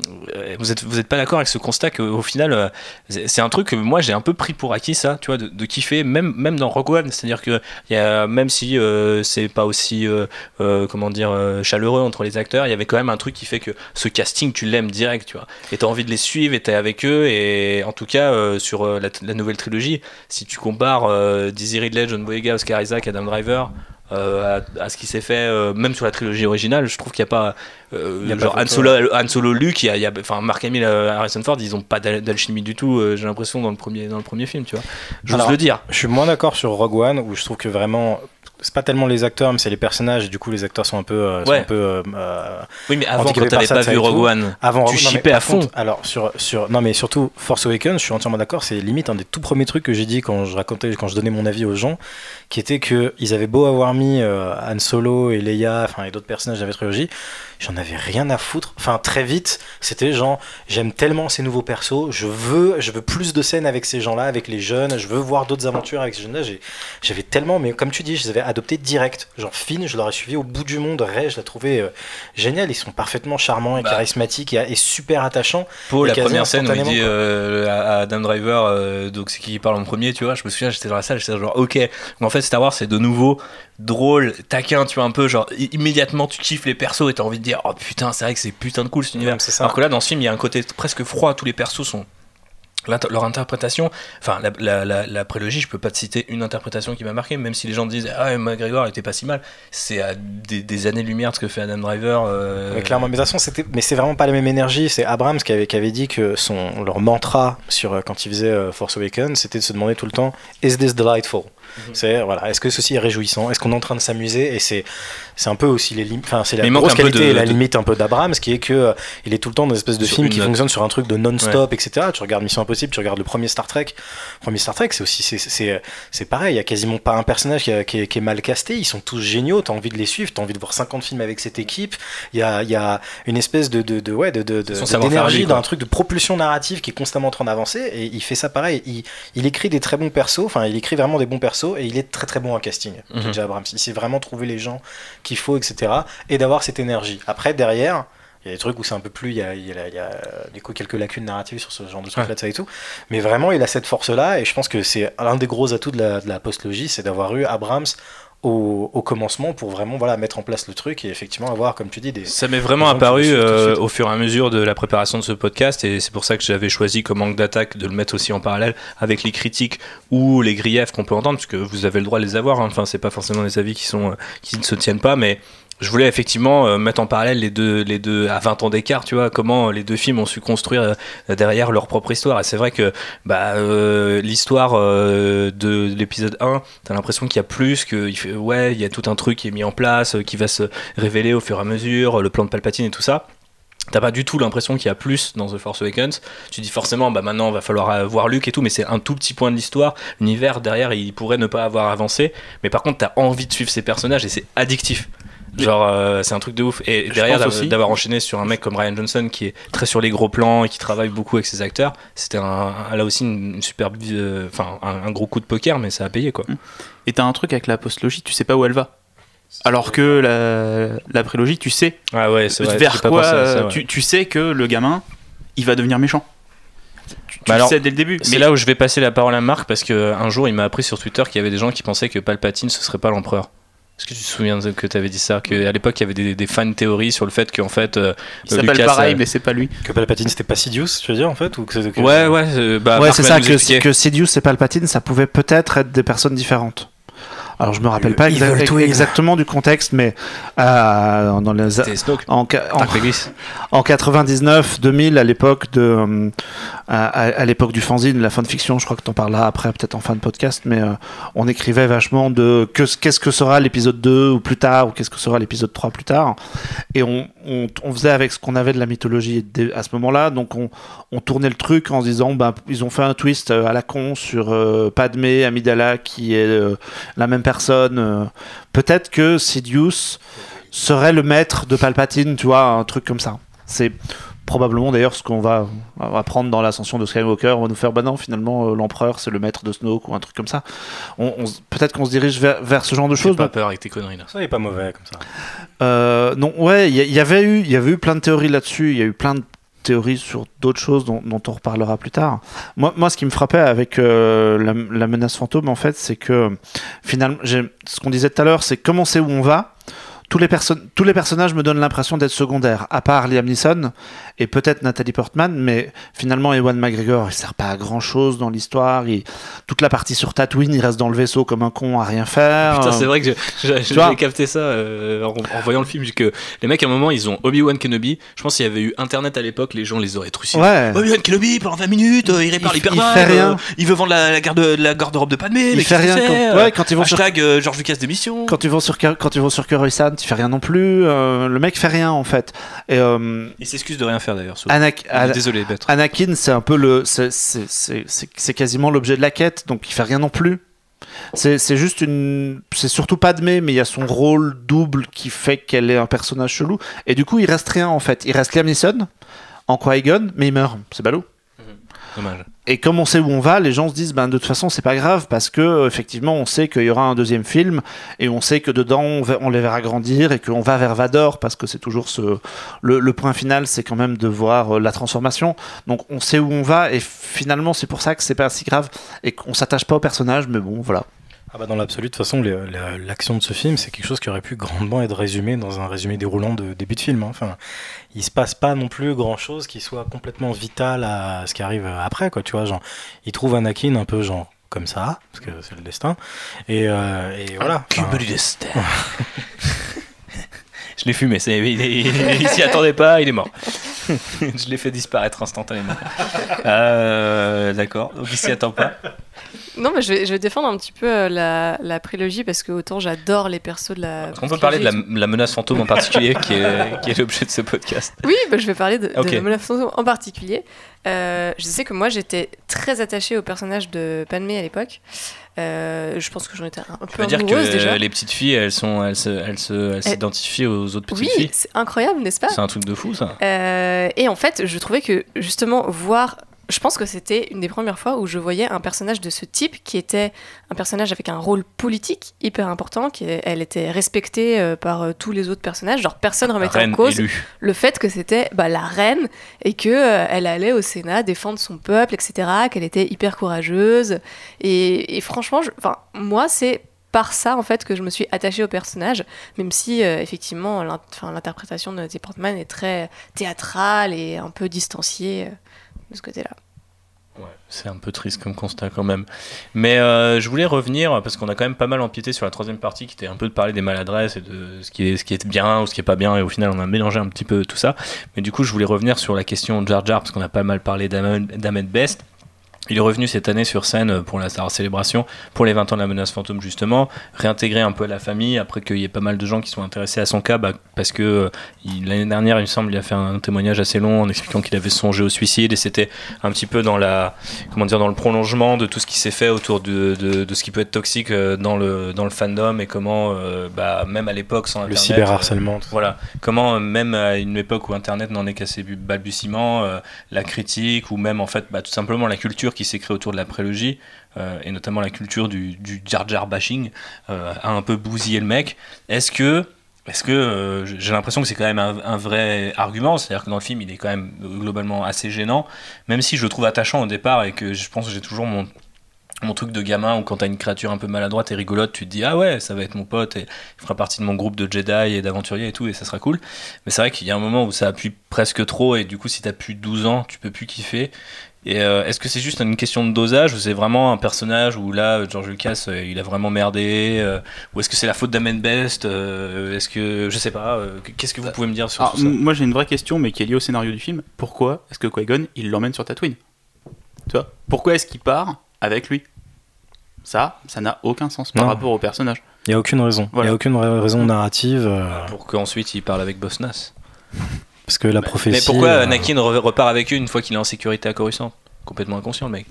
vous êtes vous êtes pas d'accord avec ce constat qu'au final euh, c'est un truc que moi j'ai un peu pris pour acquis ça, tu vois, de, de kiffer même même dans Rogue One, c'est-à-dire que il y a même si euh, c'est pas aussi euh, euh, comment dire euh, chaleureux entre les acteurs, il y avait quand même un truc qui fait que ce casting tu l'aimes direct, tu vois, et t'as envie de les suivre et t'es avec eux et en tout cas euh, sur euh, la, la nouvelle trilogie, si tu compares euh, Dizzy Ridley, John Boyega, Oscar Isaac, Adam Driver euh, à, à ce qui s'est fait euh, même sur la trilogie originale, je trouve qu'il n'y a pas euh, y a pas genre Han. Solo, Han Solo, Luke, il y a, enfin Mark Hamill, Harrison Ford, ils ont pas d'al- d'alchimie du tout. J'ai l'impression dans le premier dans le premier film, tu vois. J'ose le dire. Je suis moins d'accord sur Rogue One où je trouve que vraiment c'est pas tellement les acteurs mais c'est les personnages et du coup les acteurs sont un peu euh, sont Ouais. un peu euh, Oui, mais avant quand t'avais pas vu Rogue. One, avant tu par à fond. contre, alors sur sur non mais surtout Force Awakens je suis entièrement d'accord c'est limite un des tout premiers trucs que j'ai dit quand je racontais quand je donnais mon avis aux gens qui était que ils avaient beau avoir mis euh, Han Solo et Leia enfin et d'autres personnages de la trilogie j'en avais rien à foutre enfin très vite c'était genre j'aime tellement ces nouveaux persos je veux je veux plus de scènes avec ces gens là avec les jeunes je veux voir d'autres aventures avec ces jeunes là j'avais tellement mais comme tu dis je les avais adoptés direct genre Finn je l'aurais suivi au bout du monde Ray je la trouvais euh, génial ils sont parfaitement charmants et Bah. charismatiques et, et super attachants Et la première scène où il dit euh, à, Adam Driver, euh, donc c'est qui qui parle en premier, tu vois. Je me souviens, j'étais dans la salle, j'étais genre, ok. Mais en fait, Star Wars, c'est de nouveau drôle, taquin, tu vois, un peu, genre, immédiatement, tu kiffes les persos et t'as envie de dire, oh putain, c'est vrai que c'est putain de cool cet univers. ça Alors que là, dans ce film, il y a un côté presque froid, tous les persos sont. Leur interprétation, enfin la, la, la, la prélogie, je peux pas te citer une interprétation qui m'a marqué, même si les gens disent Ah, McGregor était pas si mal, c'est à des, des années-lumière de ce que fait Adam Driver. euh, Ouais, clairement, mais de toute façon, c'était, mais c'est vraiment pas la même énergie. C'est Abrams qui avait, qui avait dit que son, leur mantra sur, euh, quand il faisait euh, Force Awakens, c'était de se demander tout le temps Is this delightful? C'est, voilà, Est-ce que ceci est réjouissant? Est-ce qu'on est en train de s'amuser? Et c'est, c'est un peu aussi les limites. Enfin, c'est la grosse qualité de- et la de- limite un peu d'Abrams, qui est que euh, il est tout le temps dans une espèce de Sur film qui note. fonctionne sur un truc de non-stop, etc. Tu regardes Mission Impossible, tu regardes le premier Star Trek. Le premier Star Trek, c'est aussi, c'est, c'est, pareil. Il y a quasiment pas un personnage qui, a- qui est, qui est mal casté. Ils sont tous géniaux. T'as envie de les suivre. T'as envie de voir 50 films avec cette équipe. Il y a, il y a une espèce de, de, de ouais, de, d'énergie d'un truc de propulsion narrative qui est constamment en train d'avancer. Et il fait ça pareil. Il, il écrit des très bons persos. Enfin, il écrit vraiment des bons persos. Et il est très très bon en casting. Mhm. J.J. Abrams. Il sait vraiment trouver les gens qu'il faut, etc. Et d'avoir cette énergie. Après, derrière. Il y a des trucs où c'est un peu plus, il y a, il y a- il y a, du coup quelques lacunes narratives sur ce genre de trucs là, de ça et tout. Mais vraiment, il a cette force-là, et je pense que c'est l'un des gros atouts de la, de la post-logie, c'est d'avoir eu Abrams au, au commencement pour vraiment voilà, mettre en place le truc et effectivement avoir, comme tu dis, des. Ça m'est vraiment apparu euh, au fur et à mesure de la préparation de ce podcast et c'est pour ça que j'avais choisi comme angle d'attaque de le mettre aussi en parallèle avec les critiques ou les griefs qu'on peut entendre parce que vous avez le droit de les avoir. hein. Enfin, c'est pas forcément des avis qui sont euh, qui ne se tiennent pas, mais je voulais effectivement euh, mettre en parallèle les deux, les deux à 20 ans d'écart, tu vois, comment les deux films ont su construire euh, derrière leur propre histoire. Et c'est vrai que bah, euh, l'histoire euh, de l'épisode 1, t'as l'impression qu'il y a plus, que il fait, ouais, il y a tout un truc qui est mis en place, euh, qui va se révéler au fur et à mesure, le plan de Palpatine et tout ça. T'as pas du tout l'impression qu'il y a plus dans The Force Awakens. Tu dis forcément, bah maintenant va falloir euh, voir Luke et tout, mais c'est un tout petit point de l'histoire. L'univers derrière, il pourrait ne pas avoir avancé, mais par contre, t'as envie de suivre ces personnages et c'est addictif. Genre, euh, c'est un truc de ouf. Et Je derrière, d'avoir enchaîné sur un mec comme Ryan Johnson qui est très sur les gros plans et qui travaille beaucoup avec ses acteurs, c'était là aussi une, une super, euh, enfin, un, un gros coup de poker, mais ça a payé quoi. Et t'as un truc avec la postlogie, tu sais pas où elle va. Alors que la, la prélogie, tu sais Ah ouais, vrai. vers quoi. ça, ouais. tu, tu sais que le gamin, il va devenir méchant. Tu, Bah alors, sais dès le début. C'est là où je vais passer la parole à Marc parce que un jour il m'a appris sur Twitter qu'il y avait des gens qui pensaient que Palpatine ce serait pas l'empereur. Est-ce que tu te souviens de- que tu avais dit ça Qu'à l'époque il y avait des, des fan théories sur le fait qu'en fait. euh, il s'appelle Lucas, pareil, euh, mais c'est pas lui. Que Palpatine c'était pas Sidious, tu veux dire en fait ou que, que- Ouais, ouais, euh, bah, ouais, c'est ça, que, que Sidious et Palpatine, ça pouvait peut-être être des personnes différentes. Alors je me rappelle Le pas exa- exactement du contexte, mais euh, dans les, en, en- [laughs] en 99, 2000, à l'époque de, euh, à, l'époque du fanzine, la fanfiction, je crois que t'en parleras après, peut-être en fin de podcast, mais euh, on écrivait vachement de que, qu'est-ce que sera l'épisode 2 ou plus tard, ou qu'est-ce que sera l'épisode 3 plus tard. Et on, on, on faisait avec ce qu'on avait de la mythologie à ce moment-là, donc on, on tournait le truc en se disant, bah, ils ont fait un twist à la con sur Padmé, Amidala, qui est la même personne. euh. Peut-être que Sidious serait le maître de Palpatine, tu vois, un truc comme ça. C'est probablement d'ailleurs ce qu'on va apprendre dans l'ascension de Skywalker. On va nous faire, bah non, finalement, euh, l'empereur c'est le maître de Snoke ou un truc comme ça. On, on s- Peut-être qu'on se dirige vers, vers ce genre de choses. pas donc, peur avec tes conneries là. Ça il est pas mauvais comme ça. euh, non, ouais, il y, a- il y avait eu, il y avait eu plein de théories là-dessus. Il y a eu plein de théories sur d'autres choses dont, on reparlera plus tard. Moi, moi, ce qui me frappait avec euh, la, menace fantôme, en fait, c'est que finalement, ce qu'on disait tout à l'heure, c'est comment on où on va. Tous les, perso- tous les personnages me donnent l'impression d'être secondaires, à part Liam Neeson et peut-être Nathalie Portman, mais finalement Ewan McGregor, il sert pas à grand chose dans l'histoire. Il- Toute la partie sur Tatooine, il reste dans le vaisseau comme un con à rien faire. Putain, c'est vrai que j'ai capté ça euh, en, en voyant le film. que les mecs, à un moment, ils ont Obi-Wan Kenobi. Je pense qu'il y avait eu internet à l'époque, les gens les auraient trucidés. Ouais. Obi-Wan Kenobi pendant 20 minutes, euh, il répare Il- l'hyper il fait rien. il veut vendre la, la, garde, la garde-robe de Padmé. Il mais fait rien quand- ouais, euh, quand ils vont sur- Hashtag euh, George Lucas d'émission. Quand ils vont sur Car- quand ils vont sur Coruscant, il fait rien non plus. euh, le mec fait rien en fait. Et euh, Il s'excuse de rien faire d'ailleurs. Anak- Désolé d'être. Anakin, c'est un peu le, c'est- quasiment l'objet de la quête, donc il fait rien non plus. C'est c'est juste une, c'est surtout Padmé, mais il y a son rôle double qui fait qu'elle est un personnage chelou. Et du coup, il reste rien en fait. Il reste Liam Neeson en Qui-Gon, mais il meurt. C'est ballot. Et comme on sait où on va, les gens se disent ben de toute façon c'est pas grave parce que effectivement on sait qu'il y aura un deuxième film et on sait que dedans on les verra grandir et qu'on va vers Vador parce que c'est toujours ce le, le point final c'est quand même de voir euh, la transformation. Donc on sait où on va et finalement c'est pour ça que c'est pas si grave et qu'on s'attache pas au personnage mais bon voilà. Ah bah dans l'absolu, de toute façon, l'action de ce film, c'est quelque chose qui aurait pu grandement être résumé dans un résumé déroulant de début de film. hein. Enfin, il se passe pas non plus grand-chose qui soit complètement vital à ce qui arrive après, quoi. Tu vois, genre, il trouve Anakin un peu genre comme ça, parce que c'est le destin. Et, euh, et voilà. Cube Enfin, du destin. [laughs] Je l'ai fumé, c'est- il, il- il s'y attendait pas, il est mort. [laughs] Je l'ai fait disparaître instantanément. Euh, D'accord, donc il s'y attend pas. Non, mais je vais, je vais défendre un petit peu euh, la, la prélogie parce que autant j'adore les persos de la. Est-ce qu'on peut parler de la, menace fantôme en particulier qui est, qui est l'objet de ce podcast Oui, bah, je vais parler de, la menace fantôme en particulier. Euh, je sais que moi j'étais très attachée au personnage de Padmé à l'époque. Euh, je pense que j'en étais un, un Tu peu veux dire que déjà. les petites filles, elles sont, elles se, elles se, elles s'identifient aux autres petites Oui, filles c'est incroyable, n'est-ce pas? C'est un truc de fou ça. Euh, et en fait, je trouvais que justement voir, je pense que c'était une des premières fois où je voyais un personnage de ce type qui était un personnage avec un rôle politique hyper important, qui elle était respectée euh, par euh, tous les autres personnages, genre personne remettait en cause élue. le fait que c'était bah, la reine et que euh, elle allait au Sénat défendre son peuple, etc., qu'elle était hyper courageuse. Et, et franchement, je- moi, c'est par ça en fait que je me suis attachée au personnage, même si euh, effectivement l'interprétation de Nathalie Portman est très théâtrale et un peu distanciée côté-là. C'est un peu triste comme constat quand même. Mais euh, je voulais revenir, parce qu'on a quand même pas mal empiété sur la troisième partie, qui était un peu de parler des maladresses et de ce qui est, ce qui est bien ou ce qui est pas bien, et au final on a mélangé un petit peu tout ça. Mais du coup je voulais revenir sur la question de Jar Jar, parce qu'on a pas mal parlé d'Ahmed Best. Il est revenu cette année sur scène pour la Star Célébration, pour les 20 ans de la menace fantôme justement, réintégrer un peu la famille, après qu'il y ait pas mal de gens qui sont intéressés à son cas, bah, parce que euh, l'année dernière, il me semble, il a fait un témoignage assez long en expliquant qu'il avait songé au suicide, et c'était un petit peu dans la, comment dire, dans le prolongement de tout ce qui s'est fait autour de, de, de ce qui peut être toxique euh, dans le, dans le fandom, et comment, euh, bah, même à l'époque, sans Le Internet, cyberharcèlement. tout ça. voilà, comment euh, même à une époque où Internet n'en est qu'à ses bu- balbutiements, euh, la critique ou même en fait bah, tout simplement la culture qui s'est créée autour de la prélogie euh, et notamment la culture du, Jar Jar bashing euh, a un peu bousillé le mec. Est-ce que que euh, j'ai l'impression que c'est quand même un, vrai argument, c'est-à-dire que dans le film il est quand même globalement assez gênant, même si je le trouve attachant au départ et que je pense que j'ai toujours mon mon truc de gamin où quand t'as une créature un peu maladroite et rigolote, tu te dis ah ouais ça va être mon pote et il fera partie de mon groupe de Jedi et d'aventuriers et tout et ça sera cool. Mais c'est vrai qu'il y a un moment où ça appuie presque trop et du coup si t'as plus de 12 ans tu peux plus kiffer. Et euh, est-ce que c'est juste une question de dosage ou c'est vraiment un personnage où là George Lucas euh, il a vraiment merdé euh, ou est-ce que c'est la faute d'Amen Best euh, Est-ce que je sais pas euh, Qu'est-ce que vous pouvez me dire sur Alors, tout ça? m- moi j'ai une vraie question, mais qui est liée au scénario du film. Pourquoi est-ce que Qui-Gon il l'emmène sur Tatooine? Tu vois? Pourquoi est-ce qu'il part avec lui? Ça, ça n'a aucun sens par Non. rapport au personnage. Il n'y a aucune raison. Il Voilà. n'y a aucune ra- raison narrative. euh, Pour qu'ensuite il parle avec Boss Nass. Parce que la prophétie. Mais pourquoi euh, Anakin re- repart avec eux une fois qu'il est en sécurité à Coruscant? Complètement inconscient, le mec.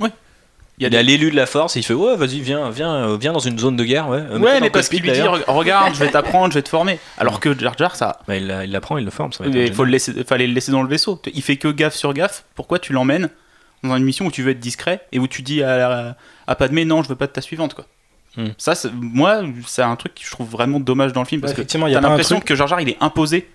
Il y a des- l'élu de la force et il fait Ouais, vas-y, viens, viens, euh, viens dans une zone de guerre. Ouais, Euh, Ouais, mais parce qu'il lui dit Regarde, je vais [laughs] t'apprendre, je vais te former. Alors que Jar Jar, ça. Bah, il la- il l'apprend, il le forme. Ça va Il faut le laisser, fallait le laisser dans le vaisseau. Il fait que gaffe sur gaffe. Pourquoi tu l'emmènes dans une mission où tu veux être discret et où tu dis à, à Padmé non, je veux pas de ta suivante quoi. Hmm. Ça, moi, c'est un truc que je trouve vraiment dommage dans le film parce Ouais, que effectivement, il y a t'as l'impression truc- que Jar Jar il est imposé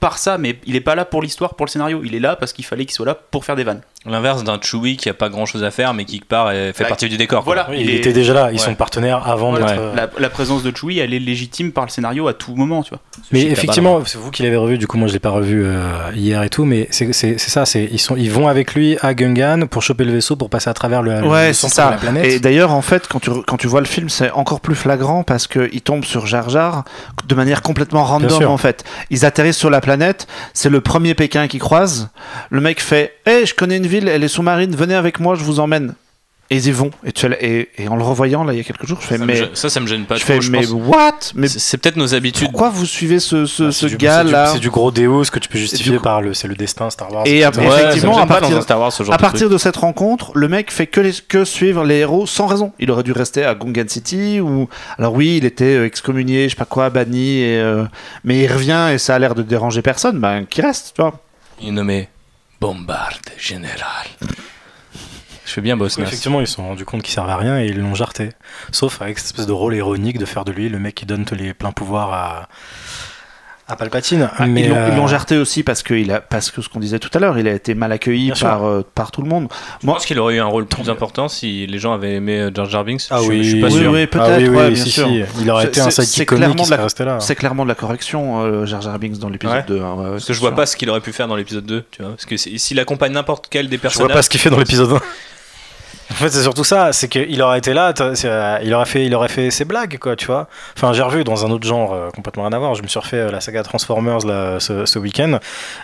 par ça, mais il est pas là pour l'histoire, pour le scénario. Il est là parce qu'il fallait qu'il soit là pour faire des vannes. L'inverse d'un Chewie qui a pas grand chose à faire mais qui part et fait Bah, partie du décor. quoi. voilà. Oui, il il, est- était déjà là. Ils Ouais. sont partenaires avant Voilà. d'être. euh, La, la présence de Chewie, elle est légitime par le scénario à tout moment, tu vois. Mais effectivement, c'est vous qui l'avez revu, du coup moi je l'ai pas revu euh, hier et tout, mais c'est ça, c'est ils sont ils vont avec lui à Gungan pour choper le vaisseau pour passer à travers le, Ouais, le c'est centre ça. de la planète. Et d'ailleurs, en fait, quand tu, quand tu vois le film, c'est encore plus flagrant parce qu'il tombe sur Jar Jar de manière complètement random, en fait. Ils atterrissent sur la planète, c'est le premier Pékin qui croise. Le mec fait Hé, je connais une ville, elle est sous-marine, venez avec moi, je vous emmène. Et ils y vont. Et, tu, et, et en le revoyant, là, il y a quelques jours, je fais Ça, Mais. gêne- ça, ça me gêne pas je trop. fais, je mais pense. what? Mais C'est c'est peut-être nos habitudes. pourquoi vous suivez ce, ce, Ah, ce c'est du- gars c'est du- là C'est du gros Deus que tu peux justifier du par le c'est le destin Star Wars. Et après, Ouais, effectivement, à pas partir- dans un Star Wars, ce genre À de partir de cette rencontre, le mec fait que, les- que suivre les héros sans raison. Il aurait dû rester à Gungan City ou alors oui, il était euh, excommunié, je sais pas quoi, banni, et, euh, mais il revient et ça a l'air de déranger personne. Ben, qui reste, tu vois. Il est nommé Bombarde Général. Je fais bien Boss effectivement, ils se sont rendus compte qu'ils servaient à rien et ils l'ont jarté. Sauf avec cette espèce de rôle ironique de faire de lui le mec qui donne tous les pleins pouvoirs à, à Palpatine. Ah, mais ils l'ont euh, jarté aussi parce que, il a, parce que ce qu'on disait tout à l'heure, il a été mal accueilli par, euh, par tout le monde. Je pense qu'il aurait eu un rôle plus important si les gens avaient aimé euh, Jar Jar Binks. Ah je, oui, je suis pas Oui, sûr. oui, peut-être, Ah oui, oui, ouais, bien si, sûr. si. Il aurait été un sidekick c'est comique clairement qui de la- serait resté là. C'est clairement de la correction, euh, Jar Jar Binks dans l'épisode Ouais. 2. hein, ouais, Parce que je vois sûr. pas ce qu'il aurait pu faire dans l'épisode 2, tu vois. Parce que s'il accompagne n'importe quel des Je vois personnages. pas ce qu'il fait dans l'épisode 1. [laughs] En fait, c'est surtout ça, c'est qu'il aurait été là, euh, il aurait fait, il aurait fait ses blagues, quoi, tu vois. Enfin, j'ai revu dans un autre genre euh, complètement rien à voir. Je me suis refait euh, la saga Transformers ce, week-end.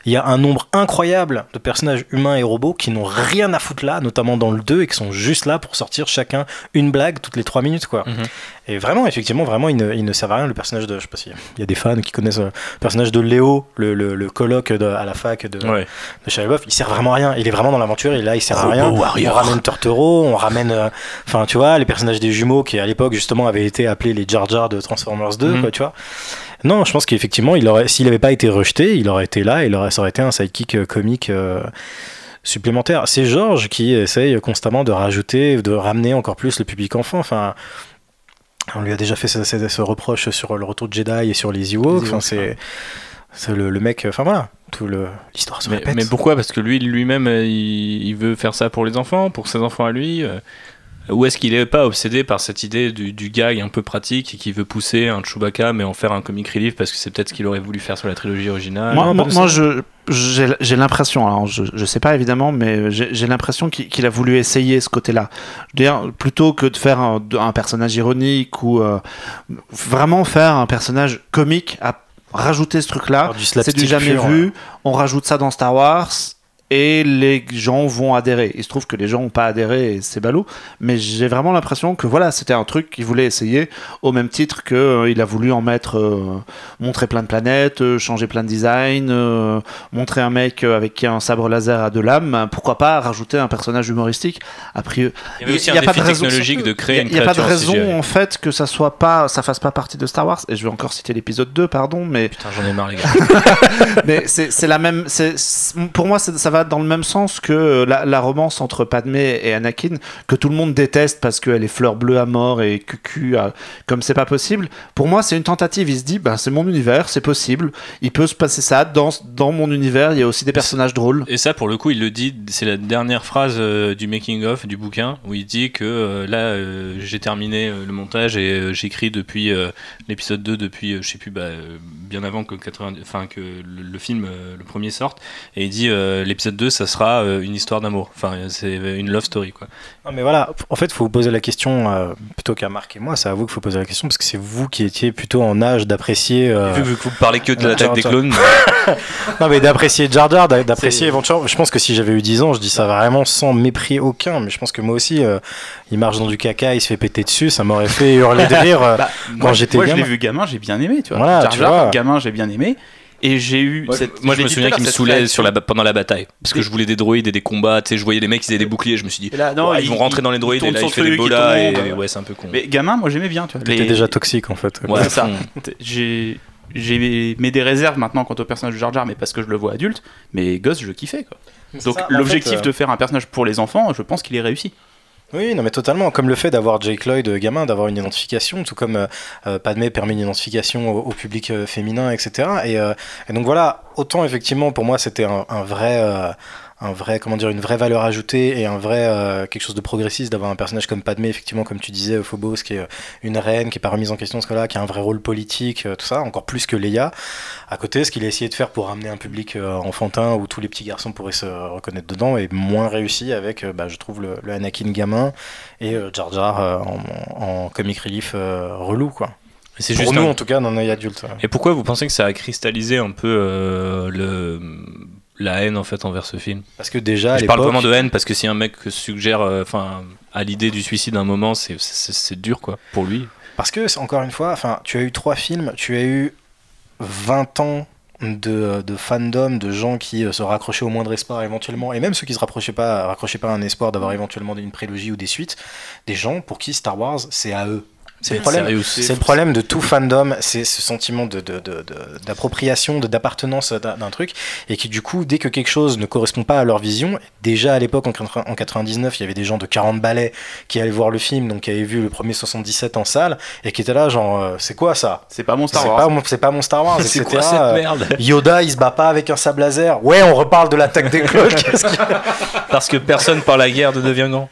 Il y a un nombre incroyable de personnages humains et robots qui n'ont rien à foutre là, notamment dans le 2, et qui sont juste là pour sortir chacun une blague toutes les 3 minutes, quoi. Mhm. Et vraiment, effectivement, vraiment, il ne, il ne sert à rien. Le personnage de, je sais pas s'il y a des fans qui connaissent euh, le personnage de Léo, le, le, le coloc de- à la fac de, Ouais. de Shia LaBeouf, il sert vraiment à rien. Il est vraiment dans l'aventure et là, il sert à rien. Warrior. On ramène Turtoro, on ramène, euh, enfin, tu vois, les personnages des jumeaux qui à l'époque justement avaient été appelés les Jar Jar de Transformers 2, Mhm. quoi, tu vois. Non, je pense qu'effectivement, il aurait, s'il n'avait pas été rejeté, il aurait été là, et il aurait, ça aurait été un sidekick euh, comique. euh, supplémentaire. C'est George qui essaye constamment de rajouter, de ramener encore plus le public enfant. Enfin, on lui a déjà fait ce, ce- ce reproche sur le retour de Jedi et sur les Ewoks. Enfin, c'est le, le mec. Enfin voilà, tout le l'histoire se Mais, répète. mais pourquoi? Parce que lui, lui-même, euh, il, il veut faire ça pour les enfants, pour ses enfants à lui. Ou est-ce qu'il est pas obsédé par cette idée du, du gag un peu pratique et qui veut pousser un Chewbacca mais en faire un comic relief parce que c'est peut-être ce qu'il aurait voulu faire sur la trilogie originale? Moi, moi, moi, je j'ai j'ai l'impression, alors je, je sais pas évidemment, mais j'ai j'ai l'impression qu'il qu'il a voulu essayer ce côté-là. Je veux dire, plutôt que de faire un, un personnage ironique ou euh, vraiment faire un personnage comique, à rajouter ce truc-là, c'est du jamais pur, vu. On rajoute ça dans Star Wars. Et les gens vont adhérer. Il se trouve que les gens n'ont pas adhéré et c'est ballot. Mais j'ai vraiment l'impression que voilà, c'était un truc qu'il voulait essayer au même titre que euh, il a voulu en mettre, euh, montrer plein de planètes, euh, changer plein de designs, euh, montrer un mec avec qui un sabre laser a deux lames. Pourquoi pas rajouter un personnage humoristique Après, Il y il a un pas de raison- technologique de créer une il n'y a pas de CGI. raison en fait que ça soit pas, ça fasse pas partie de Star Wars. Et je vais encore citer l'épisode 2, pardon, mais Putain, j'en ai marre, les gars. [laughs] mais c'est la même. c'est- pour moi, ça va dans le même sens que euh, la, la romance entre Padmé et Anakin, que tout le monde déteste parce qu'elle est fleur bleue à mort et cucu à- comme c'est pas possible. Pour moi, c'est une tentative. Il se dit, ben, c'est mon univers, c'est possible. Il peut se passer ça dans, dans mon univers. Il y a aussi des personnages drôles. Et ça, pour le coup, il le dit, c'est la dernière phrase euh, du making-of du bouquin, où il dit que euh, là, euh, j'ai terminé le montage et j'écris depuis l'épisode 2, depuis, je sais plus, bah, bien avant que, 80, enfin, que le, le film, le premier sorte. Et il dit, euh, l'épisode 2, ça sera euh, une histoire d'amour. Enfin, c'est une love story, quoi. Non, mais voilà, en fait, il faut vous poser la question euh, plutôt qu'à Marc et moi. C'est à vous qu'il faut poser la question parce que c'est vous qui étiez plutôt en âge d'apprécier. euh, Vu que vous parlez que de euh, l'attaque des clones, [laughs] Non, mais d'apprécier Jar Jar, d'a- d'apprécier éventuellement. Je pense que si j'avais eu 10 ans, je dis ça vraiment sans mépris aucun. Mais je pense que moi aussi, euh, il marche dans du caca, il se fait péter dessus. Ça m'aurait fait hurler de rire. euh, [laughs] Bah, Quand j'étais moi, je l'ai gamin. vu gamin, j'ai bien aimé, tu vois. Voilà, Jar tu Jar, vois. gamin, j'ai bien aimé. Et j'ai eu Moi, cette. moi, je me souviens qu'il me saoulait cette sur la, pendant la bataille. Parce que je voulais des droïdes et des combats. Tu sais, je voyais les mecs, ils avaient des boucliers. Je me suis dit, Et là, non, Ouais, ils il- vont rentrer dans les droïdes et là son il fait des bolas et ouais c'est un peu con. Mais gamin, moi j'aimais bien, tu vois. T'étais Les- déjà toxique en fait. Ouais, c'est ça. J'ai j'ai mis des réserves maintenant quant au personnage de Jar Jar, mais parce que je le vois adulte. Mais gosse, je kiffais quoi. Donc l'objectif euh, de faire un personnage pour les enfants, je pense qu'il est réussi. Oui, non, mais totalement. Comme le fait d'avoir Jake Lloyd euh, gamin, d'avoir une identification, tout comme euh, euh, Padmé permet une identification au, public euh, féminin, etc. Et, donc voilà, autant effectivement pour moi c'était un, vrai, un vrai, comment dire, une vraie valeur ajoutée et un vrai euh, quelque chose de progressiste d'avoir un personnage comme Padmé, effectivement, comme tu disais, Phobos, qui est euh, une reine, qui est pas remise en question ce cas-là, qui a un vrai rôle politique, euh, tout ça, encore plus que Leia. À côté, ce qu'il a essayé de faire pour ramener un public euh, enfantin où tous les petits garçons pourraient se reconnaître dedans est moins réussi avec, euh, bah, je trouve, le, le Anakin gamin et euh, Jar Jar euh, en, en comic relief euh, relou, quoi. C'est Pour juste nous, un- en tout cas, d'un œil adulte. Et pourquoi vous pensez que ça a cristallisé un peu euh, le la haine en fait envers ce film Parce que déjà, à Je parle vraiment de haine parce que si un mec suggère, euh, enfin, à l'idée du suicide à un moment, c'est dur quoi pour lui. Parce que, encore une fois, enfin, tu as eu trois films, tu as eu 20 ans de, de fandom, de gens qui euh, se raccrochaient au moindre espoir éventuellement, et même ceux qui se raccrochaient pas, raccrochaient pas à un espoir d'avoir éventuellement une prélogie ou des suites, des gens pour qui Star Wars, c'est à eux. C'est le problème. C'est le problème de tout fandom, c'est ce sentiment de, de- de- de- d'appropriation, de, d'appartenance d'un truc, et qui du coup, dès que quelque chose ne correspond pas à leur vision, déjà à l'époque en, 80 en 99, il y avait des gens de 40 balais qui allaient voir le film, donc qui avaient vu le premier 77 en salle, et qui étaient là genre, euh, c'est quoi ça? C'est pas mon C'est Star Wars. pas, mon- c'est pas mon Star Wars, [laughs] C'est etc. quoi cette Euh, merde? Yoda, il se bat pas avec un sable laser. Ouais, on reparle de l'attaque des a [laughs] Parce que personne par la guerre ne devient grand.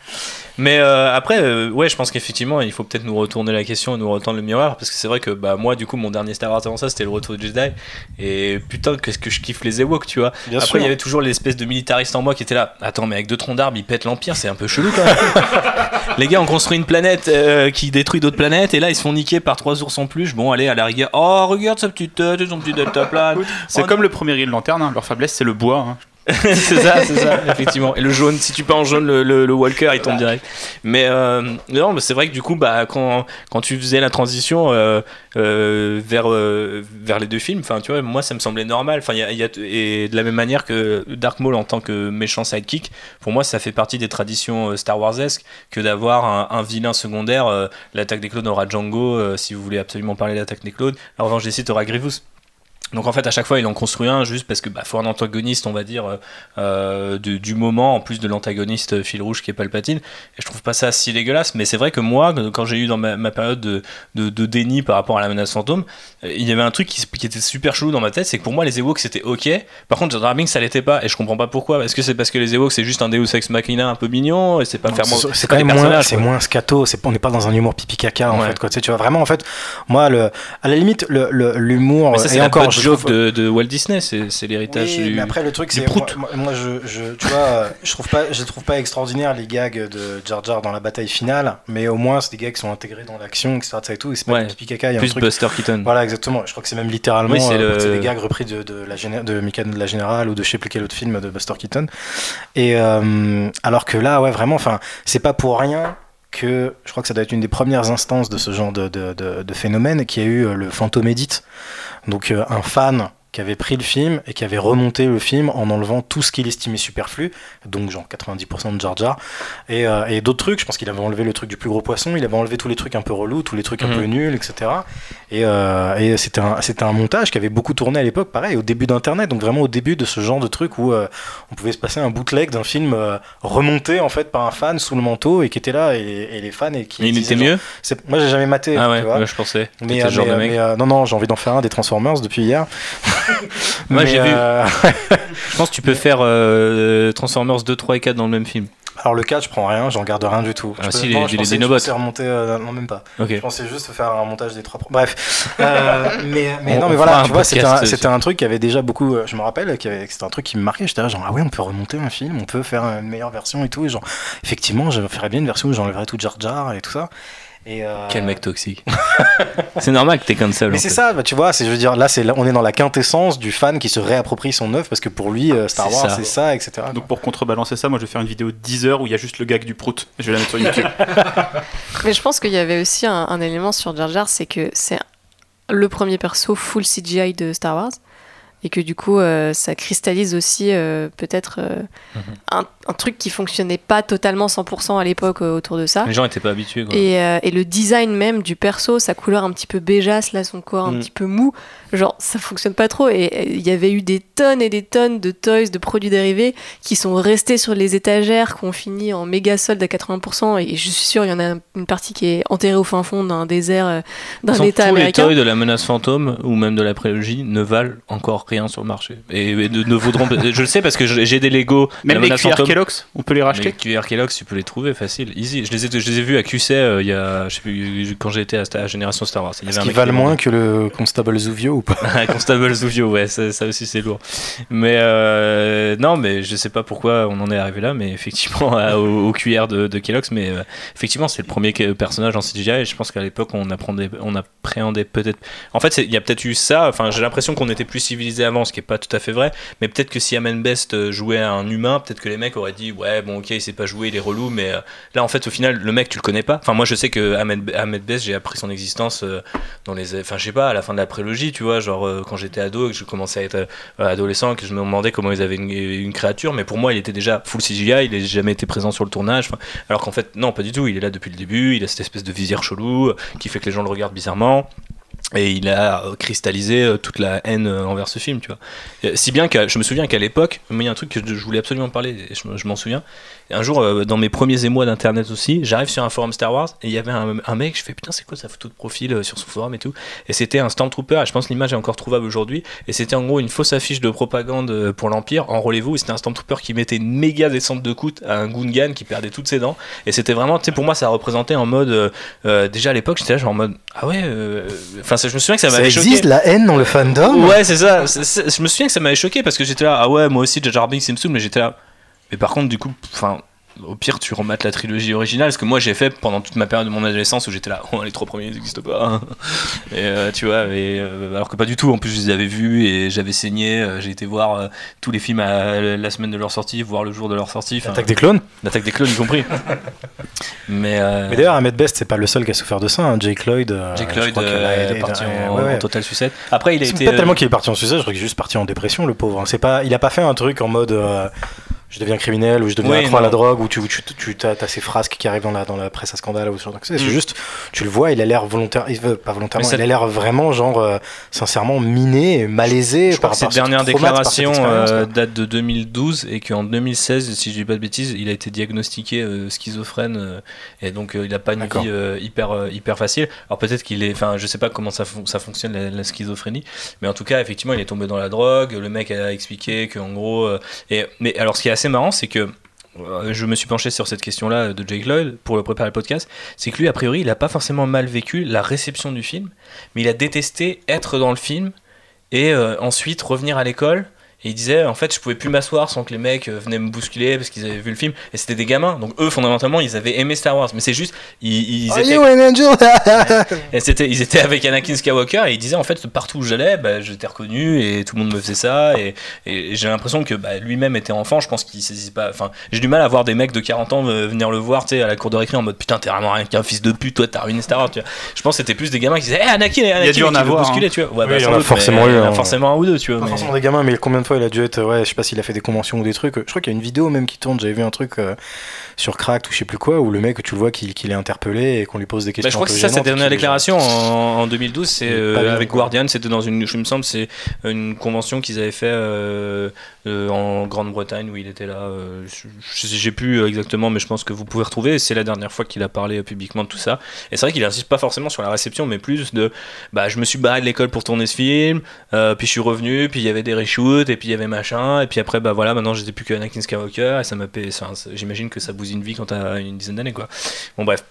Mais euh, après, euh, ouais, je pense qu'effectivement, il faut peut-être nous retourner la question et nous retendre le miroir. Parce que c'est vrai que bah, moi, du coup, mon dernier Star Wars avant ça, c'était le retour du Jedi. Et putain, qu'est-ce que je kiffe les Ewoks, tu vois. Bien après, il y avait toujours l'espèce de militariste en moi qui était là. Attends, mais avec deux troncs d'arbres, ils pètent l'Empire, c'est un peu chelou quand même. [laughs] les gars, on construit une planète euh, qui détruit d'autres planètes. Et là, ils se font niquer par trois ours en plus. Bon, allez, à la rigueur. Oh, regarde sa petite tête son petit delta plane. C'est comme le premier Green Lantern, hein, leur faiblesse c'est le bois. hein. [laughs] c'est ça, c'est ça, effectivement. Et le jaune, si tu peins en jaune le, le- le Walker, il tombe direct. Mais euh, non, mais c'est vrai que du coup, bah, quand, quand tu faisais la transition euh, euh, vers, vers les deux films, enfin, tu vois, moi, ça me semblait normal. Enfin, y a- il y a- et de la même manière que Dark Maul en tant que méchant sidekick, pour moi, ça fait partie des traditions Star Wars-esque que d'avoir un, un vilain secondaire. L'attaque des clones aura Django, si vous voulez absolument parler de l'attaque des clones. La revanche des Sith aura Grievous. Donc en fait, à chaque fois, il en construit un juste parce que bah, faut un antagoniste, on va dire, euh, euh, de- du moment, en plus de l'antagoniste fil rouge qui est Palpatine. Et je trouve pas ça si dégueulasse, mais c'est vrai que moi, quand j'ai eu dans ma, ma période de, de, de déni par rapport à la menace fantôme, euh, il y avait un truc qui, était super chelou dans ma tête, c'est que pour moi, les Ewoks c'était ok. Par contre, Jar ça l'était pas, et je comprends pas pourquoi. Est-ce que c'est parce que les Ewoks c'est juste un Deus Ex Machina un peu mignon et c'est pas faire C'est- quand même moins, c'est scato. C'est on n'est pas dans un humour pipi caca en Ouais. fait. Quoi. Tu, sais, tu vois vraiment en fait, moi le, à la limite le- le- l'humour c'est et la encore trouve- de, de Walt Disney, c'est l'héritage Oui, du. mais après le truc c'est moi, prout. moi, je, je tu vois je trouve pas je trouve pas extraordinaire les gags de Jar Jar dans la bataille finale mais au moins c'est des gags qui sont intégrés dans l'action etc et tout et c'est pas Ouais. pipi caca y a un plus truc Buster Keaton. voilà exactement je crois que c'est même littéralement Oui, c'est euh, le- c'est des gags repris de, de la géné- de Michael de la Générale ou de je sais plus quel autre film de Buster Keaton et euh, alors que là ouais vraiment enfin c'est pas pour rien que je crois que ça doit être une des premières instances de ce genre de, de, de- de phénomène qui a eu euh, le Phantom Edit donc euh, un fan qui avait pris le film et qui avait remonté le film en enlevant tout ce qu'il estimait superflu, donc genre 90% de Jar Jar, et, euh, et d'autres trucs, je pense qu'il avait enlevé le truc du plus gros poisson, il avait enlevé tous les trucs un peu relous, tous les trucs un peu nuls, etc. Et, euh, et c'était un, montage qui avait beaucoup tourné à l'époque, pareil, au début d'Internet, donc vraiment au début de ce genre de truc où euh, on pouvait se passer un bootleg d'un film remonté en fait par un fan sous le manteau et qui était là, et, et les fans et qui... Mais il était genre- mieux Moi j'ai jamais maté, Ah tu ouais, vois. ouais, je pensais. Mais, genre mais, de mec. mais, non, non, j'ai envie d'en faire un des Transformers depuis hier. [laughs] Moi, j'ai vu. euh, [laughs] Je pense que tu peux faire euh, Transformers 2, 3 et 4 dans le même film. Alors le 4, je prends rien, j'en garde rien du tout. Ah Je si, non, les- je les pensais- Dinobots. Je remonter, euh, non même pas. Ok. Je pensais juste faire un montage des trois. pro- Bref, [laughs] Euh, mais, mais On- non, on mais voilà, tu vois, c'était un, truc qui avait déjà beaucoup. Je me rappelle que c'était un truc qui me marquait. J'étais genre ah ouais, on peut remonter un film, on peut faire une meilleure version et tout. Et genre, effectivement, je ferais bien une version où j'enlèverais tout Jar Jar et tout ça. Et, euh, Quel mec toxique. [laughs] c'est normal que t'es comme ça. Mais c'est ça, bah, tu vois, c'est, je veux dire, là, c'est, on est dans la quintessence du fan qui se réapproprie son œuvre parce que pour lui, euh, Star Wars, c'est ça, etc. Donc pour contrebalancer ça, moi je vais faire une vidéo de 10 heures où il y a juste le gag du prout. Je vais la mettre sur YouTube. [laughs] Mais je pense qu'il y avait aussi un, un élément sur Jar Jar, c'est que c'est le premier perso full CGI de Star Wars. Et que du coup, euh, ça cristallise aussi euh, peut-être euh, Mhm. un, un truc qui fonctionnait pas totalement 100% à l'époque euh, autour de ça. Les gens étaient pas habitués. Quoi. Et, euh, et le design même du perso, sa couleur un petit peu béjasse, là, son corps un Mm. petit peu mou, genre ça fonctionne pas trop. Et euh, il y avait eu des tonnes et des tonnes de toys, de produits dérivés qui sont restés sur les étagères, qui ont fini en méga solde à 80%. Et je suis sûre, il y en a une partie qui est enterrée au fin fond d'un désert, euh, d'un état tous les toys de la menace fantôme ou même de la prélogie ne valent encore rien sur le marché. Et, et ne, ne vaudront. je le sais parce que j'ai des Lego. de Même la les menace fantôme. Kellogg's, on peut les racheter. Les cuillères Kellogg's, tu peux les trouver facile, easy. Je les ai, je les ai vus à QC euh, il y a, je sais plus, quand été à, à Génération Star Wars. Est-ce qu'ils valent moins que le Constable Zuvio ou pas [laughs] Constable Zuvio, ouais, ça, ça aussi c'est lourd. Mais euh, non, mais je sais pas pourquoi on en est arrivé là, mais effectivement, [laughs] à- aux, aux cuillères de, de Kellogg's, mais euh, effectivement, c'est le premier personnage en CGI et je pense qu'à l'époque on apprenait, on appréhendait peut-être. En fait, il y a peut-être eu ça. Enfin, j'ai l'impression qu'on était plus civilisé avant, ce qui est pas tout à fait vrai. Mais peut-être que si Amen Best euh, jouait à un humain, peut-être que les mecs auraient dit ouais, bon, ok, il sait pas jouer, il est relou, mais euh, là, en fait, au final, le mec, tu le connais pas. Enfin, moi, je sais que Ahmed, Ahmed Best, j'ai appris son existence euh, dans les, enfin, je sais pas, à la fin de la prélogie, tu vois, genre euh, quand j'étais ado et que je commençais à être adolescent, que je me demandais comment ils avaient une, créature, mais pour moi, il était déjà full CGI, il n'a jamais été présent sur le tournage. alors qu'en fait, non, pas du tout. Il est là depuis le début. Il a cette espèce de visière chelou qui fait que les gens le regardent bizarrement. Et il a euh, cristallisé euh, toute la haine euh, envers ce film, tu vois. Si bien que je me souviens qu'à l'époque, moi, il y a un truc que je voulais absolument parler, et je m'en souviens. Un jour, euh, dans mes premiers émois d'internet aussi, j'arrive sur un forum Star Wars et il y avait un, un mec, je fais putain, c'est quoi sa photo de profil euh, sur son forum et tout. Et c'était un Stormtrooper, et je pense que l'image est encore trouvable aujourd'hui. Et c'était en gros une fausse affiche de propagande euh, pour l'Empire, enrôlez-vous. Et c'était un Stormtrooper qui mettait une méga descente de coude à un Gungan qui perdait toutes ses dents. Et c'était vraiment, tu sais, pour moi, ça représentait en mode. euh, déjà à l'époque, j'étais là, genre en mode, ah ouais, enfin, ça- je me souviens que ça Ça m'avait choqué. existe la haine dans le fandom Ouais, c'est ça. Je me souviens que ça m'avait choqué parce que j'étais là, ah ouais, moi aussi, Jar Jar Binks, il me saoule, mais j'étais là. Mais par contre, du coup, enfin. Au pire, tu remates la trilogie originale, ce que moi j'ai fait pendant toute ma période de mon adolescence où j'étais là, oh, les trois premiers n'existent pas. [laughs] Et euh, tu vois, et, euh, alors que pas du tout. En plus, je les avais vus et j'avais saigné. euh, J'ai été voir tous les films à la semaine de leur sortie, voir le jour de leur sortie. enfin, Attaque des clones L'attaque des clones, y compris. [laughs] Mais, Mais d'ailleurs, Ahmed Best, c'est pas le seul qui a souffert de ça. hein. Jake Lloyd. Jake Lloyd est parti en, ouais, ouais. en total sucette. Après, il a été. pas tellement qu'il est parti en suicide, je crois qu'il est juste parti en dépression, le pauvre. C'est pas, il a pas fait un truc en mode. Je deviens criminel ou je deviens Oui, accro à la drogue ou tu, tu, tu as, ces frasques qui arrivent dans la, dans la presse à scandale ou ce genre de. C'est Mm. juste, tu le vois, il a l'air volontaire, il pas volontairement, ça- il a l'air vraiment genre euh, sincèrement miné, malaisé Je crois par que cette rapport à ce dernière déclaration euh, date de 2012 et qu'en 2016, si je dis pas de bêtises, il a été diagnostiqué euh, schizophrène et donc il a pas une vie hyper hyper facile. Alors peut-être qu'il est, enfin je sais pas comment ça, fon- ça fonctionne la, la schizophrénie, mais en tout cas effectivement il est tombé dans la drogue. Le mec a expliqué qu'en gros, et mais alors ce qui est assez marrant c'est que euh, je me suis penché sur cette question-là de Jake Lloyd pour le préparer le podcast, c'est que lui, a priori, il n'a pas forcément mal vécu la réception du film, mais il a détesté être dans le film et euh, ensuite revenir à l'école. Et il disait, en fait, je pouvais plus m'asseoir sans que les mecs euh, venaient me bousculer parce qu'ils avaient vu le film. Et c'était des gamins. Donc eux, fondamentalement, ils avaient aimé Star Wars. Mais c'est juste, ils, ils Are étaient, you an angel? [laughs] Et c'était, ils étaient avec Anakin Skywalker et ils disaient, en fait, partout où j'allais, bah, j'étais reconnu et tout le monde me faisait ça. Et, et j'ai l'impression que bah, lui-même était enfant. Je pense qu'il saisissait pas. Enfin, j'ai du mal à voir des mecs de 40 ans euh, venir le voir, tu sais, à la cour de récré en mode putain, t'es vraiment rien qu'un fils de pute, toi, t'as ruiné Star Wars. Tu vois. Je pense que c'était plus des gamins qui disaient, hé Anakin, Anakin, dû en et qui le avoir, bousculaient, tu vois. Ouais, Oui, bah, il y en a doute, forcément mais eu, il y en a hein. forcément un ou deux, tu vois. Pas mais- forcément des gamins, mais combien de fois il a dû être, ouais, je sais pas s'il a fait des conventions ou des trucs. Je crois qu'il y a une vidéo même qui tourne, j'avais vu un truc euh, sur Cracked ou je sais plus quoi, où le mec, tu le vois qu'il qu'il est interpellé et qu'on lui pose des questions. Bah, je crois que c'est ça, gênantes, dernière déclaration en, en 2012, c'est euh, avec. Guardian, c'était dans une, je me semble, c'est une convention qu'ils avaient fait euh, en Grande-Bretagne où il était là. J'ai plus exactement, mais je pense que vous pouvez retrouver. C'est la dernière fois qu'il a parlé publiquement de tout ça. Et c'est vrai qu'il insiste pas forcément sur la réception, mais plus de, bah, je me suis barré de l'école pour tourner ce film, puis je suis revenu, puis il y avait des reshoots, et il y avait machin, et puis après, bah voilà, maintenant j'étais plus que Anakin Skywalker, et ça m'a payé. J'imagine que ça bousille une vie quand t'as une dizaine d'années, quoi. Bon, bref.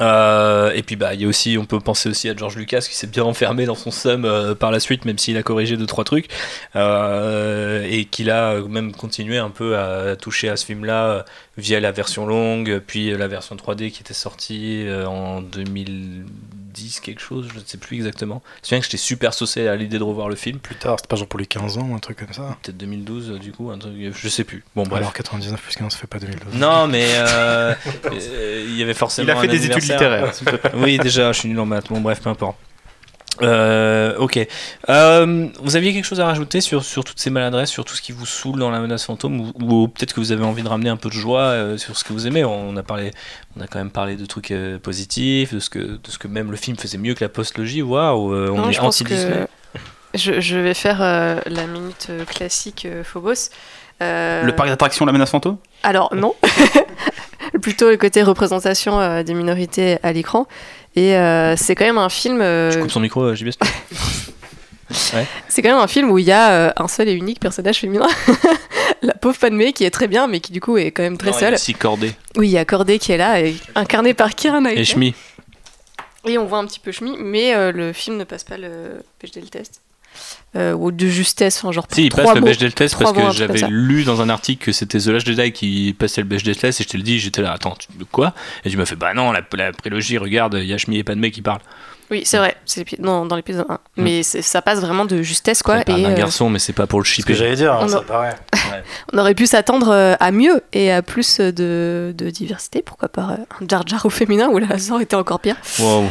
Euh, et puis bah il y a aussi on peut penser aussi à George Lucas qui s'est bien enfermé dans son somme euh, par la suite même s'il a corrigé deux trois trucs euh, et qu'il a euh, même continué un peu à, à toucher à ce film là via la version longue puis la version 3D qui était sortie en 2000 10 quelque chose, je ne sais plus exactement. Je me souviens que j'étais super saucé à l'idée de revoir le film. Plus tard, c'était pas genre pour les 15 ans, ou un truc comme ça. Peut-être 2012, euh, du coup, un truc, je sais plus. Bon. Alors 99 plus 15, ça fait pas 2012. Non, mais euh, [laughs] euh, il y avait forcément. Il a fait des études littéraires. oui, déjà, je suis nul en maths. Bon, bref, peu importe. Euh, ok. Euh, vous aviez quelque chose à rajouter sur, sur toutes ces maladresses, sur tout ce qui vous saoule dans la menace fantôme, ou, ou peut-être que vous avez envie de ramener un peu de joie euh, sur ce que vous aimez? On a parlé, on a quand même parlé de trucs euh, positifs, de ce que, de ce que même le film faisait mieux que la postlogie. Waouh, on Non, est je anti Disney. que je, je vais faire euh, la minute classique euh, Phobos. Euh, Le parc d'attractions La Menace Fantôme? Alors non, [laughs] [laughs] plutôt le côté représentation euh, des minorités à l'écran. Et euh, c'est quand même un film. euh, Je coupe son micro, euh, JBS. [laughs] c'est quand même un film où il y a euh, un seul et unique personnage féminin, [laughs] la pauvre Padmé qui est très bien, mais qui du coup est quand même très Non, seule. aussi Cordé Oui, il y a Cordé qui est là, et incarné par Keira et. Shmi. Et on voit un petit peu Shmi, mais le film ne passe pas le Bechdel test. Euh, ou de justesse, enfin genre Si, il trois passe le mots. Bechdel test Trois parce mots, un que j'avais lu dans un article que c'était The Last Jedi qui passait le Bechdel test et je te le dis, j'étais là, attends, tu- de quoi? Et tu m'as fait, bah non, la, la prélogie, regarde, il y a Shmi et Padmé qui parlent. Oui, c'est vrai, c'est non, dans l'épisode 1. Mais c'est- ça passe vraiment de justesse, quoi. Et d'un euh, garçon, mais c'est pas pour le C'est ce que shipper. j'allais dire, On ça paraît. [laughs] on aurait pu s'attendre euh, à mieux et à plus de, de diversité. Pourquoi pas euh, un Jar Jar au féminin où la ça aurait été encore pire. Wow.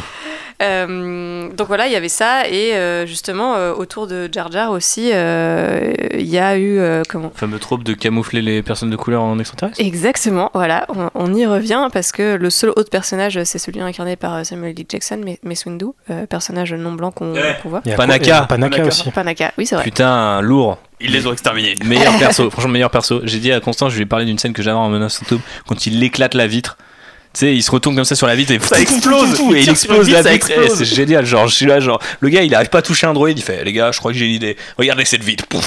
Euh, donc voilà, il y avait ça. Et euh, justement, euh, autour de Jar Jar aussi, euh, il y a eu. euh, comment Le fameux trope de camoufler les personnes de couleur en extraterrestre Exactement, voilà, on, on y revient parce que le seul autre personnage, c'est celui incarné par Samuel L. Jackson, mais Mace Windu, euh, personnage non blanc qu'on voit. Il y a Panaka. quoi Il y a Panaka Panaka. aussi. Panaka, oui, c'est vrai. Putain, lourd. Ils les ont exterminés. Meilleur perso, franchement meilleur perso. J'ai dit à Constance, je lui ai parlé d'une scène que j'avais en menace quand il éclate la vitre. Tu sais, il se retourne comme ça sur la vitre et Ça explose. et il [laughs] explose la vitre, C'est génial, genre je suis là, genre le gars il arrive pas à toucher un droïde, il fait les gars, je crois que j'ai une idée. Regardez cette vitre. Pouf,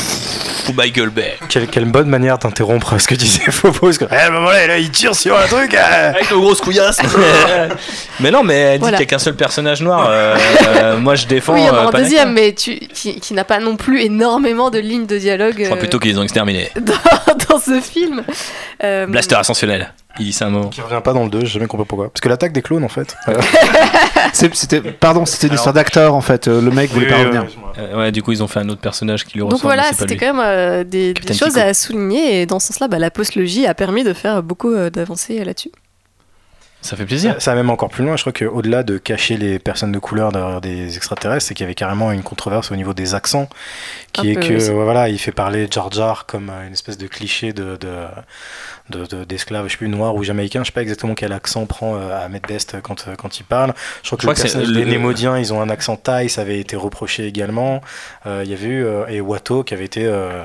Michael Bay. Quelle, quelle bonne manière d'interrompre ce que disait Phobos. [laughs] parce que, Eh, à un moment là, là, il tire sur un truc. euh. Avec nos grosses couillasses. [laughs] mais non, mais elle dit Voilà. qu'il y a qu'un seul personnage noir. euh, euh, moi je défends. Oui, il y en a euh, un Panaka. deuxième, mais tu, qui, qui n'a pas non plus énormément de lignes de dialogue Je crois plutôt qu'ils les ont exterminés. dans, dans ce film. Euh, Blaster ascensionnel. Il dit ça un moment. Qui revient pas dans le 2, j'ai jamais compris pourquoi. Parce que l'attaque des clones en fait. Euh, [laughs] C'est- C'était, pardon, c'était une Alors- histoire d'acteur en fait. euh, Le mec voulait pas revenir. Euh, ouais, du coup ils ont fait un autre personnage qui lui Donc ressemble. mais voilà, c'est pas c'était lui. quand même euh, des, choses à souligner et dans ce sens-là, bah, la postlogie a permis de faire beaucoup euh, d'avancées euh, là-dessus. Ça fait plaisir. Ça, ça va même encore plus loin. Je crois qu'au-delà de cacher les personnes de couleur derrière des extraterrestres, c'est qu'il y avait carrément une controverse au niveau des accents, qui Un est peu, que oui, c'est- ouais, voilà, il fait parler Jar Jar comme euh, une espèce de cliché de, de, de- de- d'esclave, je sais plus noir ou jamaïcain. Je sais pas exactement quel accent prend euh, Ahmed Best quand euh, quand il parle. Je crois que le personnage des Némodiens, ils ont un accent thaï, ça avait été reproché également. Euh, Il y avait eu euh, et Watto qui avait été euh,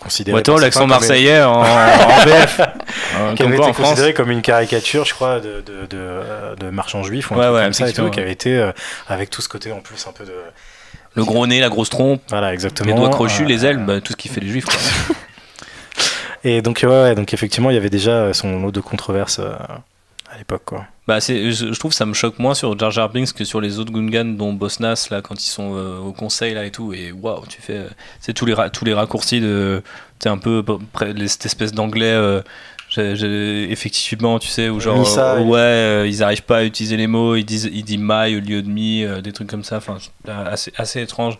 considéré l'accent marseillait en, en. Euh, [laughs] qui avait été considéré comme une caricature, je crois, de, de, de, euh, de marchand juif ou un Ouais, truc ouais, comme ça et tout, qui avait été euh, avec tout ce côté en plus un peu de. Le gros nez, la grosse trompe, Voilà, exactement. les doigts crochus, Euh, les ailes, bah, tout ce qui fait les juifs. quoi. [laughs] Et donc, ouais, ouais, donc effectivement, il y avait déjà son lot de controverses euh, à l'époque, quoi. Bah, c'est, je, je trouve que ça me choque moins sur Jar Jar Binks que sur les autres Gungans, dont Bosnas, là, quand ils sont euh, au conseil, là, et tout. Et waouh, tu fais. euh, c'est tous les, ra- tous les raccourcis de. Tu un peu cette espèce d'anglais. euh, j'ai- j'ai- effectivement, tu sais, où genre. Euh, ouais, euh, ils arrivent pas à utiliser les mots, ils disent, ils disent my au lieu de me, euh, des trucs comme ça. Enfin, assez, assez étrange.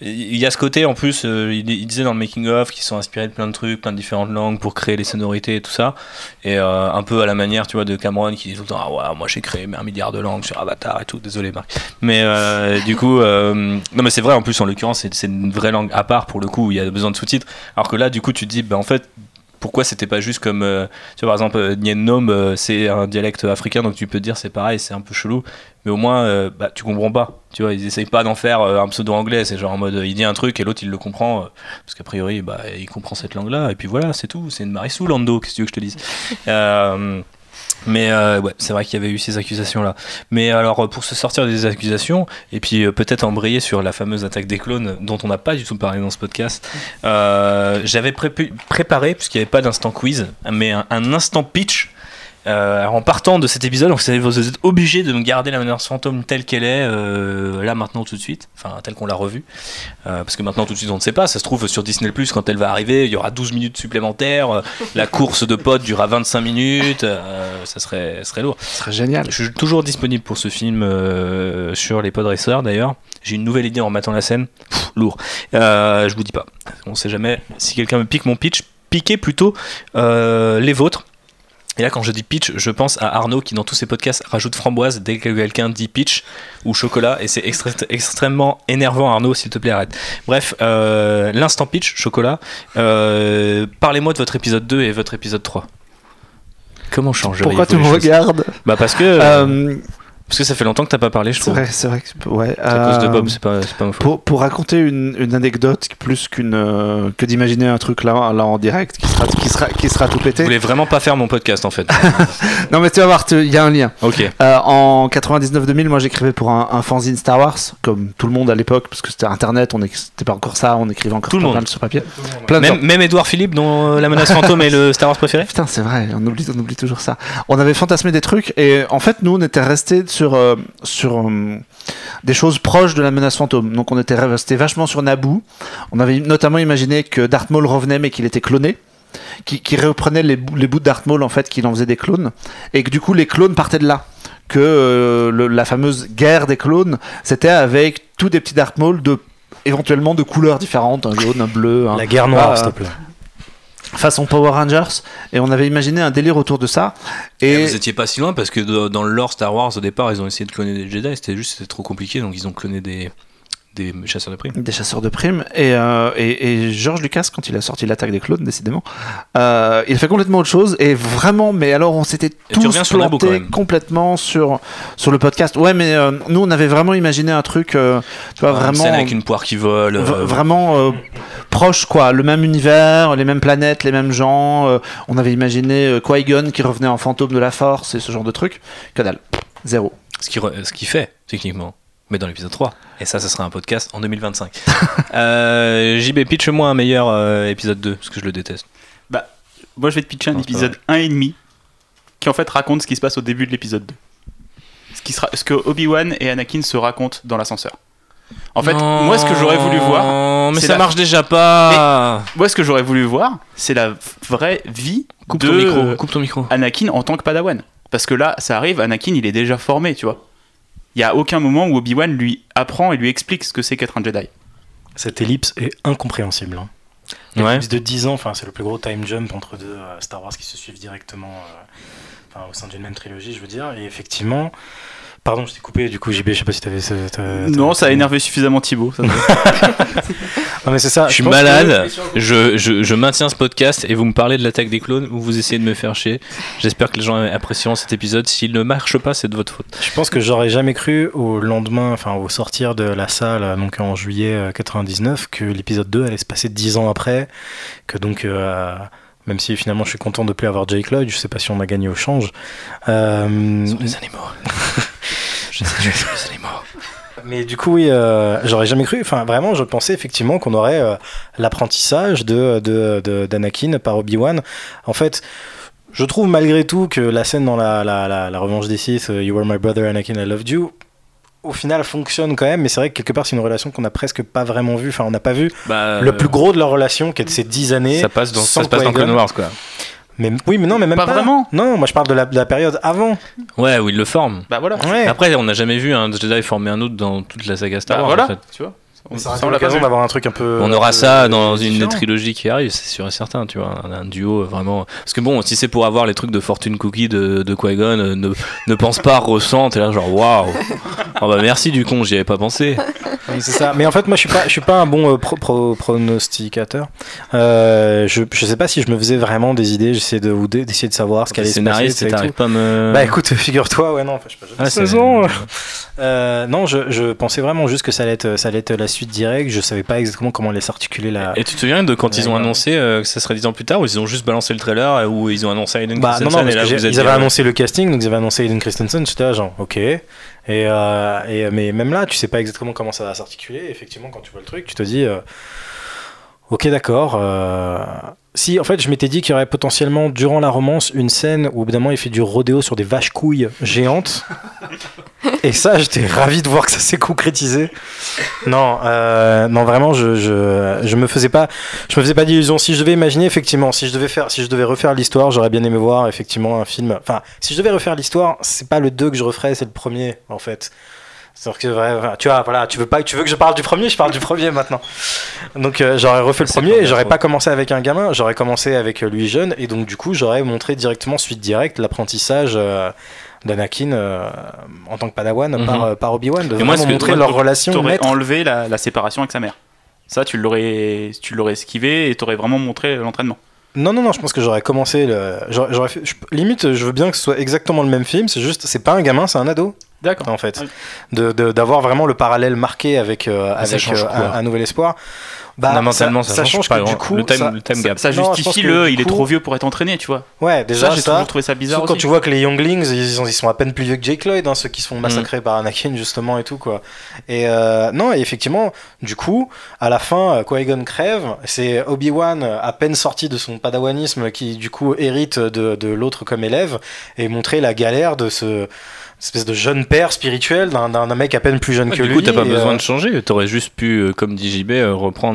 Il y a ce côté en plus, euh, il, disait dans le making of qu'ils sont inspirés de plein de trucs, plein de différentes langues pour créer les sonorités et tout ça. Et euh, un peu à la manière, tu vois, de Cameron qui dit tout le temps Ah ouais, moi j'ai créé un milliard de langues sur Avatar et tout. Désolé, Marc. Mais euh, du coup, euh, non, mais c'est vrai en plus, en l'occurrence, c'est une vraie langue à part pour le coup, où il y a besoin de sous-titres. Alors que là, du coup, tu te dis Bah en fait, pourquoi c'était pas juste comme. tu vois, par exemple, Nien Nom, c'est un dialecte africain, donc tu peux te dire c'est pareil, c'est un peu chelou. Mais au moins, euh, bah, tu comprends pas. Tu vois, ils essayent pas d'en faire euh, un pseudo-anglais. C'est genre en mode, il dit un truc et l'autre il le comprend. euh, parce qu'a priori, bah, il comprend cette langue-là. Et puis voilà, c'est tout. C'est une Marissou, Lando, qu'est-ce que tu veux que je te dise? [laughs] Mais euh, ouais, c'est vrai qu'il y avait eu ces accusations-là. Mais alors, pour se sortir des accusations, et puis euh, peut-être embrayer sur la fameuse attaque des clones, dont on n'a pas du tout parlé dans ce podcast, euh, j'avais préparé, puisqu'il n'y avait pas d'instant quiz, mais un, un instant pitch. Euh, en partant de cet épisode, vous êtes obligé de me garder la menace fantôme telle qu'elle est, euh, là maintenant tout de suite, enfin telle qu'on l'a revue. Euh, parce que maintenant tout de suite on ne sait pas, ça se trouve sur Disney Plus quand elle va arriver, il y aura 12 minutes supplémentaires, la course de potes durera 25 minutes, ça serait, ça serait lourd. Ce serait génial. Je suis toujours disponible pour ce film sur les Podracers d'ailleurs. J'ai une nouvelle idée en matant la scène. Pff, lourd. Je vous dis pas. On sait jamais. Si quelqu'un me pique mon pitch, piquez plutôt les vôtres. Et là, quand je dis pitch, je pense à Arnaud qui, dans tous ses podcasts, rajoute framboise dès que quelqu'un dit pitch ou chocolat. Et c'est extré- extrêmement énervant, Arnaud, s'il te plaît, arrête. Bref, euh, l'instant pitch, chocolat. Euh, Parlez-moi de votre épisode 2 et votre épisode 3. Comment changer Pourquoi tu me regardes Bah parce que, Euh, parce que ça fait longtemps que t'as pas parlé, je C'est trouve. vrai, c'est vrai que ouais. C'est à cause de euh, Bob, c'est pas, c'est pas ma faute. Pour, pour raconter une, une anecdote plus qu'une euh, que d'imaginer un truc là, là en direct qui sera qui sera qui sera tout Je pété. voulais vraiment pas faire mon podcast en fait. [laughs] Non mais tu vas voir, il y a un lien. ok. Euh, en 99-2000, moi j'écrivais pour un, un fanzine Star Wars, comme tout le monde à l'époque, parce que c'était Internet, on c'était pas encore ça, on écrivait encore Tout le monde. sur papier. Plein de Même, même Edouard Philippe, dont euh, La menace fantôme est le [laughs] Star Wars préféré? Putain, c'est vrai, on oublie, on oublie toujours ça. On avait fantasmé des trucs et en fait, nous, on était restés sur, euh, sur euh, des choses proches de la menace fantôme. Donc, on était resté vachement sur Naboo. On avait notamment imaginé que Darth Maul revenait mais qu'il était cloné. Qui, qui reprenait les, bouts- les bouts de Darth Maul en fait, qu'il en faisait des clones. Et que du coup, les clones partaient de là. Que euh, le- la fameuse guerre des clones, c'était avec tous des petits Darth Maul de éventuellement de couleurs différentes, un jaune, un bleu, un, La guerre noire, Ah, s'il te plaît. Façon Power Rangers et on avait imaginé un délire autour de ça. Et et Vous étiez pas si loin parce que dans le lore Star Wars au départ ils ont essayé de cloner des Jedi, c'était juste c'était trop compliqué donc ils ont cloné des, des chasseurs de primes. des chasseurs de primes. Et, euh, et, et George Lucas quand il a sorti l'attaque des clones décidément euh, il a fait complètement autre chose. Et vraiment mais alors on s'était tous plantés complètement sur sur le podcast. Ouais mais euh, nous on avait vraiment imaginé un truc euh, tu vois Une vraiment scène avec une poire qui vole. vraiment proche quoi. Le même univers les mêmes planètes les mêmes gens on avait imaginé Qui-Gon qui revenait en fantôme de la force et ce genre de truc. Que dalle. Zéro. Ce qui re- ce qui fait techniquement. Mais dans l'épisode 3. Et ça, ce sera un podcast en 2025. [laughs] euh, JB, pitch-moi un meilleur euh, épisode 2, parce que je le déteste. Moi, je vais te pitcher un Non, épisode 1 et demi qui en fait raconte ce qui se passe au début de l'épisode 2. Ce, qui sera, ce que Obi-Wan et Anakin se racontent dans l'ascenseur. En fait, moi, ce que j'aurais voulu voir, Non, mais ça la- marche déjà pas. moi, ce que j'aurais voulu voir, c'est la vraie vie Coupe de ton micro. Coupe ton micro. Anakin en tant que Padawan. Parce que là, ça arrive, Anakin, il est déjà formé, tu vois. Il y a aucun moment où Obi-Wan lui apprend et lui explique ce que c'est qu'être un Jedi. Cette ellipse est incompréhensible. Hein. Ouais. De 10 ans, enfin, c'est le plus gros time jump entre deux euh, Star Wars qui se suivent directement. euh. enfin, au sein d'une même trilogie, je veux dire. Et effectivement, pardon, je t'ai coupé. Du coup, JB, je sais pas si t'avais. Non, t'as- ça a énervé suffisamment Thibaut. ça [laughs] Non, mais c'est ça. Je suis que- malade, je, je, je maintiens ce podcast et vous me parlez de l'attaque des clones ou vous essayez de me faire chier. J'espère que les gens apprécieront cet épisode. S'il ne marche pas, c'est de votre faute. Je pense que j'aurais jamais cru au lendemain, enfin au sortir de la salle, euh, donc en juillet euh, 99, que l'épisode 2 allait se passer 10 ans après, que donc, euh, même si finalement je suis content de plus avoir Jake Lloyd, je sais pas si on a gagné au change. Euh, Sur les animaux. [laughs] je sais, je suis les mais du coup, oui, euh, j'aurais jamais cru, enfin vraiment, je pensais effectivement qu'on aurait euh, l'apprentissage de, de, de- d'Anakin par Obi-Wan. En fait, je trouve malgré tout que la scène dans la, la, la, la revanche des Sith, euh, You were my brother, Anakin, I loved you, au final fonctionne quand même, mais c'est vrai que quelque part c'est une relation qu'on n'a presque pas vraiment vue. Enfin, on n'a pas vu Bah, le plus gros de leur relation, qui est de ces 10 années. Ça passe dans, sans ça se passe dans. Clone Wars, quoi. Mais, oui, mais non, mais même Pas pas. vraiment. Non, moi je parle de la, de la période avant. Ouais, où ils le forment. Bah voilà. Ouais. Après, on n'a jamais vu un Jedi former un autre dans toute la saga Star Bah Wars. voilà. en fait. Tu vois. On, ça pas l'occasion d'avoir un truc un peu. On aura peu ça dans une des différent. trilogies qui arrive, c'est sûr et certain, tu vois, un, un duo vraiment. Parce que bon, si c'est pour avoir les trucs de Fortune Cookie de, de Qui-Gon, euh, ne, ne pense pas, ressent, t'es là genre waouh. Oh [laughs] bah merci du con, j'y avais pas pensé. Oui, c'est ça. Mais en fait, moi, je suis pas, je suis pas un bon euh, pro- pro- pronosticateur. Euh, je, je sais pas si je me faisais vraiment des idées. J'essayais de, ou de- d'essayer de savoir ce qu'allait se passer. t'arrives pas me. Bah écoute, [laughs] figure-toi, ouais, non, enfin, je sais pas. j'ai Ah, pas c'est- 16 ans. Euh, non, je, je pensais vraiment juste que ça allait être, ça allait être la suite directe. Je savais pas exactement comment allait s'articuler la. Et tu te souviens de quand ils ont annoncé euh, que ça serait 10 ans plus tard ou ils ont juste balancé le trailer euh, où ils ont annoncé Hayden Bah non, Christensen non, parce et là vous êtes ils avaient annoncé le casting, donc ils avaient annoncé Hayden Christensen, j'étais là genre, ok. Et, euh, et, mais même là, tu sais pas exactement comment ça va s'articuler. Effectivement, quand tu vois le truc, tu te dis, ok, d'accord. Si, en fait, je m'étais dit qu'il y aurait potentiellement, durant la romance, une scène où, évidemment, il fait du rodéo sur des vaches couilles géantes. [laughs] et ça, j'étais ravi de voir que ça s'est concrétisé. Non, euh, non, vraiment, je, je, je me faisais pas, je me faisais pas d'illusions. Si je devais imaginer, effectivement, si je devais faire, si je devais refaire l'histoire, j'aurais bien aimé voir effectivement un film. Enfin, si je devais refaire l'histoire, c'est pas le 2 que je referais, c'est le premier, en fait. C'est-à-dire que, ouais, tu vois, voilà, tu veux pas, tu veux que je parle du premier, je parle du premier maintenant. Donc euh, j'aurais refait le premier et j'aurais pas commencé avec un gamin, j'aurais commencé avec euh, lui jeune et donc du coup j'aurais montré directement suite directe l'apprentissage euh, d'Anakin euh, en tant que Padawan Mhm. par, par Obi-Wan, de Et moi, vraiment que- montrer moi, leur relation T'aurais enlevé la, la séparation avec sa mère. Ça, tu l'aurais, tu l'aurais esquivé et t'aurais vraiment montré l'entraînement. Non, non, non, je pense que j'aurais commencé le. J'aurais, fait- je- limite, je veux bien que ce soit exactement le même film, c'est juste, c'est pas un gamin, c'est un ado, D'accord. en fait. Oui. De, d'avoir vraiment le parallèle marqué avec, euh, avec euh, un nouvel espoir. Bah, Fondamentalement, ça change pas que du coup. le time- ça- le time gap. Justifie le, du il est trop vieux pour être entraîné, tu vois. Ouais, déjà, ça, j'ai ça. toujours trouvé ça bizarre Surtout quand tu vois que les Younglings, ils, ont- ils sont à peine plus vieux que Jake Lloyd, hein, ceux qui se font massacrer par Anakin, justement, et tout, quoi. Et euh, non, et effectivement, du coup, à la fin, euh, Qui-Gon crève, c'est Obi-Wan, euh, à peine sorti de son padawanisme, qui, du coup, hérite de, de l'autre comme élève, et montrer la galère de ce espèce de jeune père spirituel d'un mec à peine plus jeune Ouais, que du lui. coup, t'as pas besoin euh, de changer. T'aurais juste pu, comme dit JB, euh,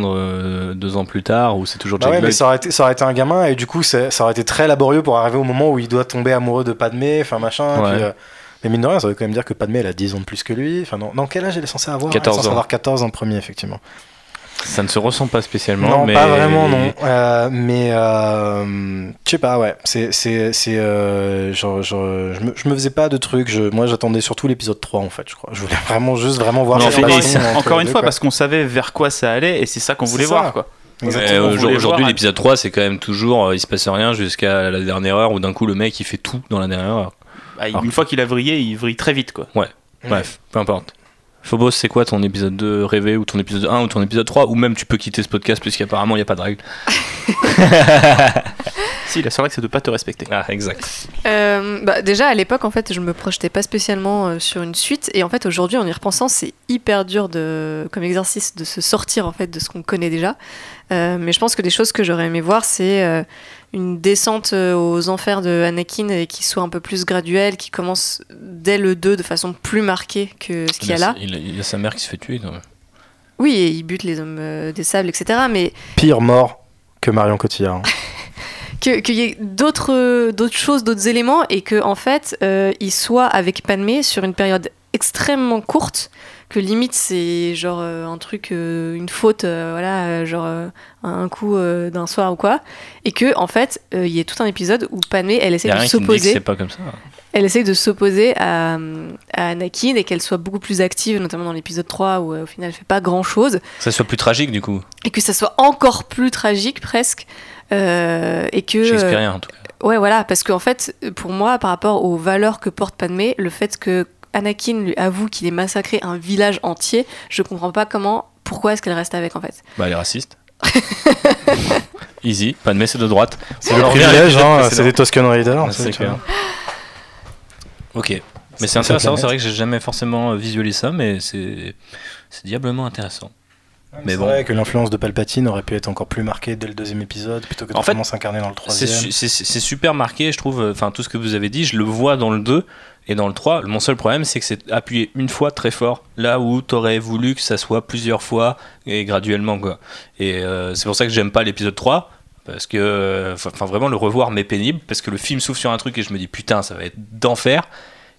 reprendre euh, deux ans plus tard, où c'est toujours Bah Jack ouais, mais Lloyd. ça aurait, été, ça aurait été un gamin et du coup ça aurait été très laborieux pour arriver au moment où il doit tomber amoureux de Padmé, enfin machin. Ouais. puis, euh, mais mine de rien, ça veut quand même dire que Padmé elle a 10 ans de plus que lui. Enfin, non, dans quel âge elle est censée avoir? 14 Elle est censée ans. avoir 14 en premier, effectivement. Ça ne se ressent pas spécialement. non, mais... pas vraiment, non. Euh, mais euh, je sais pas, ouais. C'est, c'est, c'est, euh, genre, genre, je, me, je me faisais pas de trucs. Je, moi, j'attendais surtout l'épisode 3, en fait, je crois. Je voulais vraiment juste vraiment voir Non, mais Encore une deux, fois, quoi. parce qu'on savait vers quoi ça allait et c'est ça qu'on voulait ça. voir, quoi. Ouais, Aujourd'hui, voir- l'épisode 3, c'est quand même toujours, euh, il se passe rien jusqu'à la dernière heure où d'un coup le mec il fait tout dans la dernière heure. Bah, Ah. Une fois qu'il a vrillé, il vrille très vite, quoi. Bref, peu importe. Phobos, c'est quoi ton épisode 2 rêvé ou ton épisode 1 ou ton épisode 3 ou même tu peux quitter ce podcast puisqu'apparemment il n'y a pas de règle. [laughs] [laughs] Si, la seule règle, c'est de pas te respecter. Ah, exact. Euh, bah, déjà à l'époque en fait je me projetais pas spécialement euh, sur une suite et en fait aujourd'hui en y repensant c'est hyper dur de comme exercice de se sortir en fait de ce qu'on connaît déjà Euh, mais je pense que des choses que j'aurais aimé voir c'est euh, une descente euh, aux enfers de Anakin et qui soit un peu plus graduelle qui commence dès le 2 de façon plus marquée que ce qu'il y a là Il, il a sa mère qui se fait tuer. quand même. oui et il bute les hommes euh, des sables etc mais Pire mort que Marion Cotillard. hein. [laughs] que- qu'il y ait d'autres d'autres choses, d'autres éléments, et que en fait, euh, il soit avec Padmé sur une période extrêmement courte, que limite c'est genre euh, un truc, euh, une faute, euh, voilà, genre un coup d'un soir ou quoi, et que en fait il y a tout un épisode où Padmé elle essaie de s'opposer, c'est pas comme ça. elle essaie de s'opposer à, à Anakin et qu'elle soit beaucoup plus active, notamment dans l'épisode 3 où au final elle fait pas grand chose, Que ça soit plus tragique du coup. et que ça soit encore plus tragique presque, euh, et que Shakespearien en tout cas. Ouais, voilà, parce qu'en fait, pour moi, par rapport aux valeurs que porte Padmé, le fait que Anakin lui avoue qu'il ait massacré un village entier, je comprends pas comment, pourquoi est-ce qu'elle reste avec en fait. Bah, elle est raciste. [laughs] Easy, pas de messe de droite. C'est le privilège, hein, c'est des Toscan Raiders. C'est clair. Ok. Mais c'est intéressant, c'est vrai que j'ai jamais forcément visualisé ça, mais c'est diablement intéressant. Mais C'est bon. vrai que l'influence de Palpatine aurait pu être encore plus marquée dès le deuxième épisode plutôt que de En fait, s'incarner dans le troisième. c'est super marqué, je trouve. euh, Enfin, tout ce que vous avez dit, je le vois dans le 2 et dans le 3. Mon seul problème, c'est que c'est appuyé une fois très fort, là où t'aurais voulu que ça soit plusieurs fois et graduellement, quoi. Et euh, c'est pour ça que j'aime pas l'épisode 3. Parce que, euh, enfin, vraiment, le revoir m'est pénible. Parce que le film s'ouvre sur un truc et je me dis, putain, ça va être d'enfer.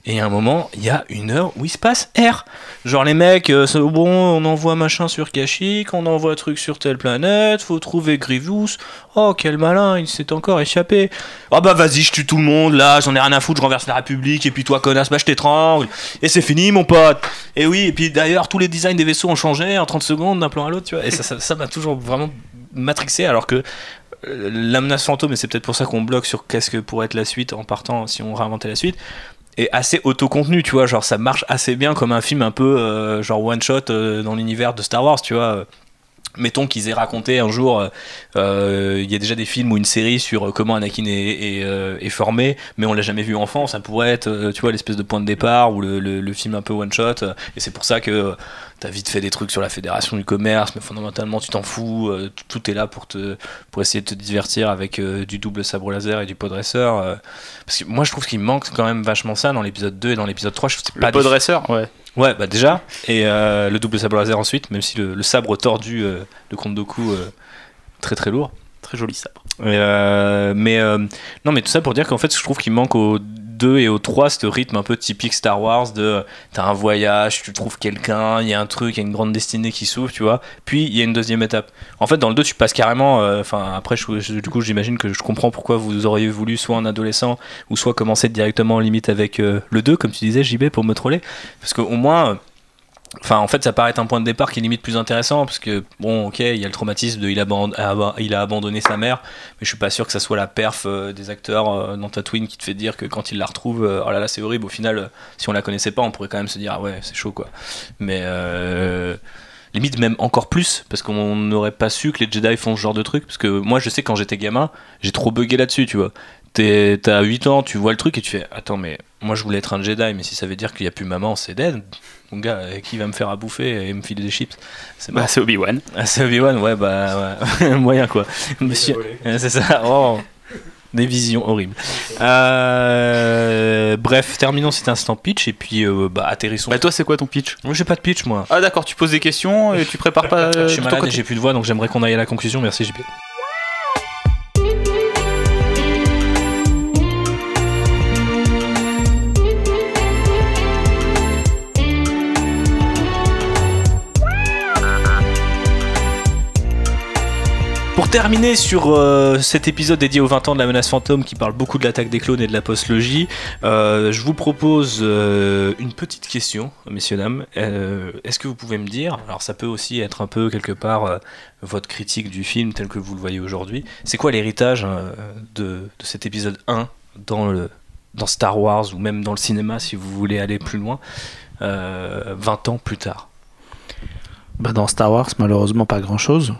Et à un moment, il y a une heure où il se passe R. Genre les mecs, euh, bon, on envoie machin sur Kashyyyk, on envoie truc sur telle planète, faut trouver Grievous. Oh quel malin, il s'est encore échappé. Oh bah vas-y, je tue tout le monde là, j'en ai rien à foutre, je renverse la République, et puis toi connasse, bah je t'étrangle. Et c'est fini mon pote. Et oui, et puis d'ailleurs tous les designs des vaisseaux ont changé en 30 secondes d'un plan à l'autre, tu vois. Et ça ça- ça m'a toujours vraiment matrixé alors que euh, la menace fantôme, et c'est peut-être pour ça qu'on bloque sur qu'est-ce que pourrait être la suite en partant si on réinventait la suite, est assez autocontenu, tu vois, genre ça marche assez bien comme un film un peu euh, genre one shot euh, dans l'univers de Star Wars, tu vois. Mettons qu'ils aient raconté un jour, euh, euh, il y a déjà des films ou une série sur euh, comment Anakin est, est, est formé, mais on l'a jamais vu enfant. Ça pourrait être, tu vois, l'espèce de point de départ ou le, le- le film un peu one shot. et c'est pour ça que t'as vite fait des trucs sur la fédération du commerce, mais fondamentalement tu t'en fous. tout est là pour te, pour essayer de te divertir avec du double sabre laser et du podresseur. parce que moi je trouve qu'il manque quand même vachement ça dans l'épisode 2 et dans l'épisode 3. Je Le pas des- podresseur, ouais. Ouais, bah déjà, et euh, le double sabre laser ensuite, même si le, le sabre tordu euh, de Count Dooku, euh, très très lourd. Très joli sabre. Et, euh, mais non, mais tout ça pour dire qu'en fait, je trouve qu'il manque au 2 et au 3 ce rythme un peu typique Star Wars de t'as un voyage, tu trouves quelqu'un, il y a un truc, il y a une grande destinée qui s'ouvre, tu vois. Puis il y a une deuxième étape. En fait, dans le 2, tu passes carrément. euh, Enfin, après, du coup, j'imagine que je comprends pourquoi vous auriez voulu soit un adolescent ou soit commencer directement en limite avec euh, le 2, comme tu disais, JB, pour me troller. Parce qu'au moins. En fait, ça paraît être un point de départ qui est limite plus intéressant parce que, bon, ok, il y a le traumatisme de il a, abandonné sa mère, mais je suis pas sûr que ça soit la perf euh, des acteurs euh, dans Tatooine qui te fait dire que quand il la retrouve, euh, oh là là, c'est horrible. Au final, si on la connaissait pas, on pourrait quand même se dire, ah ouais, c'est chaud quoi. Mais limite même encore plus parce qu'on n'aurait pas su que les Jedi font ce genre de truc. Parce que moi, je sais quand j'étais gamin, j'ai trop bugué là-dessus, tu vois. T'es- T'as 8 ans, tu vois le truc et tu fais Attends, mais moi je voulais être un Jedi, mais si ça veut dire qu'il n'y a plus maman, c'est dead. Mon gars, euh, qui va me faire à bouffer et me filer des chips? C'est Bah, Obi-Wan. Ah, c'est Obi-Wan, ouais, bah, ouais. [laughs] moyen quoi. Monsieur, [laughs] c'est ça. Oh. Des visions horribles. Euh, bref, terminons cet instant pitch et puis euh, bah, atterrissons. Bah, toi, c'est quoi ton pitch? Moi, j'ai pas de pitch, moi. Ah, d'accord, tu poses des questions et tu prépares pas. [laughs] je suis malade et j'ai plus de voix, donc j'aimerais qu'on aille à la conclusion. Merci, JP. Pour terminer sur euh, cet épisode dédié aux 20 ans de la menace fantôme qui parle beaucoup de l'attaque des clones et de la postlogie, euh, je vous propose euh, une petite question, messieurs, dames. Euh, Est-ce que vous pouvez me dire, alors ça peut aussi être un peu quelque part votre critique du film tel que vous le voyez aujourd'hui, c'est quoi l'héritage hein, de, cet épisode 1 dans, Star Wars ou même dans le cinéma si vous voulez aller plus loin, euh, 20 ans plus tard? Bah, dans Star Wars, malheureusement, pas grand chose.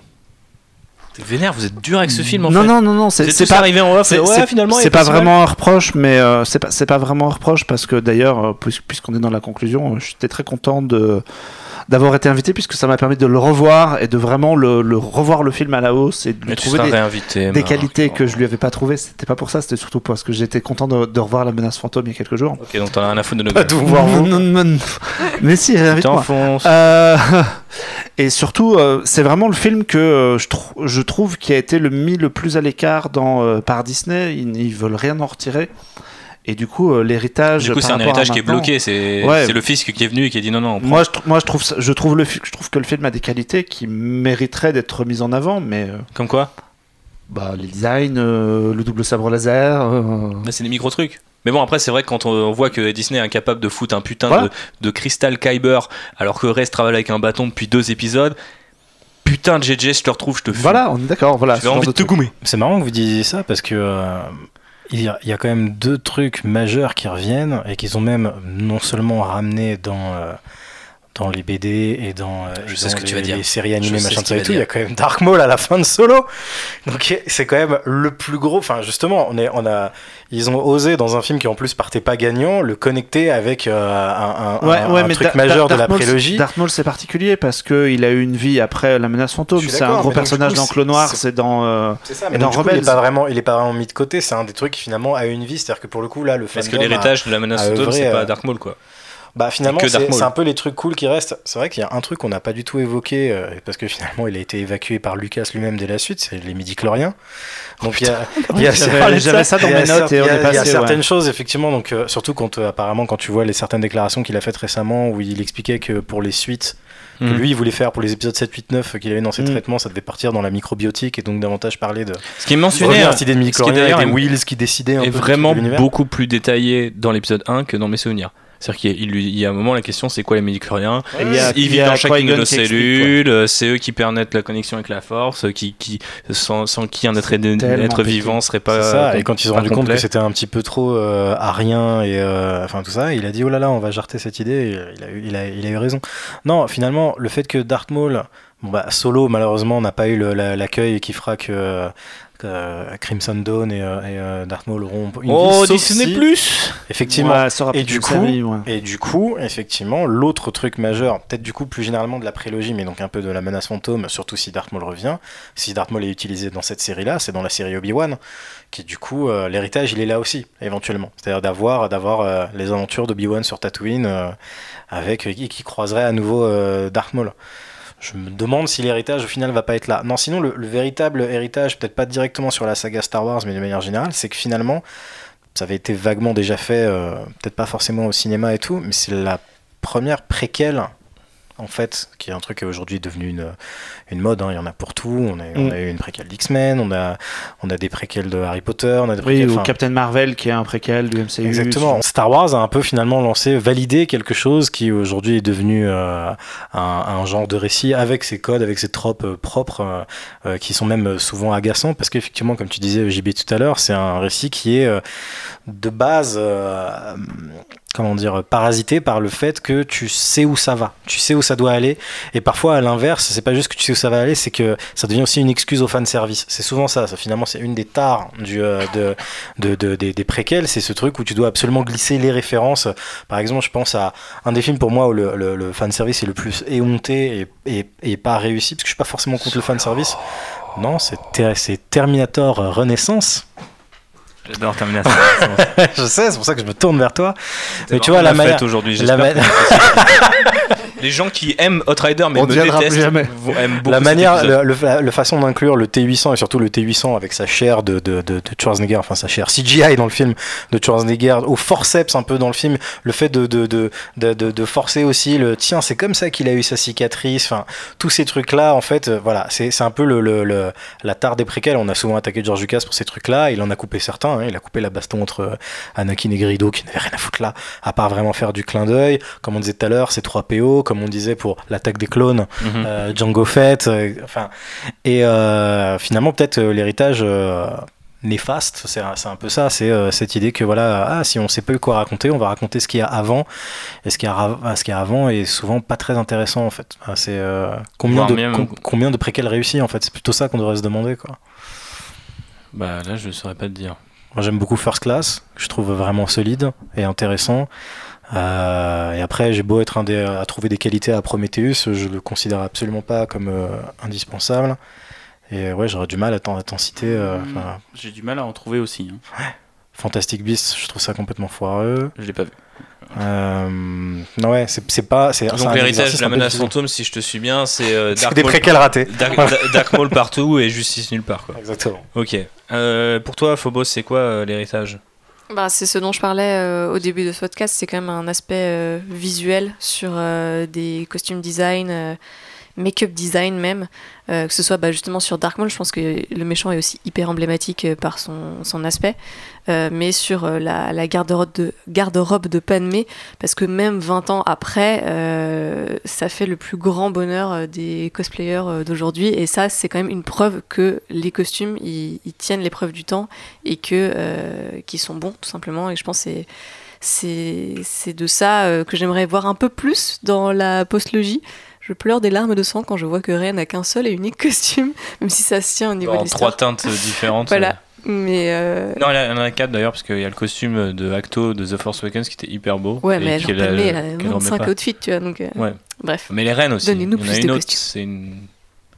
T'es vénère, vous êtes dur avec ce film en non, fait. non, non, non, c'est pas. arrivés en off, C'est ouais, c'est- finalement, c'est est pas vraiment un reproche, mais euh, c'est pas, c'est pas vraiment un reproche parce que d'ailleurs, euh, puis- puisqu'on est dans la conclusion, euh, j'étais très content de d'avoir été invité puisque ça m'a permis de le revoir et de vraiment le, le revoir le film à la hausse et de lui trouver des, réinvité. des Marc. qualités que je lui avais pas trouvées. C'était pas pour ça, c'était surtout parce que j'étais content de, de revoir la menace fantôme il y a quelques jours. Ok, donc t'en as à foutre de Pas voir non. Mais si, réinvite-moi. t'enfonces. Euh, [laughs] et surtout, euh, c'est vraiment le film que euh, je, trou- je trouve qui a été le mis le plus à l'écart dans, euh, par Disney. Ils, ils veulent rien en retirer. Et du coup, euh, l'héritage. Du coup, c'est un héritage qui est bloqué. C'est Ouais. c'est le fisc qui est venu et qui a dit non, non. on prend. Moi, je, moi je, trouve, ça- je, trouve le, fi- je trouve que le film a des qualités qui mériteraient d'être mises en avant, mais euh, Comme quoi? bah, les designs, euh, le double sabre laser. euh, c'est des micro trucs. Mais bon, après, c'est vrai que quand on, voit que Disney est incapable de foutre un putain Voilà. de, de Crystal Kyber, alors que Rest travaille avec un bâton depuis deux épisodes, putain de JJ, je te retrouve, je te fume. Voilà, on est d'accord. Voilà, J'ai envie de te goumer. C'est marrant que vous disiez ça parce que euh, il, y a, quand même deux trucs majeurs qui reviennent et qu'ils ont même non seulement ramené dans euh, dans les BD et dans, euh, Je et sais dans ce que les, tu vas dire. les séries animées Je machin qu'il et tout, il y a quand même Dark Maul à la fin de Solo. Donc c'est quand même le plus gros. Enfin justement, on est on a ils ont osé dans un film qui en plus partait pas gagnant le connecter avec euh, un, un- Ouais, un- ouais, un mais truc Da- majeur Da- de la Maul, prélogie. Darth Maul, c'est particulier parce qu'il a eu une vie après la menace fantôme. C'est un gros personnage coup, dans Clone Noir, c'est- dans. euh, C'est ça, mais dans il est pas vraiment, il est pas vraiment mis de côté. C'est un des trucs qui finalement a une vie, c'est-à-dire que pour le coup là, le Parce que l'héritage de la menace fantôme, c'est pas Dark Maul, quoi. Bah finalement c'est un peu les trucs cool qui restent. C'est vrai qu'il y a un truc qu'on n'a pas du tout évoqué euh, parce que finalement il a été évacué par Lucas lui-même dès la suite, c'est les midi-chloriens. Donc il y a, [laughs] il y a- J'avais ça dans mes notes et on il y a- est il y a passé. certaines ouais. choses effectivement donc euh, surtout quand euh, apparemment quand tu vois les certaines déclarations qu'il a faites récemment où il expliquait que pour les suites que Mhm. lui il voulait faire pour les épisodes 7 8 9 qu'il avait dans ses Mm. traitements ça devait partir dans la microbiotique et donc davantage parler de Ce qui est mentionné à cette idée de wheels qui décidaient un est peu vraiment beaucoup plus détaillé dans l'épisode 1 que dans mes souvenirs. C'est-à-dire qu'il y a- il lui- il y a un moment, la question c'est quoi les a- Ils vivent dans chacune de nos cellules, euh, c'est eux qui permettent la connexion avec la force, euh, qui, qui, sans, sans qui un être, être vivant serait pas. Ça, et quand ils ont pas rendu compte complet. que c'était un petit peu trop euh, arien et euh, enfin tout ça, il a dit oh là là, on va jarter cette idée. et il, a eu, il, a, il a eu raison. Non, finalement, le fait que Darth Maul, bon bah Solo malheureusement n'a pas eu l'accueil qui fera que, que, euh, Crimson Dawn et, euh, et, euh, Darth Maul auront une Oh, vie, Disney si- Plus Effectivement. Ouais, ça Et peut-être du coup- série, ouais. Et du coup, effectivement, l'autre truc majeur, peut-être du coup plus généralement de la prélogie, mais donc un peu de la menace fantôme, surtout si Darth Maul revient, si Darth Maul est utilisé dans cette série-là, c'est dans la série Obi-Wan, qui du coup, euh, l'héritage, il est là aussi, éventuellement. C'est-à-dire d'avoir, d'avoir euh, les aventures d'Obi-Wan sur Tatooine, euh, avec qui, qui croiserait à nouveau euh, Darth Maul. Je me demande si l'héritage au final va pas être là. Non, sinon le, le véritable héritage, peut-être pas directement sur la saga Star Wars, mais de manière générale, c'est que finalement, ça avait été vaguement déjà fait, euh, peut-être pas forcément au cinéma et tout, mais c'est la première préquelle, en fait, qui est un truc qui est aujourd'hui devenu une, une mode. hein. Il y en a pour tout. On a, on Mm. a eu une préquelle d'X-Men, on a, on a des préquelles de Harry Potter, on a des Oui, préquelles. ou enfin, Captain Marvel qui est un préquel du MCU. Exactement. Star Wars a un peu finalement lancé, validé quelque chose qui aujourd'hui est devenu euh, un, un genre de récit avec ses codes, avec ses tropes euh, propres, euh, qui sont même souvent agaçants parce qu'effectivement, comme tu disais JB tout à l'heure, c'est un récit qui est de base, comment dire, parasité par le fait que tu sais où ça va, tu sais où ça doit aller, et parfois à l'inverse, c'est pas juste que tu sais où ça va aller, c'est que ça devient aussi une excuse au fan service. C'est souvent ça, finalement c'est une des tares du, euh, de, de, de- des, des préquels, c'est ce truc où tu dois absolument glisser les références. Par exemple, je pense à un des films pour moi où le, le, service est le plus éhonté et, et, pas réussi, parce que je suis pas forcément contre le fan service. Non, c'est Terminator Renaissance. J'adore Terminator. [laughs] je sais, c'est pour ça que je me tourne vers toi. Mais tu vois, la manière- aujourd'hui. la ma- [laughs] Les gens qui aiment Hot Rider mais On me détestent jamais. vont- aiment beaucoup la manière, le, le- la, la façon d'inclure le T800 et surtout le T800 avec sa chair de, de, de, de Schwarzenegger, enfin sa chair CGI dans le film de Schwarzenegger, au forceps un peu dans le film, le fait de, de, de, de, de- de forcer aussi le tiens, c'est comme ça qu'il a eu sa cicatrice, enfin tous ces trucs-là, en fait, euh, voilà, c'est c'est un peu le, le, le- la tare des préquels. On a souvent attaqué George Lucas pour ces trucs-là, il en a coupé certains, hein. il a coupé la baston entre euh, Anakin et Grido qui n'avait rien à foutre là, à part vraiment faire du clin d'œil, comme on disait tout à l'heure, c'est 3 PO, comme on disait pour l'attaque des clones, euh, Django Fett, euh, enfin, et euh, finalement peut-être l'héritage néfaste, c'est un, peu ça, c'est euh, cette idée que voilà, ah, si on sait pas quoi raconter, on va raconter ce qu'il y a avant, et ce qu'il y a, ra- ce qu'il y a avant est souvent pas très intéressant en fait. Ah, c'est euh, combien de même- com- combien de préquels réussis en fait, c'est plutôt ça qu'on devrait se demander quoi. Bah là, je saurais pas te dire. Moi j'aime beaucoup First Class, que je trouve vraiment solide et intéressant. Euh, et après, j'ai beau être un des, à trouver des qualités à Prometheus, je le considère absolument pas comme euh, indispensable. Et ouais, j'aurais du mal à t'en citer. euh, Mm. enfin, J'ai du mal à en trouver aussi. hein. Fantastic Beasts, je trouve ça complètement foireux. Je l'ai pas vu. Euh, non, ouais, c'est c'est pas. Donc un l'héritage de la menace fantôme, si je te suis bien, c'est euh, C'est Dark, des Maul, préquels ratés. Dark, Dark- [laughs] Dark Maul partout et justice nulle part. Quoi. Exactement. Ok. Euh, pour toi, Phobos, c'est quoi euh, l'héritage? Bah, c'est ce dont je parlais euh, au début de ce podcast, c'est quand même un aspect euh, visuel sur euh, des costumes design, make-up design même, euh, que ce soit bah, justement sur Dark Maul, je pense que le méchant est aussi hyper emblématique euh, par son, son aspect, euh, mais sur la, garde-robe de, garde-robe de parce que même 20 ans après, ça fait le plus grand bonheur des cosplayers d'aujourd'hui, et ça c'est quand même une preuve que les costumes, ils, tiennent l'épreuve du temps, et que qu'ils sont bons tout simplement, et je pense que c'est c'est de ça que j'aimerais voir un peu plus dans la postlogie. Je pleure des larmes de sang quand je vois que Ren n'a qu'un seul et unique [laughs] costume, même si ça se tient au niveau de En trois l'histoire. teintes différentes. Voilà. Mais euh, Non, il y en a quatre d'ailleurs, parce qu'il y a le costume de Acto de The Force Awakens qui était hyper beau. ouais, mais qu'elle a- elle a qu'elle remet 25 pas. outfits, tu vois, donc euh, Ouais. bref. Mais les reines aussi. Donnez-nous plus une de autre, costumes. c'est une.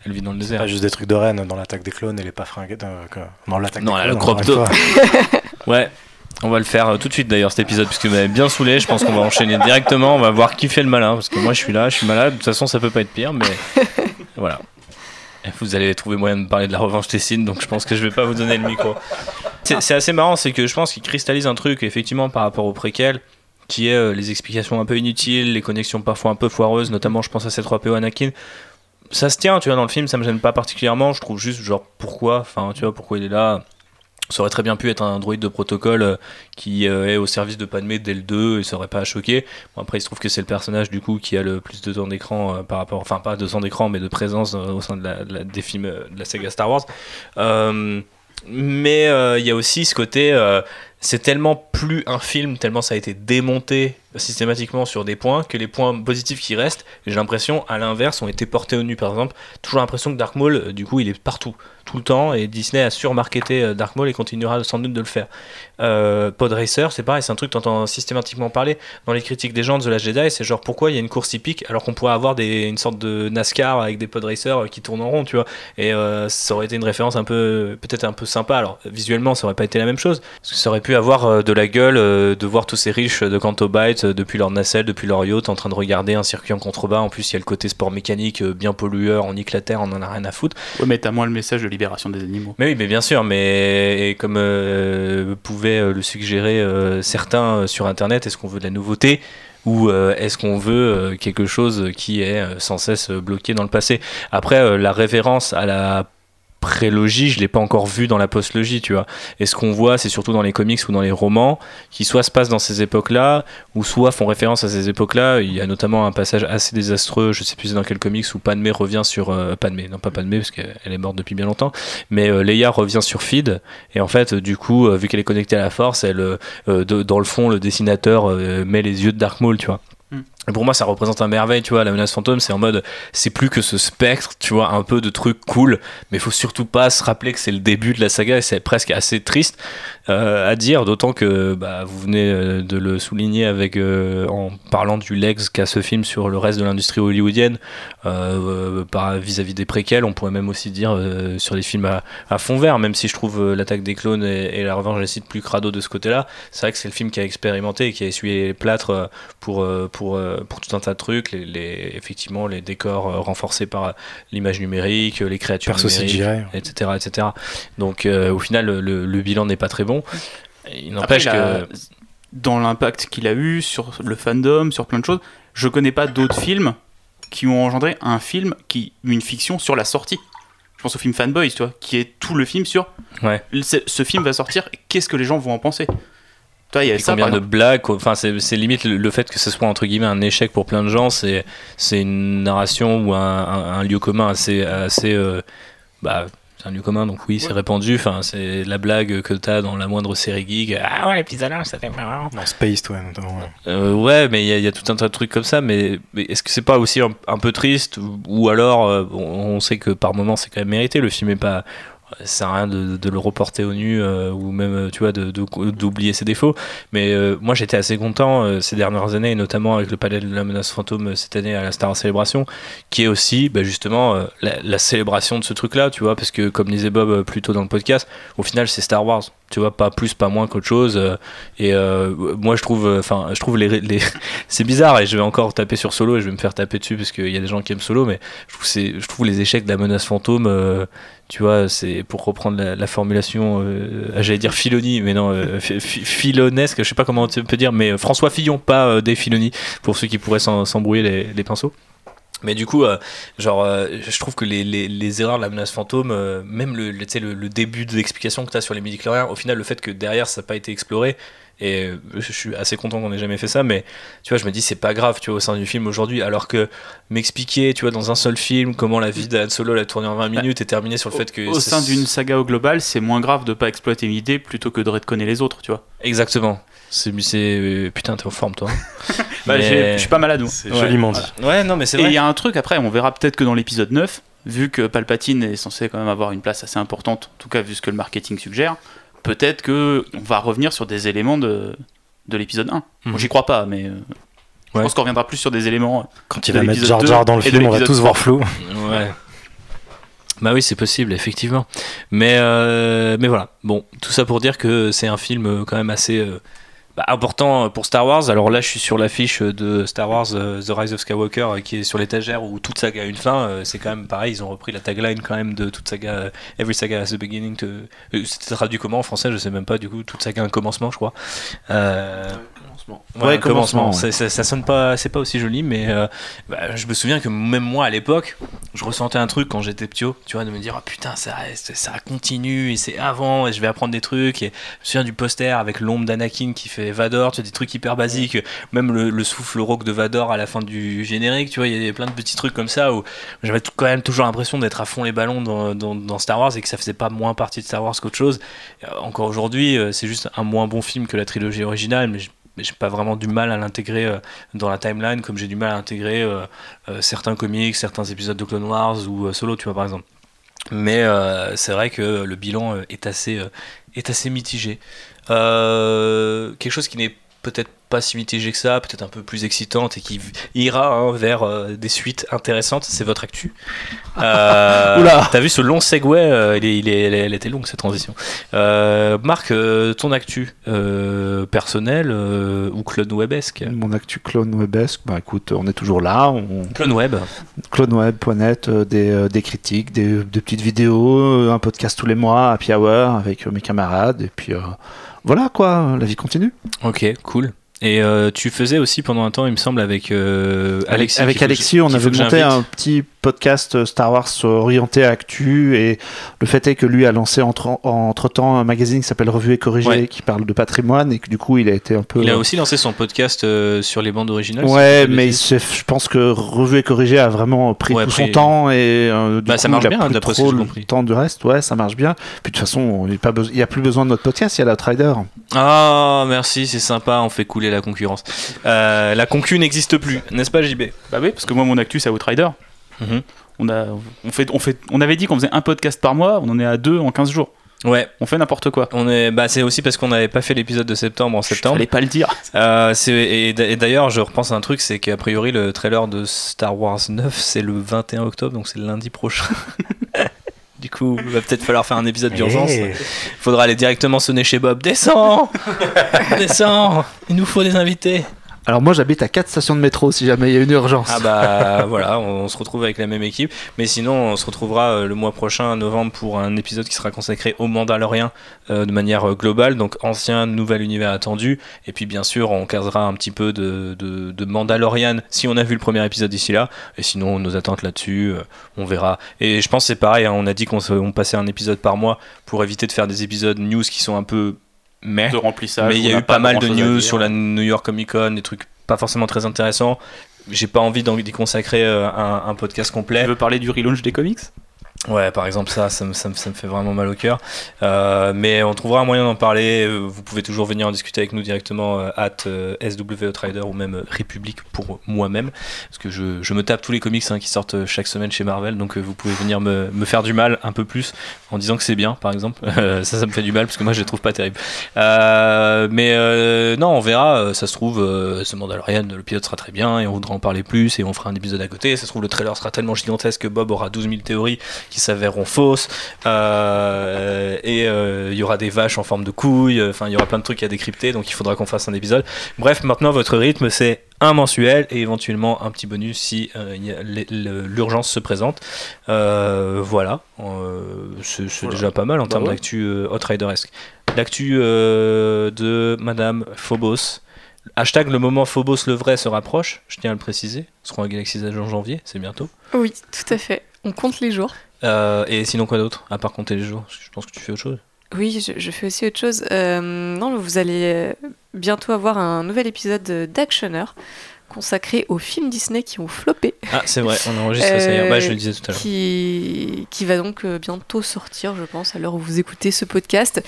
Elle vit dans le désert. pas juste des trucs de reine dans l'attaque des clones et les pas fringués. euh, que- Non, l'attaque Non, des là, le clones. crop fois. [laughs] Ouais, on va le faire euh, tout de suite d'ailleurs cet épisode, puisque vous m'avez bien saoulé. Je pense qu'on va enchaîner directement. On va voir qui fait le malin, parce que moi je suis là, je suis malade. De toute façon, ça peut pas être pire, mais [laughs] voilà. Vous allez trouver moyen de parler de la revanche Tessine, donc je pense que je vais pas vous donner le micro. C'est assez marrant, c'est que je pense qu'il cristallise un truc, effectivement, par rapport au préquel, qui est euh, les explications un peu inutiles, les connexions parfois un peu foireuses, notamment je pense à C3PO Anakin. Ça se tient, tu vois, dans le film, ça me gêne pas particulièrement. Je trouve juste, genre, pourquoi Enfin, tu vois, pourquoi il est là ça aurait très bien pu être un droïde de protocole euh, qui euh, est au service de Padmé dès le 2 et ça aurait pas à choquer. Après, il se trouve que c'est le personnage du coup qui a le plus de temps d'écran euh, par rapport, enfin pas de temps d'écran, mais de présence au sein des films de la saga Star Wars. Mais il y a aussi ce côté, c'est tellement plus un film, tellement ça a été démonté systématiquement sur des points que les points positifs qui restent, j'ai l'impression, à l'inverse, ont été portés au nu. Par exemple, toujours l'impression que Dark Maul, euh, du coup, il est partout, tout le temps, et Disney a surmarketé euh, Dark Maul et continuera sans doute de le faire. Euh, Pod Racer, c'est pareil, c'est un truc que t'entends systématiquement parler dans les critiques des gens de The Last Jedi, c'est genre pourquoi il y a une course hippique alors qu'on pourrait avoir des, une sorte de NASCAR avec des Pod Racers euh, qui tournent en rond, tu vois. Et ça aurait été une référence un peu, peut-être un peu sympa. Alors visuellement, ça aurait pas été la même chose, parce que ça aurait pu avoir de la gueule de voir tous ces riches de Canto Bight euh, depuis leur nacelle, depuis leur yacht, en train de regarder un circuit en contrebas. En plus, il y a le côté sport mécanique euh, bien pollueur, on nique la terre, on en a rien à foutre. Ouais, mais t'as moins le message de libération des animaux. Mais oui, mais bien sûr, mais et comme euh, pouvaient euh, le suggérer euh, certains sur Internet, est-ce qu'on veut de la nouveauté ou euh, est-ce qu'on veut quelque chose qui est sans cesse bloqué dans le passé? Après, la référence à la prélogie, je l'ai pas encore vu dans la postlogie, tu vois. Et ce qu'on voit, c'est surtout dans les comics ou dans les romans, qui soit se passent dans ces époques-là, ou soit font référence à ces époques-là. Il y a notamment un passage assez désastreux, je sais plus dans quel comics, où Padmé revient sur euh, non pas Padmé parce qu'elle est morte depuis bien longtemps, mais euh, Leia revient sur Feed et en fait, du coup, euh, vu qu'elle est connectée à la Force, elle, euh, dans le fond, le dessinateur met les yeux de Dark Maul, tu vois. Pour moi, ça représente un merveille, tu vois. La menace fantôme, c'est en mode, c'est plus que ce spectre, tu vois, un peu de trucs cool, mais faut surtout pas se rappeler que c'est le début de la saga et c'est presque assez triste euh, à dire, d'autant que bah, vous venez euh, de le souligner avec euh, en parlant du legs qu'a ce film sur le reste de l'industrie hollywoodienne par vis-à-vis des préquels. On pourrait même aussi dire sur les films à, fond vert, même si je trouve l'attaque des clones et, la revanche des Sith plus crado de ce côté-là. C'est vrai que c'est le film qui a expérimenté et qui a essuyé les plâtres pour pour pour tout un tas de trucs. Les, les- effectivement les décors euh, renforcés par euh, l'image numérique, les créatures Perso numériques CGI. etc. etc. Donc euh, au final, le, le- le bilan n'est pas très bon. Il n'empêche que... dans l'impact qu'il a eu sur le fandom, sur plein de choses, je connais pas d'autres films qui ont engendré un film qui une fiction sur la sortie. Je pense au film Fanboys, tu vois, qui est tout le film sur Ouais. ce, ce film va sortir, qu'est-ce que les gens vont en penser? Toi, il y a Et ça combien de blagues, enfin c'est limite le, le fait que ce soit entre guillemets un échec pour plein de gens, c'est c'est une narration ou un, un- un lieu commun assez assez euh, bah c'est un lieu commun donc oui c'est Ouais. répandu, enfin c'est la blague que t'as dans la moindre série geek, ah ouais l'épisode 1 c'était marrant. Dans Space, toi, notamment. ouais. Euh, ouais, mais il y, a- il y a tout un tas de trucs comme ça. Mais, mais est-ce que c'est pas aussi un, un peu triste ou, ou alors euh, on, on sait que par moment c'est quand même mérité. Le film est pas. Ça sert à rien de, le reporter au nu euh, ou même euh, tu vois de- de- d'oublier ses défauts. Mais euh, moi j'étais assez content euh, ces dernières années, notamment avec le palais de la menace fantôme euh, cette année à la Star Célébration, qui est aussi bah, justement euh, la, célébration de ce truc-là, tu vois, parce que comme disait Bob euh, plus tôt dans le podcast, au final c'est Star Wars. tu vois, pas plus, pas moins qu'autre chose. euh, Et euh, moi, je trouve, enfin, je trouve les, les- [laughs] c'est bizarre et je vais encore taper sur Solo et je vais me faire taper dessus parce qu'il y a des gens qui aiment Solo, mais je trouve, je trouve les échecs de la menace fantôme, euh, tu vois, c'est pour reprendre la, la formulation, euh, ah, j'allais dire Filoni, mais non, euh, fi- fi- Filonesque, je sais pas comment on peut dire, mais euh, François Fillon, pas euh, des Filoni, pour ceux qui pourraient s'embrouiller les, pinceaux. Mais du coup, euh, genre, euh, je trouve que les, les, erreurs de la menace fantôme, euh, même le, le, le, début de l'explication que tu as sur les midi-chloriens, au final, le fait que derrière ça n'a pas été exploré, et euh, je suis assez content qu'on ait jamais fait ça, mais tu vois, je me dis, c'est pas grave, tu vois, au sein du film aujourd'hui, alors que m'expliquer, tu vois, dans un seul film, comment la vie d'Han Solo l'a tourné en 20 minutes et terminer sur le fait que. Au sein d'une saga au global, c'est moins grave de pas exploiter une idée plutôt que de redconner les autres, tu vois. Exactement. C'est. c'est- euh, Putain, t'es en forme, toi. [laughs] Bah, Mais- je suis pas malade. C'est Ouais. joliment dit. Ouais, non, mais c'est Et il y a un truc après, on verra peut-être que dans l'épisode 9, vu que Palpatine est censé quand même avoir une place assez importante, en tout cas vu ce que le marketing suggère, peut-être que on va revenir sur des éléments de, de l'épisode 1. Bon, Mhm. J'y crois pas, mais euh, je Ouais. pense qu'on reviendra plus sur des éléments. Quand il va mettre l'épisode Jar 2 Jar dans le film, on va tous voir flou. Ouais. Bah oui, c'est possible, effectivement. Mais, euh, mais voilà. Bon, tout ça pour dire que c'est un film euh, quand même assez euh, bah, important pour Star Wars. Alors là, je suis sur l'affiche de Star Wars euh, The Rise of Skywalker euh, qui est sur l'étagère où toute saga a une fin. Euh, C'est quand même pareil, ils ont repris la tagline quand même de toute saga. euh, Every saga has a beginning. To... euh, C'était traduit comment en français? Je sais même pas. Du coup, toute saga a un commencement, je crois. Euh, Ouais, Ouais, un commencement. commencement, ouais. C'est- Ça, ça sonne pas, c'est pas aussi joli, mais euh, bah, je me souviens que même moi à l'époque, je ressentais un truc quand j'étais petit, tu vois, de me dire oh, putain ça, ça continue et c'est avant et je vais apprendre des trucs. Et je me souviens du poster avec l'ombre d'Anakin qui fait Vador, tu vois, des trucs hyper basiques, même le, le souffle rauque de Vador à la fin du générique, tu vois, il y a plein de petits trucs comme ça où j'avais quand même toujours l'impression d'être à fond les ballons dans, Star Wars et que ça faisait pas moins partie de Star Wars qu'autre chose. Euh, encore aujourd'hui, euh, c'est juste un moins bon film que la trilogie originale, mais je- mais j'ai pas vraiment du mal à l'intégrer euh, dans la timeline comme j'ai du mal à intégrer certains comics, certains épisodes de Clone Wars ou Solo, tu vois par exemple. Mais c'est vrai que le bilan est assez mitigé. Euh, quelque chose qui n'est peut-être pas si mitigé que ça, peut-être un peu plus excitante et qui ira hein, vers euh, des suites intéressantes, c'est votre actu. Euh, [laughs] Oula. T'as vu ce long segway euh, il est, il est- elle, était longue cette transition. Marc, ton actu personnel ou clone webesque Mon actu clone webesque, bah écoute, on est toujours là. On... Clone web. cloneweb.net, des, des critiques, des, des petites vidéos, un podcast tous les mois, Happy Hour avec mes camarades, et puis voilà quoi, la vie continue. Ok, cool. Et euh, tu faisais aussi pendant un temps, il me semble, avec euh, Alexis. avec faut que Alexis, on avait monté un petit podcast euh, Star Wars orienté à actu, et le fait est que lui a lancé entre, entre temps un magazine qui s'appelle Revue et Corrigé, Ouais. qui parle de patrimoine, et que du coup il a été un peu. Il a aussi lancé son podcast euh, sur les bandes originales. Ouais, mais je pense que Revue et Corrigé a vraiment pris Ouais, tout son temps et euh, du Bah, ça coup, marche il a bien, d'après ce que trop j'ai le compris. temps du reste. Ouais, ça marche bien. Puis de toute façon, il n'y a, a plus besoin de notre podcast, il y a l'Outrider. Ah, merci, c'est sympa, on fait couler la concurrence. Euh, la concu n'existe plus, n'est-ce pas, JB Bah oui, parce que moi mon actu c'est Outrider. Mhm. On, a, on, fait, on, fait, on avait dit qu'on faisait un podcast par mois, on en est à deux en 15 jours. Ouais, On fait n'importe quoi. on est, bah, c'est aussi parce qu'on n'avait pas fait l'épisode de septembre en septembre. Fallait pas le dire. Euh, et d'a- et d'ailleurs, je repense à un truc, c'est qu'a priori, le trailer de Star Wars 9, c'est le 21 octobre, donc c'est le lundi prochain. [laughs] du coup, il va peut-être falloir faire un épisode d'urgence. Eh. Faudra aller directement sonner chez Bob. Descends [laughs] Descends Il nous faut des invités Alors moi j'habite à 4 stations de métro si jamais il y a une urgence. Ah bah [laughs] voilà, on, se retrouve avec la même équipe. Mais sinon, on se retrouvera euh, le mois prochain, novembre, pour un épisode qui sera consacré au Mandalorian euh, de manière euh, globale. Donc ancien, nouvel univers attendu. Et puis bien sûr, on casera un petit peu de, Mandalorian si on a vu le premier épisode d'ici là. Et sinon, nos attentes là-dessus, on verra. Et je pense c'est pareil, hein, on a dit qu'on passait un épisode par mois pour éviter de faire des épisodes news qui sont un peu De remplissage. Mais il y a eu pas mal de news sur la New York Comic Con, des trucs pas forcément très intéressants. J'ai pas envie d'y consacrer euh, un, un podcast Tu complet. veux parler du relaunch des comics? Ouais, par exemple, ça, ça me, ça me- ça me fait vraiment mal au cœur. Euh, mais on trouvera un moyen d'en parler. Euh, Vous pouvez toujours venir en discuter avec nous directement euh, at euh, SW Outrider ou même euh, République pour moi-même. Parce que je, je me tape tous les comics hein, qui sortent euh, chaque semaine chez Marvel. Donc vous pouvez venir me, me faire du mal un peu plus en disant que c'est bien, par exemple. [laughs] Ça, ça me fait du mal parce que moi, je les trouve pas terribles. Mais non, on verra. Ça se trouve, ce Mandalorian, le pilote sera très bien et on voudra en parler plus et on fera un épisode à côté. Ça se trouve, le trailer sera tellement gigantesque que Bob aura 12 000 théories qui s'avéreront fausses. Euh, et euh, il y aura des vaches en forme de couilles. Enfin, il y aura plein de trucs à décrypter. Donc il faudra qu'on fasse un épisode. Bref, maintenant votre rythme c'est un mensuel et éventuellement un petit bonus si euh, l'urgence se présente. Euh, voilà, Euh, c'est Voilà. déjà pas mal en Bah termes ouais. d'actu euh, Outrideresque. L'actu euh, de Madame Phobos. Hashtag le moment Phobos le vrai se rapproche, je tiens à le préciser. Nous serons à Galaxy Edge en janvier, c'est bientôt. Oui, tout à fait. On compte les jours. Euh, et sinon quoi d'autre À part compter les jours, je pense que tu fais autre chose. Oui, je, je fais aussi autre chose. Euh, non, vous allez euh, bientôt avoir un nouvel épisode d'Actionneur consacré aux films Disney qui ont floppé, Ah c'est vrai, on enregistre ça hier. Euh, Bah, je le disais tout à l'heure. qui, qui va donc euh, bientôt sortir, je pense, à l'heure où vous écoutez ce podcast.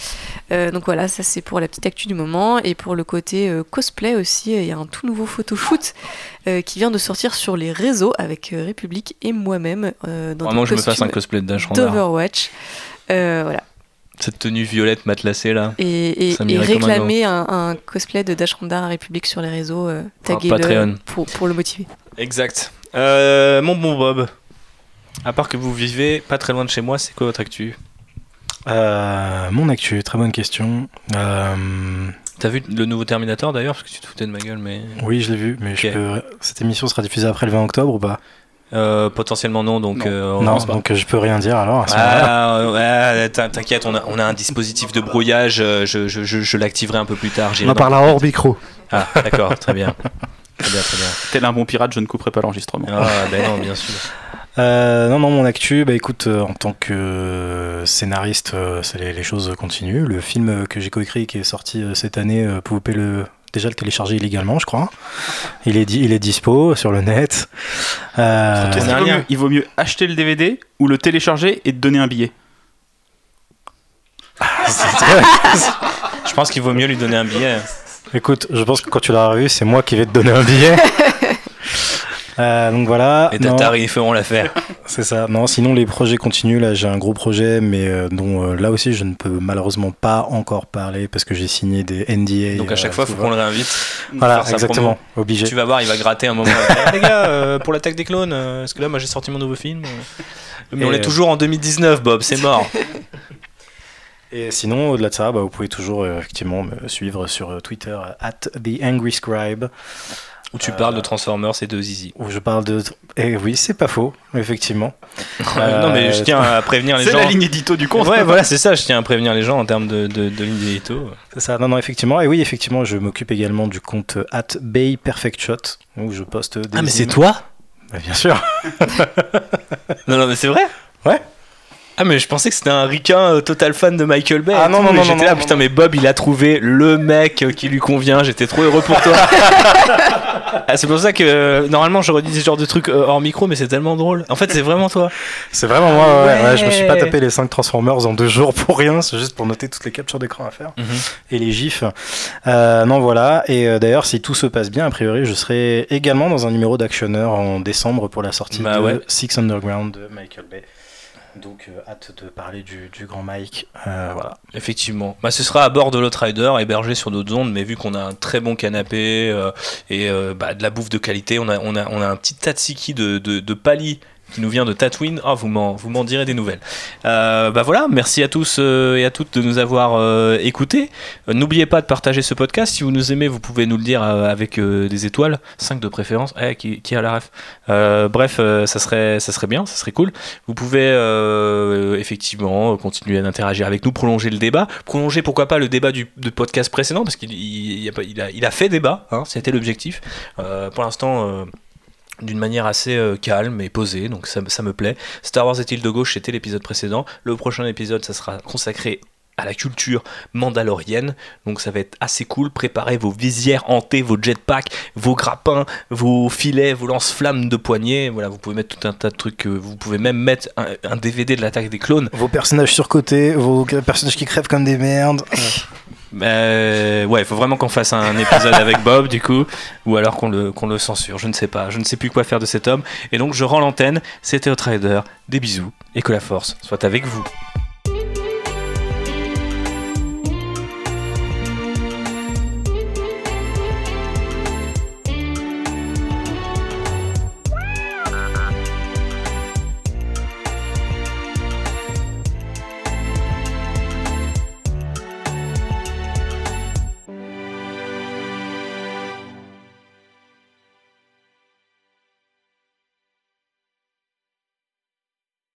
Euh, donc voilà, ça c'est pour la petite actu du moment. Et pour le côté euh, cosplay aussi, il y a un tout nouveau photoshoot euh, qui vient de sortir sur les réseaux avec euh, République et moi-même euh, dans Vraiment, des je me fasse un cosplay de d'Overwatch. Euh, voilà. Cette tenue violette matelassée là. et, un réclamer un, un cosplay de Dash Randar à République sur les réseaux, euh, taguez-le Patreon. pour, pour le motiver. Exact. Euh, mon bon Bob, à part que vous vivez pas très loin de chez moi, c'est quoi votre actu? Euh, mon actu, très bonne question. Euh, T'as vu le nouveau Terminator d'ailleurs Parce que tu te foutais de ma gueule, mais. oui, je l'ai vu, mais je Ok. peux... cette émission sera diffusée après le 20 octobre ou pas? Euh, potentiellement non, donc Non. euh, Non, donc euh, je peux rien dire alors. Ah, ouais, t'inquiète, on a, on a un dispositif de brouillage, je, je, je, je l'activerai un peu plus tard. On en parlera hors micro. Ah, d'accord, très bien. Très bien, très bien. Tel un bon pirate, je ne couperai pas l'enregistrement. Ah, ben non, bien sûr. Euh, non, non, mon actu, bah écoute, euh, en tant que scénariste, euh, les, les choses continuent. Le film que j'ai coécrit qui est sorti euh, cette année, euh, vous pouvez le déjà le télécharger illégalement, je crois. Il est, di- il est dispo sur le net. Euh, un vaut mieux- il vaut mieux acheter le DVD ou le télécharger et te donner un billet [laughs] Je pense qu'il vaut mieux lui donner un billet. écoute, je pense que quand tu l'auras vu, c'est moi qui vais te donner un billet. [laughs] Euh, donc voilà. Et. Tatari, ils feront l'affaire. [laughs] C'est ça. Non, sinon les projets continuent. Là, j'ai un gros projet, mais euh, dont euh, là aussi je ne peux malheureusement pas encore parler parce que j'ai signé des NDA. Donc à chaque euh, fois, il faut qu'on le réinvite. Voilà, exactement. Obligé. Tu vas voir, il va gratter un moment. [laughs] Eh, les gars, euh, pour l'attaque des clones, euh, est-ce que là, moi j'ai sorti mon nouveau film euh Mais Et on est euh, toujours en 2019, Bob, c'est mort. [laughs] Et sinon, au-delà de ça, bah, vous pouvez toujours euh, effectivement me suivre sur Twitter at the angry scribe Où tu Euh, parles de Transformers et de Zizi. où je parle de. Et oui, c'est pas faux, effectivement. [laughs] non, mais je tiens à prévenir les C'est gens. la ligne édito du compte. Ouais, voilà, c'est ça, je tiens à prévenir les gens en termes de, de, de ligne d'édito. C'est ça. Non, non, effectivement. Et oui, effectivement, je m'occupe également du compte euh, at Bay Perfect Shot où je poste des. Ah, mais c'est toi? Bah, Bien sûr. [laughs] Non, non, mais c'est vrai? Ouais. Ah, mais je pensais que c'était un ricain euh, total fan de Michael Bay. Ah, non, non, et non, J'étais non, là, non, putain, non. mais Bob, il a trouvé le mec euh, qui lui convient. J'étais trop heureux pour toi. [laughs] Ah, c'est pour ça que euh, normalement je redis ce genre de trucs euh, hors micro, mais c'est tellement drôle. En fait, c'est vraiment toi. C'est vraiment moi. Ouais, Ouais. ouais, je me suis pas tapé les 5 Transformers en deux jours pour rien. C'est juste pour noter toutes les captures d'écran à faire. Mhm. et les gifs. Non, voilà. Et d'ailleurs, si tout se passe bien, a priori, je serai également dans un numéro d'Actionneur en décembre pour la sortie Bah de ouais. Six Underground de Michael Bay. Donc, euh, hâte de parler du, grand Mike. Euh, voilà. Effectivement. Bah, ce sera à bord de l'Outrider, hébergé sur d'autres ondes, mais vu qu'on a un très bon canapé euh, et bah, de la bouffe de qualité, on a, on a, on a un petit tatsiki de, de, de pali qui nous vient de Tatooine. Ah, vous m'en, direz des nouvelles. Euh, bah voilà, merci à tous euh, et à toutes de nous avoir euh, écoutés. N'oubliez pas de partager ce podcast. Si vous nous aimez, vous pouvez nous le dire avec des étoiles, 5 de préférence. Eh, qui, a la ref? Bref, ça, serait, ça serait bien, ça serait cool. Vous pouvez effectivement continuer à interagir avec nous, prolonger le débat, prolonger pourquoi pas le débat du, podcast précédent, parce qu'il il, a, fait débat, hein, c'était l'objectif. Pour l'instant, d'une manière assez euh, calme et posée, donc ça, ça me plaît. Star Wars est-il de gauche, c'était l'épisode précédent. Le prochain épisode, ça sera consacré à la culture mandalorienne. Donc ça va être assez cool. Préparez vos visières hantées, vos jetpacks, vos grappins, vos filets, vos lance-flammes de poignée. Voilà, vous pouvez mettre tout un tas de trucs. euh, Vous pouvez même mettre un, un DVD de l'attaque des clones. Vos personnages surcotés, vos personnages qui crèvent comme des merdes. [laughs] Euh, ouais, il faut vraiment qu'on fasse un épisode avec Bob, du coup, ou alors qu'on le, qu'on le censure. Je ne sais pas. Je ne sais plus quoi faire de cet homme. Et donc, je rends l'antenne. C'était Outrider. Des bisous et que la force soit avec vous.